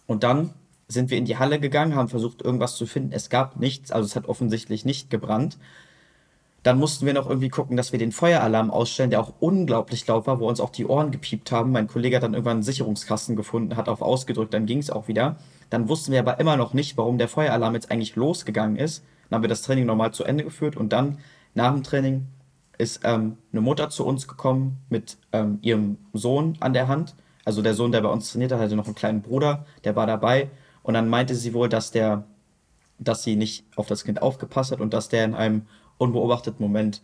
und dann sind wir in die Halle gegangen, haben versucht irgendwas zu finden. Es gab nichts, also es hat offensichtlich nicht gebrannt. Dann mussten wir noch irgendwie gucken, dass wir den Feueralarm ausstellen, der auch unglaublich laut war, wo uns auch die Ohren gepiept haben. Mein Kollege hat dann irgendwann einen Sicherungskasten gefunden, hat auf ausgedrückt, dann ging es auch wieder. Dann wussten wir aber immer noch nicht, warum der Feueralarm jetzt eigentlich losgegangen ist. Dann haben wir das Training nochmal zu Ende geführt und dann nach dem Training ist ähm, eine Mutter zu uns gekommen mit ähm, ihrem Sohn an der Hand. Also der Sohn, der bei uns trainiert hat, hatte noch einen kleinen Bruder, der war dabei. Und dann meinte sie wohl, dass der, dass sie nicht auf das Kind aufgepasst hat und dass der in einem unbeobachteten Moment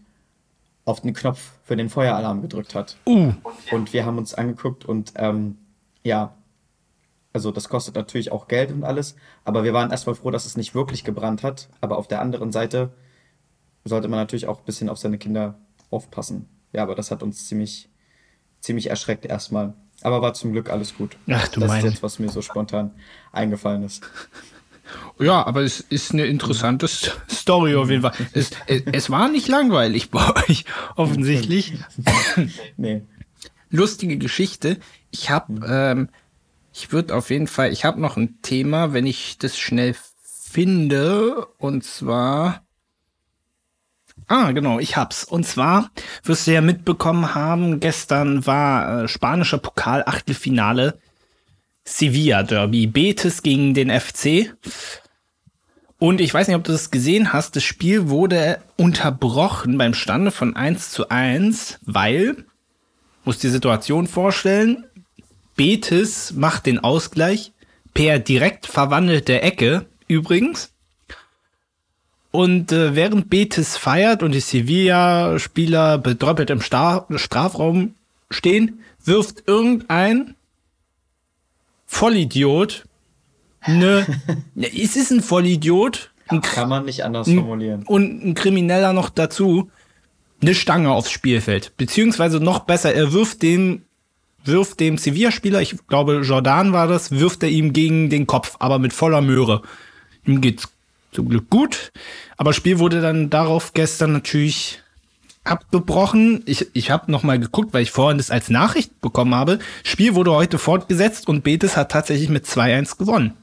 auf den Knopf für den Feueralarm gedrückt hat. uh, Und wir haben uns angeguckt und ähm, ja, also das kostet natürlich auch Geld und alles, aber wir waren erstmal froh, dass es nicht wirklich gebrannt hat. Aber auf der anderen Seite sollte man natürlich auch ein bisschen auf seine Kinder aufpassen. Ja, aber das hat uns ziemlich, ziemlich erschreckt erstmal. Aber war zum Glück alles gut. Ach, du das meine. ist jetzt, was mir so spontan eingefallen ist. Ja, aber es ist eine interessante St- Story auf jeden Fall. Es, es, es war nicht langweilig bei euch, offensichtlich. Nee. Lustige Geschichte. Ich habe, ähm, ich würde auf jeden Fall, ich habe noch ein Thema, wenn ich das schnell finde, und zwar. Ah, genau, ich hab's. Und zwar wirst du ja mitbekommen haben, gestern war äh, spanischer Pokal Achtelfinale Sevilla Derby. Betis gegen den FC. Und ich weiß nicht, ob du das gesehen hast. Das Spiel wurde unterbrochen beim Stande von 1 zu 1, weil, muss die Situation vorstellen, Betis macht den Ausgleich per direkt verwandelte Ecke übrigens. Und äh, während Betis feiert und die Sevilla-Spieler bedröppelt im Star Strafraum stehen, wirft irgendein Vollidiot ne, es ist ein Vollidiot. Ein, Kann man nicht anders formulieren. Und ein Krimineller noch dazu eine Stange aufs Spielfeld. Beziehungsweise noch besser, er wirft dem, wirft dem Sevilla-Spieler, ich glaube Jordan war das, wirft er ihm gegen den Kopf, aber mit voller Möhre. Ihm geht's zum Glück gut. Aber Spiel wurde dann darauf gestern natürlich abgebrochen. Ich, ich habe noch mal geguckt, weil ich vorhin das als Nachricht bekommen habe. Spiel wurde heute fortgesetzt und Betis hat tatsächlich mit 2-1 gewonnen.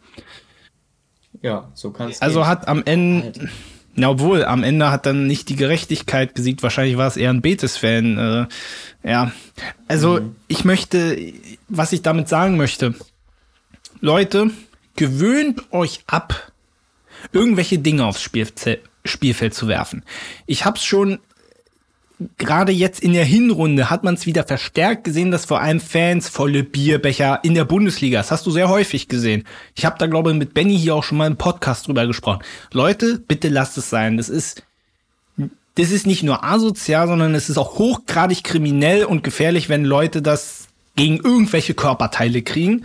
Ja, so kann es Also gehen. hat am Ende, halt. na obwohl, am Ende hat dann nicht die Gerechtigkeit gesiegt. Wahrscheinlich war es eher ein Betis-Fan. Äh, ja, also mhm. ich möchte, was ich damit sagen möchte, Leute, gewöhnt euch ab, irgendwelche Dinge aufs Spielfeld, Spielfeld zu werfen. Ich habe es schon gerade jetzt in der Hinrunde hat man es wieder verstärkt gesehen, dass vor allem Fans volle Bierbecher in der Bundesliga, das hast du sehr häufig gesehen. Ich habe da glaube ich mit Benny hier auch schon mal im Podcast drüber gesprochen. Leute, bitte lasst es sein. Das ist das ist nicht nur asozial, sondern es ist auch hochgradig kriminell und gefährlich, wenn Leute das gegen irgendwelche Körperteile kriegen.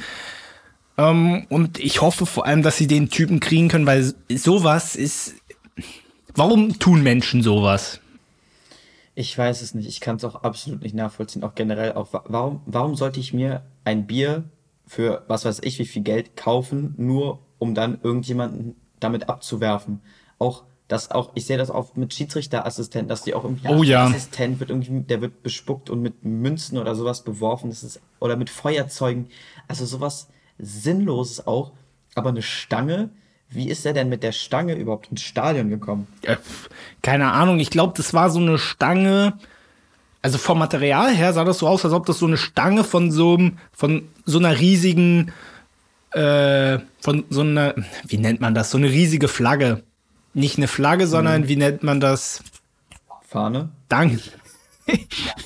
Ähm, und ich hoffe vor allem, dass sie den Typen kriegen können, weil sowas ist. Warum tun Menschen sowas? Ich weiß es nicht. Ich kann es auch absolut nicht nachvollziehen. Auch generell auch, warum, warum sollte ich mir ein Bier für was weiß ich wie viel Geld kaufen, nur um dann irgendjemanden damit abzuwerfen? Auch das auch, ich sehe das auch mit Schiedsrichterassistenten, dass die auch irgendwie oh, ja. Assistent wird irgendwie, der wird bespuckt und mit Münzen oder sowas beworfen. Das ist, oder mit Feuerzeugen. Also sowas Sinnloses auch. Aber eine Stange, wie ist er denn mit der Stange überhaupt ins Stadion gekommen? Keine Ahnung, ich glaube, das war so eine Stange. Also vom Material her sah das so aus, als ob das so eine Stange von so, von so einer riesigen, äh, von so einer, wie nennt man das? So eine riesige Flagge. Nicht eine Flagge, sondern mhm. wie nennt man das? Fahne. Danke.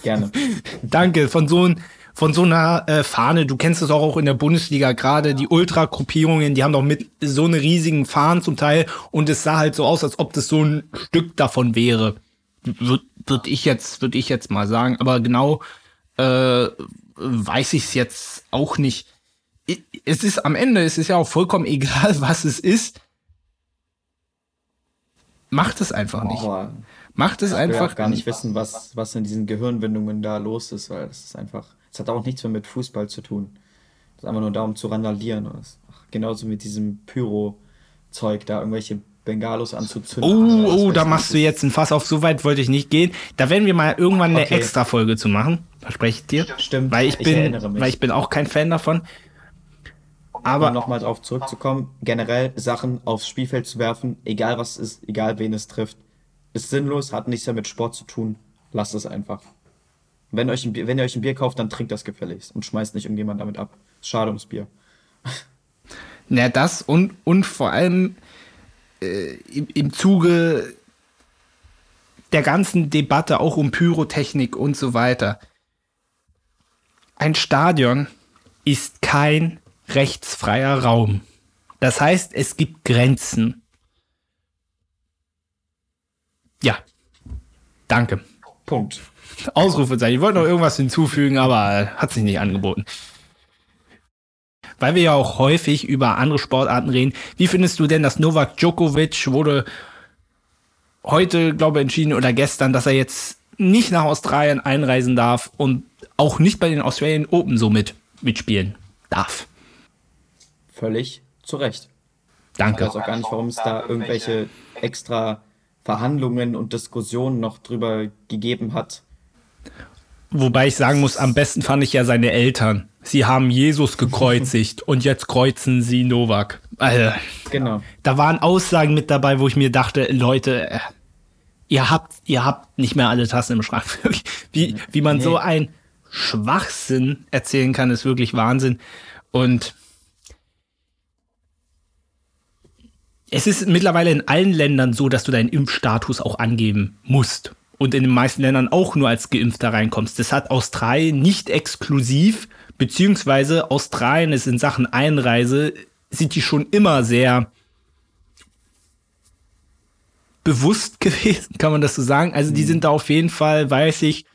Gerne. Danke. Von so einem von so einer äh, Fahne, du kennst es auch, auch in der Bundesliga, gerade die Ultra-Gruppierungen, die haben doch mit so eine riesigen Fahnen zum Teil und es sah halt so aus, als ob das so ein Stück davon wäre. Würde würd ich jetzt, würde ich jetzt mal sagen, aber genau äh, weiß ich es jetzt auch nicht. Es ist am Ende, es ist ja auch vollkommen egal, was es ist. Macht es einfach nicht. Oh, Macht es einfach. Ich will auch gar nicht wissen, was, was in diesen Gehirnwindungen da los ist, weil das ist einfach das hat auch nichts mehr mit Fußball zu tun. Das ist einfach nur darum zu randalieren. genauso mit diesem Pyro-Zeug, da irgendwelche Bengalos anzuzünden. Oh, oh, da machst du jetzt ein Fass auf. So weit wollte ich nicht gehen. Da werden wir mal irgendwann eine okay. extra Folge zu machen. Verspreche ich dir. Stimmt. Weil ich, ich bin, weil ich bin auch kein Fan davon. Aber um nochmal drauf zurückzukommen, generell Sachen aufs Spielfeld zu werfen, egal was es ist, egal wen es trifft, ist sinnlos, hat nichts mehr mit Sport zu tun. Lasst es einfach. Wenn, euch Bier, wenn ihr euch ein Bier kauft, dann trinkt das gefälligst und schmeißt nicht irgendjemand damit ab. Schade ums Bier. Na, das und, und vor allem äh, im, im Zuge der ganzen Debatte auch um Pyrotechnik und so weiter. Ein Stadion ist kein rechtsfreier Raum. Das heißt, es gibt Grenzen. Ja. Danke. Punkt. Ausrufezeichen. Ich wollte noch irgendwas hinzufügen, aber hat sich nicht angeboten. Weil wir ja auch häufig über andere Sportarten reden. Wie findest du denn, dass Novak Djokovic wurde heute, glaube ich, entschieden oder gestern, dass er jetzt nicht nach Australien einreisen darf und auch nicht bei den Australian Open so mit, mitspielen darf? Völlig zu Recht. Danke. Ich weiß auch gar nicht, warum es da irgendwelche extra Verhandlungen und Diskussionen noch drüber gegeben hat. Wobei ich sagen muss, am besten fand ich ja seine Eltern. Sie haben Jesus gekreuzigt und jetzt kreuzen sie Novak. Also, genau. Da waren Aussagen mit dabei, wo ich mir dachte, Leute, äh, ihr habt, ihr habt nicht mehr alle Tassen im Schrank. wie, wie man nee. so ein Schwachsinn erzählen kann, ist wirklich Wahnsinn. Und es ist mittlerweile in allen Ländern so, dass du deinen Impfstatus auch angeben musst und in den meisten Ländern auch nur als Geimpfter reinkommst. Das hat Australien nicht exklusiv, beziehungsweise Australien ist in Sachen Einreise, sind die schon immer sehr bewusst gewesen, kann man das so sagen? Also die sind da auf jeden Fall, weiß ich,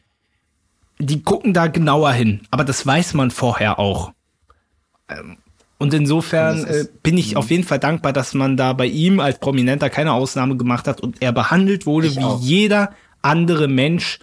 die gucken da genauer hin, aber das weiß man vorher auch. Ähm, und insofern äh, bin ich auf jeden Fall dankbar, dass man da bei ihm als Prominenter keine Ausnahme gemacht hat und er behandelt wurde wie auch. jeder andere Mensch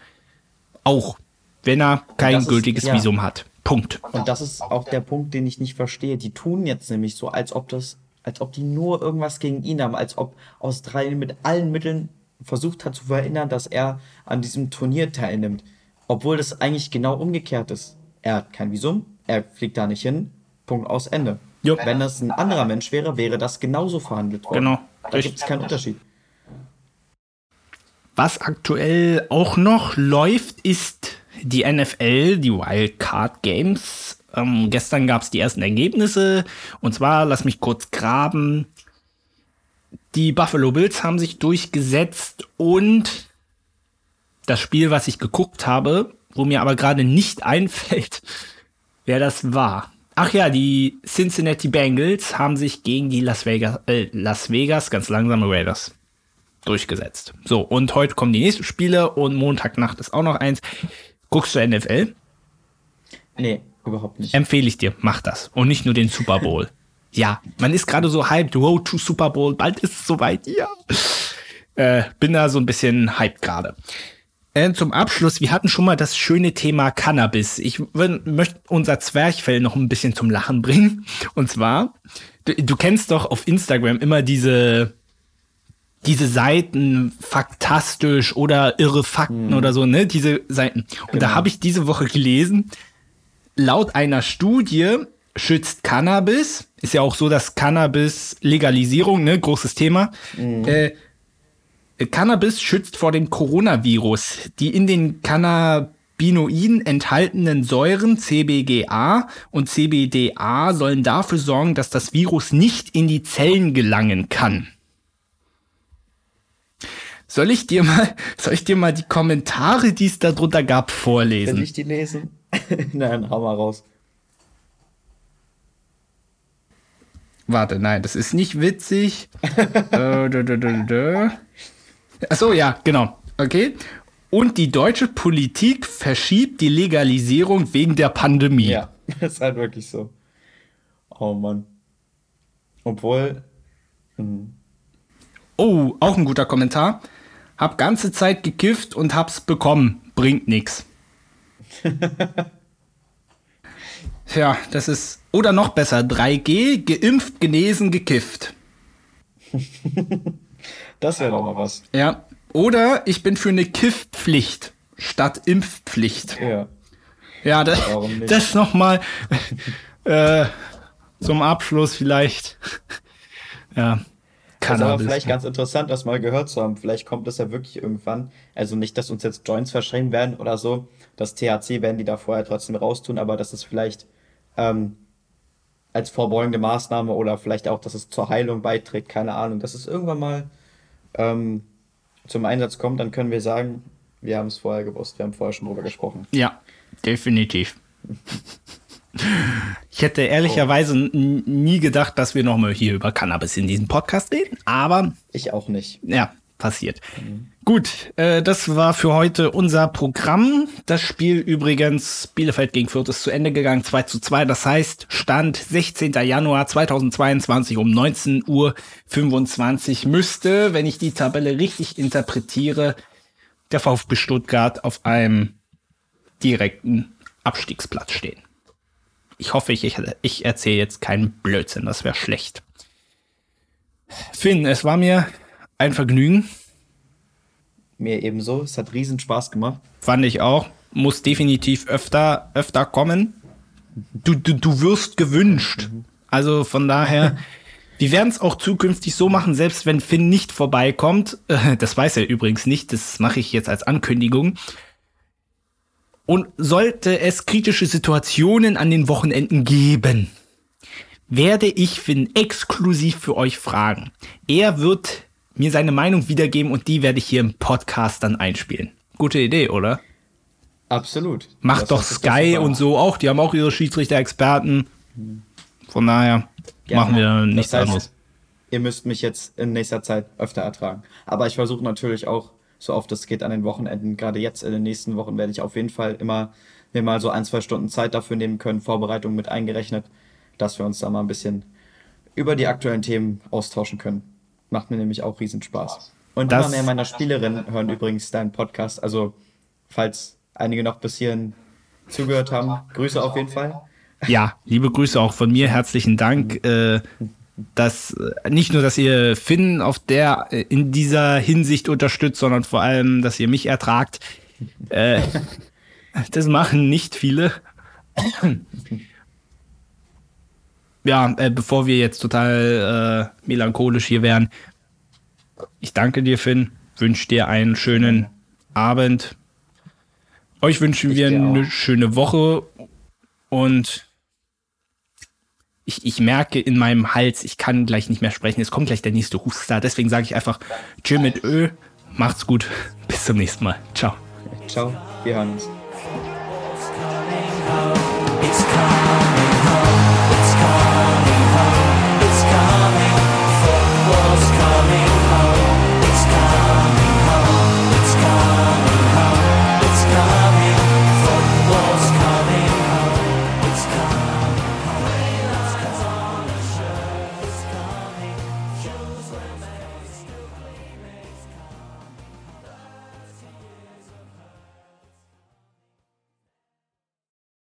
auch, wenn er kein ist- gültiges ja. Visum hat. Punkt. Und das ist auch der Punkt, den ich nicht verstehe. Die tun jetzt nämlich so, als ob das, als ob die nur irgendwas gegen ihn haben, als ob Australien mit allen Mitteln versucht hat zu verhindern, dass er an diesem Turnier teilnimmt. Obwohl das eigentlich genau umgekehrt ist. Er hat kein Visum, er fliegt da nicht hin, Punkt aus Ende. Jo. Wenn das ein anderer Mensch wäre, wäre das genauso verhandelt worden. Genau. Da gibt es keinen Unterschied. Was aktuell auch noch läuft, ist die NFL, die Wildcard Games. Ähm, gestern gab es die ersten Ergebnisse. Und zwar, lass mich kurz graben. Die Buffalo Bills haben sich durchgesetzt und das Spiel, was ich geguckt habe, wo mir aber gerade nicht einfällt, wer das war. Ach ja, die Cincinnati Bengals haben sich gegen die Las Vegas, äh, Las Vegas ganz langsame Raiders durchgesetzt. So, und heute kommen die nächsten Spiele und Montagnacht ist auch noch eins. Guckst du NFL? Nee, überhaupt nicht. Empfehle ich dir, mach das. Und nicht nur den Super Bowl. ja, man ist gerade so hyped, wow, to Super Bowl, bald ist es soweit, ja. Äh, bin da so ein bisschen hyped gerade. Äh, zum Abschluss, wir hatten schon mal das schöne Thema Cannabis. Ich möchte unser Zwerchfell noch ein bisschen zum Lachen bringen. Und zwar, du, du kennst doch auf Instagram immer diese, diese Seiten faktastisch oder irre Fakten oder so, ne? Diese Seiten. Und da habe ich diese Woche gelesen, laut einer Studie schützt Cannabis, ist ja auch so, dass Cannabis Legalisierung, ne, großes Thema. Äh, Cannabis schützt vor dem Coronavirus. Die in den Cannabinoiden enthaltenen Säuren CBGA und CBDA sollen dafür sorgen, dass das Virus nicht in die Zellen gelangen kann. Soll ich dir mal, soll ich dir mal die Kommentare, die es da drunter gab, Will vorlesen? ich die lesen? Nein, hau mal raus. Warte, nein, das ist nicht witzig. äh, dö, dö, dö, dö. Ach so, ja, genau. Okay. Und die deutsche Politik verschiebt die Legalisierung wegen der Pandemie. Ja, ist halt wirklich so. Oh Mann. Obwohl, Oh, auch ein guter Kommentar. Hab ganze Zeit gekifft und hab's bekommen. Bringt nix. Tja, das ist. Oder noch besser, 3G, geimpft, genesen, gekifft. das wäre doch mal was. Ja. Oder ich bin für eine Kiffpflicht statt Impfpflicht. Ja. Ja, das, das nochmal äh, zum Abschluss vielleicht. Ja, Das ist aber Cannabis. vielleicht ganz interessant, das mal gehört zu haben. Vielleicht kommt es ja wirklich irgendwann. Also nicht, dass uns jetzt Joints verschrieben werden oder so. Das THC werden die da vorher trotzdem raustun, aber dass es vielleicht ähm, als vorbeugende Maßnahme oder vielleicht auch, dass es zur Heilung beiträgt, keine Ahnung, dass es irgendwann mal ähm, zum Einsatz kommt, dann können wir sagen, wir haben es vorher gewusst, wir haben vorher schon drüber gesprochen. Ja, definitiv. Ich hätte ehrlicherweise n- nie gedacht, dass wir nochmal hier über Cannabis in diesem Podcast reden, aber Ich auch nicht. ja, passiert. Gut, äh, das war für heute unser Programm. Das Spiel übrigens, Bielefeld gegen Fürth ist zu Ende gegangen, 2 zu 2. Das heißt, Stand 16. Januar 2022 um 19.25 Uhr müsste, wenn ich die Tabelle richtig interpretiere, der VfB Stuttgart auf einem direkten Abstiegsplatz stehen. Ich hoffe, ich, ich, ich erzähle jetzt keinen Blödsinn, das wäre schlecht. Finn, es war mir ein Vergnügen, Mir ebenso. Es hat riesen Spaß gemacht. fand ich auch. Muss definitiv öfter, öfter kommen. Du, du, du wirst gewünscht. Also von daher, wir werden es auch zukünftig so machen, selbst wenn Finn nicht vorbeikommt. Äh, Das weiß er übrigens nicht, das mache ich jetzt als Ankündigung. Und sollte es kritische Situationen an den Wochenenden geben, werde ich Finn exklusiv für euch fragen. Er wird mir seine Meinung wiedergeben und die werde ich hier im Podcast dann einspielen. Gute Idee, oder? Absolut. Macht Das doch Sky und so auch. Die haben auch ihre Schiedsrichter-Experten. Von daher Gerne. machen wir Das nichts heißt, anderes. ihr müsst mich jetzt in nächster Zeit öfter ertragen. Aber ich versuche natürlich auch, so oft es geht an den Wochenenden, gerade jetzt in den nächsten Wochen werde ich auf jeden Fall immer mir mal so ein, zwei Stunden Zeit dafür nehmen können, Vorbereitung mit eingerechnet, dass wir uns da mal ein bisschen über die aktuellen Themen austauschen können. Macht mir nämlich auch Riesenspaß. Und das immer mehr meiner Spielerinnen hören übrigens deinen Podcast. Also, falls einige noch bis hierhin zugehört haben, Grüße auf jeden Fall. Ja, liebe Grüße auch von mir. Herzlichen Dank. Äh, dass äh, nicht nur, dass ihr Finn auf der äh, in dieser Hinsicht unterstützt, sondern vor allem, dass ihr mich ertragt. Äh, das machen nicht viele. ja, äh, bevor wir jetzt total äh, melancholisch hier wären, ich danke dir, Finn, wünsche dir einen schönen Abend. Euch wünschen ich wir eine schöne Woche und ich, ich merke in meinem Hals, ich kann gleich nicht mehr sprechen. Es kommt gleich der nächste Huster. Deswegen sage ich einfach Chill mit Ö. Macht's gut. Bis zum nächsten Mal. Ciao. Ciao. Wir hören uns.